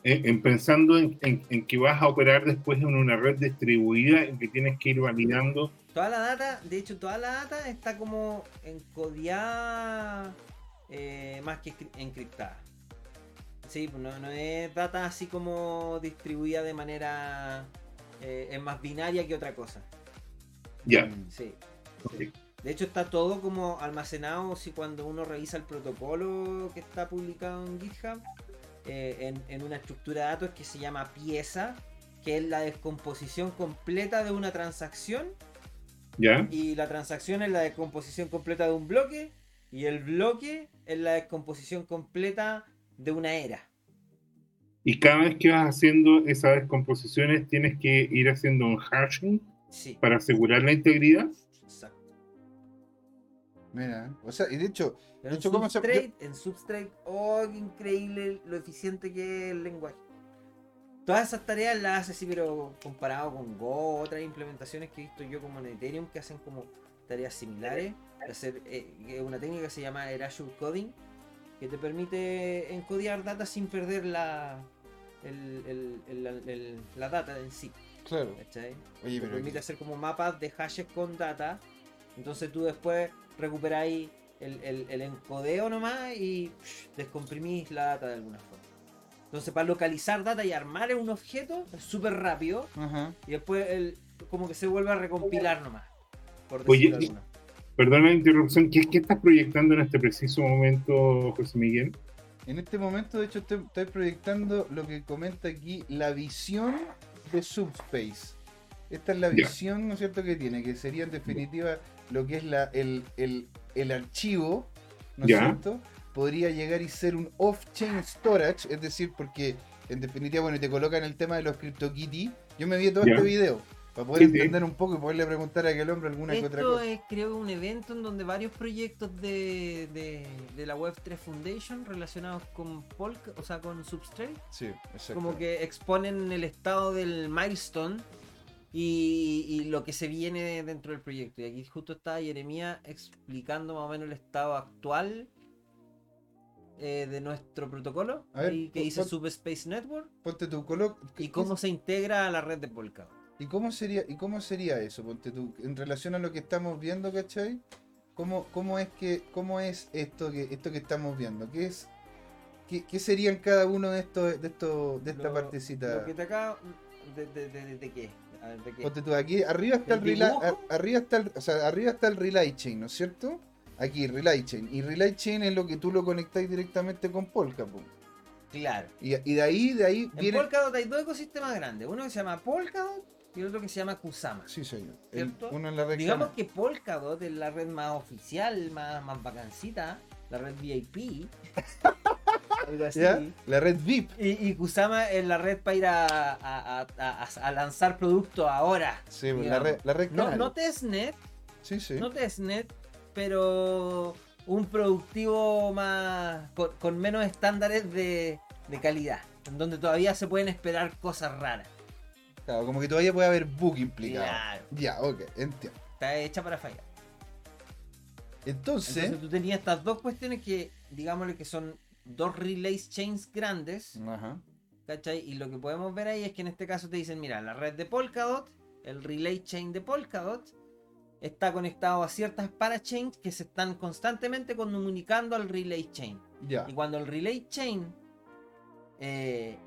Eh, en, pensando en, que vas a operar después en una red distribuida en que tienes que ir validando. Toda la data, de hecho, toda la data está como encodiada eh, más que encriptada. Sí, pues no, no, es data así como distribuida de manera. es más binaria que otra cosa. Ya. Sí. De hecho está todo como almacenado si cuando uno revisa el protocolo que está publicado en GitHub eh, en, una estructura de datos que se llama pieza, que es la descomposición completa de una transacción. ¿Ya? Y la transacción es la descomposición completa de un bloque y el bloque es la descomposición completa de una era. Y cada vez que vas haciendo esas descomposiciones tienes que ir haciendo un hashing para asegurar la integridad. Mira, o sea, y de hecho, de hecho ¿cómo se... En Substrate, oh, qué increíble lo eficiente que es el lenguaje. Todas esas tareas las hace así, pero comparado con Go, otras implementaciones que he visto yo como en Ethereum que hacen como tareas similares. Hacer eh, una técnica que se llama Erasure Coding, que te permite encodiar data sin perder la, el, el, la data en sí. Claro. Oye, te permite hacer como mapas de hashes con data. Entonces tú después recuperáis el, el, encodeo nomás y descomprimís la data de alguna forma. Entonces, para localizar data y armar un objeto es súper rápido. Y después el, como que se vuelve a recompilar nomás. Por Oye, perdona la interrupción, ¿Qué, ¿qué, estás proyectando en este preciso momento, José Miguel? En este momento, de hecho, estoy, estoy proyectando lo que comenta aquí, la visión de Subspace. Esta es la visión, ¿no es cierto?, que tiene, que sería en definitiva lo que es la, el, el, el archivo, ¿no es cierto? Podría llegar y ser un off-chain storage, es decir, porque en definitiva, bueno, te colocan el tema de los CryptoKitty. Yo me vi todo este video para poder entender un poco y poderle preguntar a aquel hombre alguna que otra cosa. es, creo, un evento en donde varios proyectos de, de, de la Web3 Foundation relacionados con Polka, o sea, con Substrate, sí, como que exponen el estado del milestone y, lo que se viene dentro del proyecto. Y aquí justo está Jeremía explicando más o menos el estado actual eh, de nuestro protocolo y que dice Subspace Network ponte tu y cómo se integra a la red de Polkadot. ¿Y cómo sería, y cómo sería eso? Ponte tú, en relación a lo que estamos viendo, ¿cachai? ¿Cómo, cómo es que, cómo es esto que, esto que estamos viendo? ¿Qué es, qué, serían cada uno de estos, de estos, de esta partecita? Lo que te acá, de, de qué? aquí arriba está el, relay, arriba está el, o sea, arriba está el relay chain, ¿no es cierto? Aquí, relay chain. Y relay chain es lo que tú lo conectáis directamente con Polkadot. Claro. Y, de ahí, de ahí en viene... Polkadot hay dos ecosistemas grandes. Uno que se llama Polkadot y otro que se llama Kusama. Sí, señor. El- uno en la red Digamos que Polkadot es la red más oficial, más, más bacancita, la red VIP. [laughs] algo así. ¿Ya? La red VIP. Y, y Kusama es la red para ir a, a- a- lanzar productos ahora. Sí, pues, la red, la red No, no testnet, Sí, sí. no testnet, pero un productivo más con, con menos estándares de, de calidad, en donde todavía se pueden esperar cosas raras. Claro, como que todavía puede haber bug implicado. Claro, Ya, ok, entiendo. está hecha para fallar. Entonces, Entonces tú tenías estas dos cuestiones que, digámosle que son dos relays chains grandes, ajá. ¿cachai? Y lo que podemos ver ahí es que en este caso te dicen, mira, la red de Polkadot, el relay chain de Polkadot, está conectado a ciertas parachains que se están constantemente comunicando al relay chain. Y cuando el relay chain eh,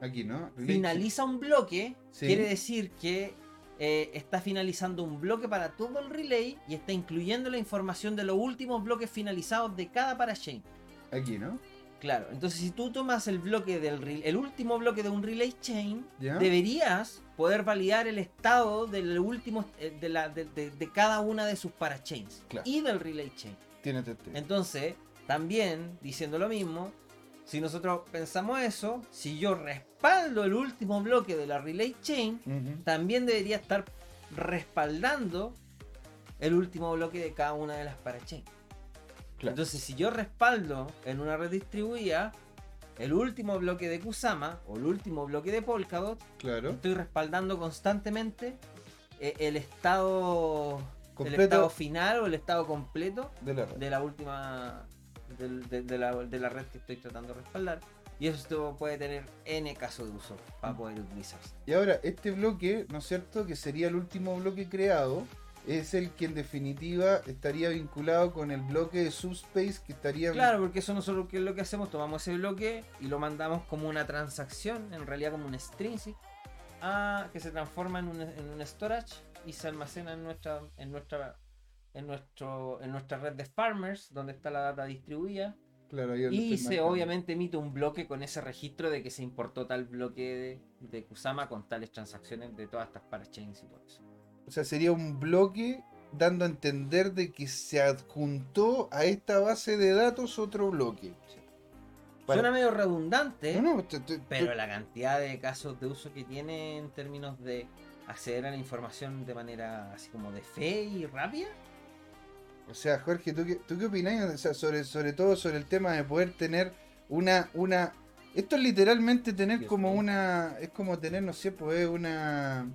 aquí, ¿no? finaliza un bloque, Sí. quiere decir que eh, está finalizando un bloque para todo el relay y está incluyendo la información de los últimos bloques finalizados de cada parachain. Aquí, ¿no? Claro, entonces si tú tomas el bloque del el último bloque de un relay chain, Ya. deberías poder validar el estado del último eh, de, la, de, de- de cada una de sus parachains Claro. y del relay chain. Tiene. Entonces, también diciendo lo mismo, si nosotros pensamos eso, si yo respaldo el último bloque de la relay chain, también debería estar respaldando el último bloque de cada una de las parachains. Claro. Entonces, si yo respaldo en una red distribuida el último bloque de Kusama o el último bloque de Polkadot, claro. estoy respaldando constantemente eh, el estado el Completo estado final o el estado completo de la red. de la última del- de, de la, de la red que estoy tratando de respaldar. Y eso puede tener N caso de uso para poder utilizarse. Y ahora, este bloque, ¿no es cierto? Que sería el último bloque creado, es el que en definitiva estaría vinculado con el bloque de Subspace que estaría... Claro, porque eso nosotros que es lo que hacemos, tomamos ese bloque y lo mandamos como una transacción, en realidad como un extrinsic, a, que se transforma en un, en un storage y se almacena en nuestra, en nuestra, en nuestro, en nuestra red de farmers, donde está la data distribuida. Claro, Y se marcando. obviamente emite un bloque con ese registro de que se importó tal bloque de, de Kusama con tales transacciones de todas estas parachains y todo eso. O sea, sería un bloque dando a entender de que se adjuntó a esta base de datos otro bloque. Suena medio redundante, No, no, pero la cantidad de casos de uso que tiene en términos de acceder a la información de manera así como de fe y rápida. O sea, Jorge, ¿tú qué, tú qué opinás? O sea, sobre, sobre todo sobre el tema de poder tener una, una. Esto es literalmente tener Dios como mío. una. Es como tener, no sé, pues es una.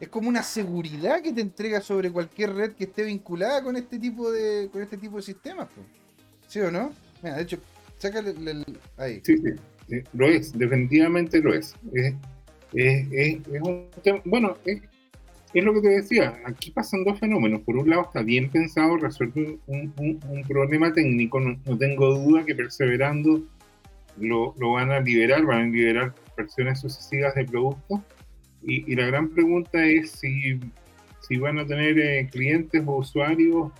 Es como una seguridad que te entrega sobre cualquier red que esté vinculada con este tipo de. con este tipo de sistemas, pues. ¿Sí o no? Mira, de hecho, sácale el, ahí. Sí, sí, lo es, definitivamente lo es. Es, es- es- un tema- bueno, es, lo que te decía, aquí pasan dos fenómenos. Por un lado está bien pensado resolver un, un- problema técnico, no, no tengo duda que perseverando lo, lo van a liberar, van a liberar versiones sucesivas de productos. Y, y la gran pregunta es si, si van a tener eh, clientes o usuarios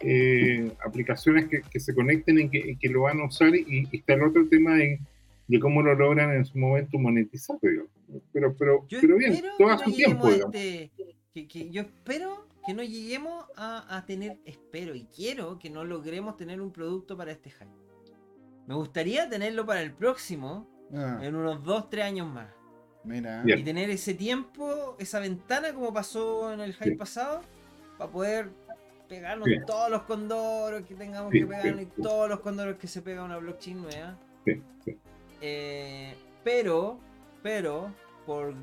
eh, aplicaciones que, que se conecten y que, y que lo van a usar y, y está el otro tema de, de cómo lo logran en su momento monetizar, pero pero Yo pero bien, todo a no su lleguemos tiempo, este- que, que yo espero que no lleguemos a, a tener, espero y quiero que no logremos tener un producto para este hype. Me gustaría tenerlo para el próximo, Ah, en unos 2-3 años más. Mira. Y tener ese tiempo, esa ventana como pasó en el hype Sí. pasado, para poder pegarnos todos los condoros que tengamos Sí, que pegarnos sí, y sí. todos los condoros que se pega una blockchain nueva. Sí, sí. Eh, pero, pero, por,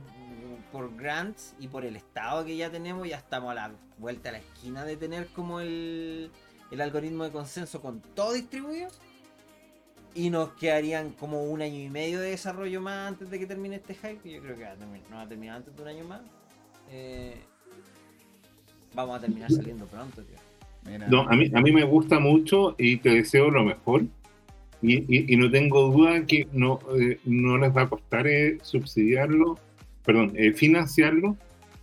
por grants y por el estado que ya tenemos, ya estamos a la vuelta a la esquina de tener como el, el algoritmo de consenso con todo distribuido. Y nos quedarían como un año y medio de desarrollo más antes de que termine este hype. Yo creo que va a terminar- no va a terminar antes de un año más. Eh, vamos a terminar saliendo pronto, tío. mira. No, a mí, a mí me gusta mucho y te deseo lo mejor. Y, y- y no tengo duda que no, eh, no les va a costar eh, subsidiarlo, perdón, eh, financiarlo,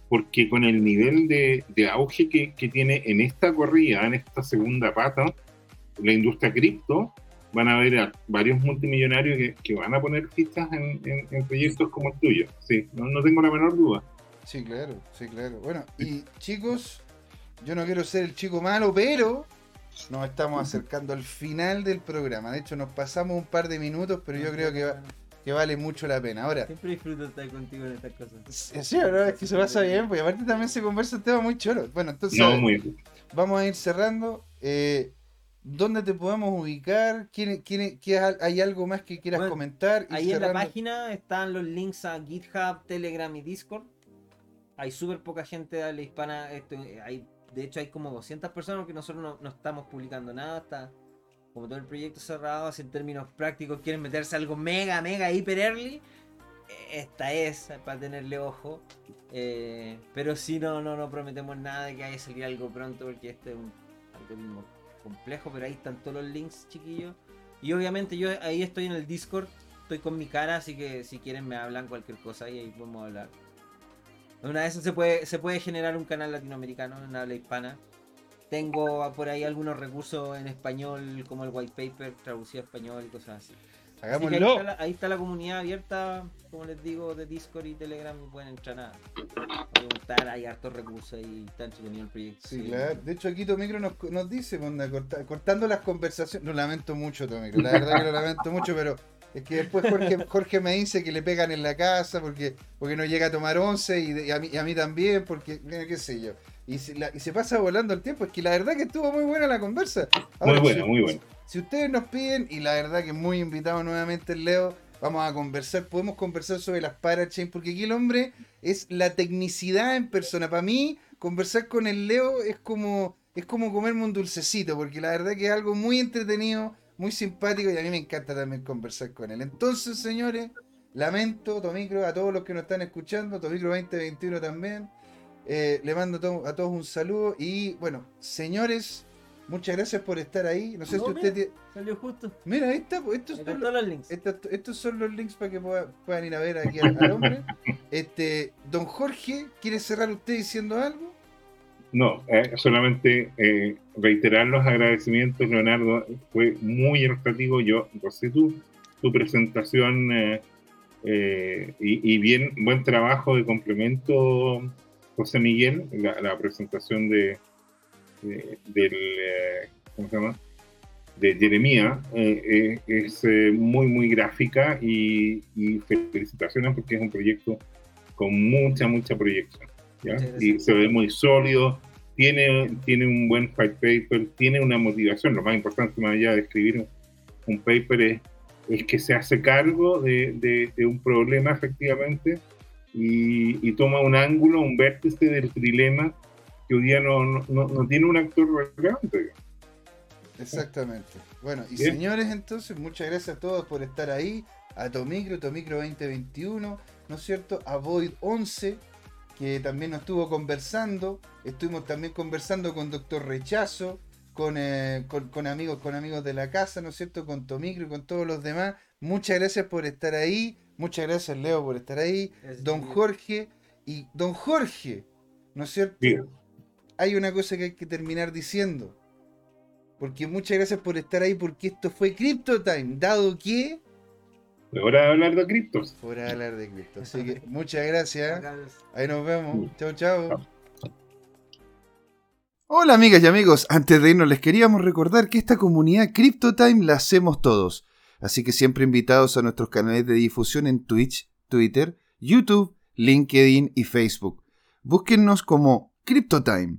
porque con el nivel de, de auge que, que tiene en esta corrida, en esta segunda pata, la industria cripto, van a haber a varios multimillonarios que, que van a poner fichas en, en- en proyectos como el tuyo. Sí, no, no tengo la menor duda. Sí, claro, sí, claro. Bueno, y chicos, yo no quiero ser el chico malo, pero nos estamos acercando al final del programa. De hecho, nos pasamos un par de minutos, pero yo creo que, que vale mucho la pena. Ahora, Siempre disfruto estar contigo en estas cosas. sí, ¿verdad? es que se pasa bien, porque aparte también se conversa un tema muy choro. Bueno, entonces No, muy bien. vamos a ir cerrando. Eh, ¿Dónde te podemos ubicar? ¿Quién, quién, qué- ¿Hay algo más que quieras Bueno, comentar? Ahí en la página están los links a GitHub, Telegram y Discord. Hay súper poca gente de habla hispana. Esto, eh, hay, de hecho, hay como 200 personas porque nosotros no, no estamos publicando nada. Está como todo el proyecto cerrado. así en términos prácticos, quieren meterse algo mega, mega, hiper early. eh, Esta es para tenerle ojo. Eh, pero sí, no, no, no prometemos nada de que vaya a salir algo pronto porque este es un algoritmo complejo. Pero ahí están todos los links, chiquillos. Y obviamente yo ahí estoy en el Discord, estoy con mi cara, así que si quieren me hablan cualquier cosa y ahí podemos hablar. Una de esas se puede, se puede generar un canal latinoamericano en habla hispana. Tengo por ahí algunos recursos en español, como el white paper, traducido a español y cosas así. Ahí, está la, ahí está la comunidad abierta, como les digo, de Discord y Telegram y pueden entrar a preguntar, hay hartos recursos y está entretenido el proyecto. Sí, claro. De hecho, aquí Tomicro nos, nos dice, pues, anda, corta- cortando las conversaciones. Lo lamento mucho, Tomicro. La verdad que lo lamento mucho, pero es que después Jorge, Jorge me dice que le pegan en la casa porque, porque no llega a tomar once y, de- y a, mí, y a mí también, porque, mira, qué sé yo. Y se, la- y se pasa volando el tiempo. Es que la verdad que estuvo muy buena la conversa. Muy buena, si- muy buena. Si ustedes nos piden, y la verdad que muy invitado nuevamente el Leo, vamos a conversar, podemos conversar sobre las parachain, porque aquí el hombre es la tecnicidad en persona. Para mí, conversar con el Leo es como, es como comerme un dulcecito, porque la verdad que es algo muy entretenido, muy simpático, y a mí me encanta también conversar con él. Entonces, señores, lamento, Tomicro, a todos los que nos están escuchando, Tomicro 2021 también. eh, le mando a todos un saludo y bueno, señores, muchas gracias por estar ahí. No sé No, si usted mira. Salió justo. Mira, ahí está, pues, estos, son los, links. estos, estos son los links para que pueda- puedan ir a ver aquí al, al hombre. [laughs] Este, don Jorge, ¿quiere cerrar usted diciendo algo? No, eh, solamente eh, reiterar los agradecimientos, Leonardo. Fue muy ilustrativo. Yo gocé tu, tu presentación eh, eh, y, y bien, buen trabajo de complemento, José Miguel, la, la presentación de, de- del, eh, ¿cómo se llama? De Jeremía eh, eh, es eh, muy, muy gráfica y, y felicitaciones porque es un proyecto con mucha, mucha proyección. Y se ve muy sólido, tiene, tiene un buen white paper, tiene una motivación. Lo más importante, más allá de escribir un, un paper, es, es que se hace cargo de, de- de un problema efectivamente y, y toma un ángulo, un vértice del dilema que hoy día no, no, no- no tiene un actor relevante. Exactamente. Bueno, y Bien. señores, entonces, muchas gracias a todos por estar ahí. A Tomicro, Tomicro 2021, ¿no es cierto? A Void 11, que también nos estuvo conversando. Estuvimos también conversando con Doctor Rechazo, con, eh, con, con amigos, con amigos de la casa, ¿no es cierto? Con Tomicro y con todos los demás. Muchas gracias por estar ahí. Muchas gracias, Leo, por estar ahí. Gracias, Don. Jorge. Y Don Jorge, ¿no es cierto? Diga. Hay una cosa que hay que terminar diciendo. Porque muchas gracias por estar ahí, porque esto fue Crypto Time, dado que hora de hablar de criptos. por hablar de cripto. Así que muchas gracias. Ahí nos vemos. Chao, chao. Chao. Hola amigas y amigos, antes de irnos les queríamos recordar que esta comunidad CryptoTime la hacemos todos, así que siempre invitados a nuestros canales de difusión en Twitch, Twitter, YouTube, LinkedIn y Facebook. Búsquennos como CryptoTime,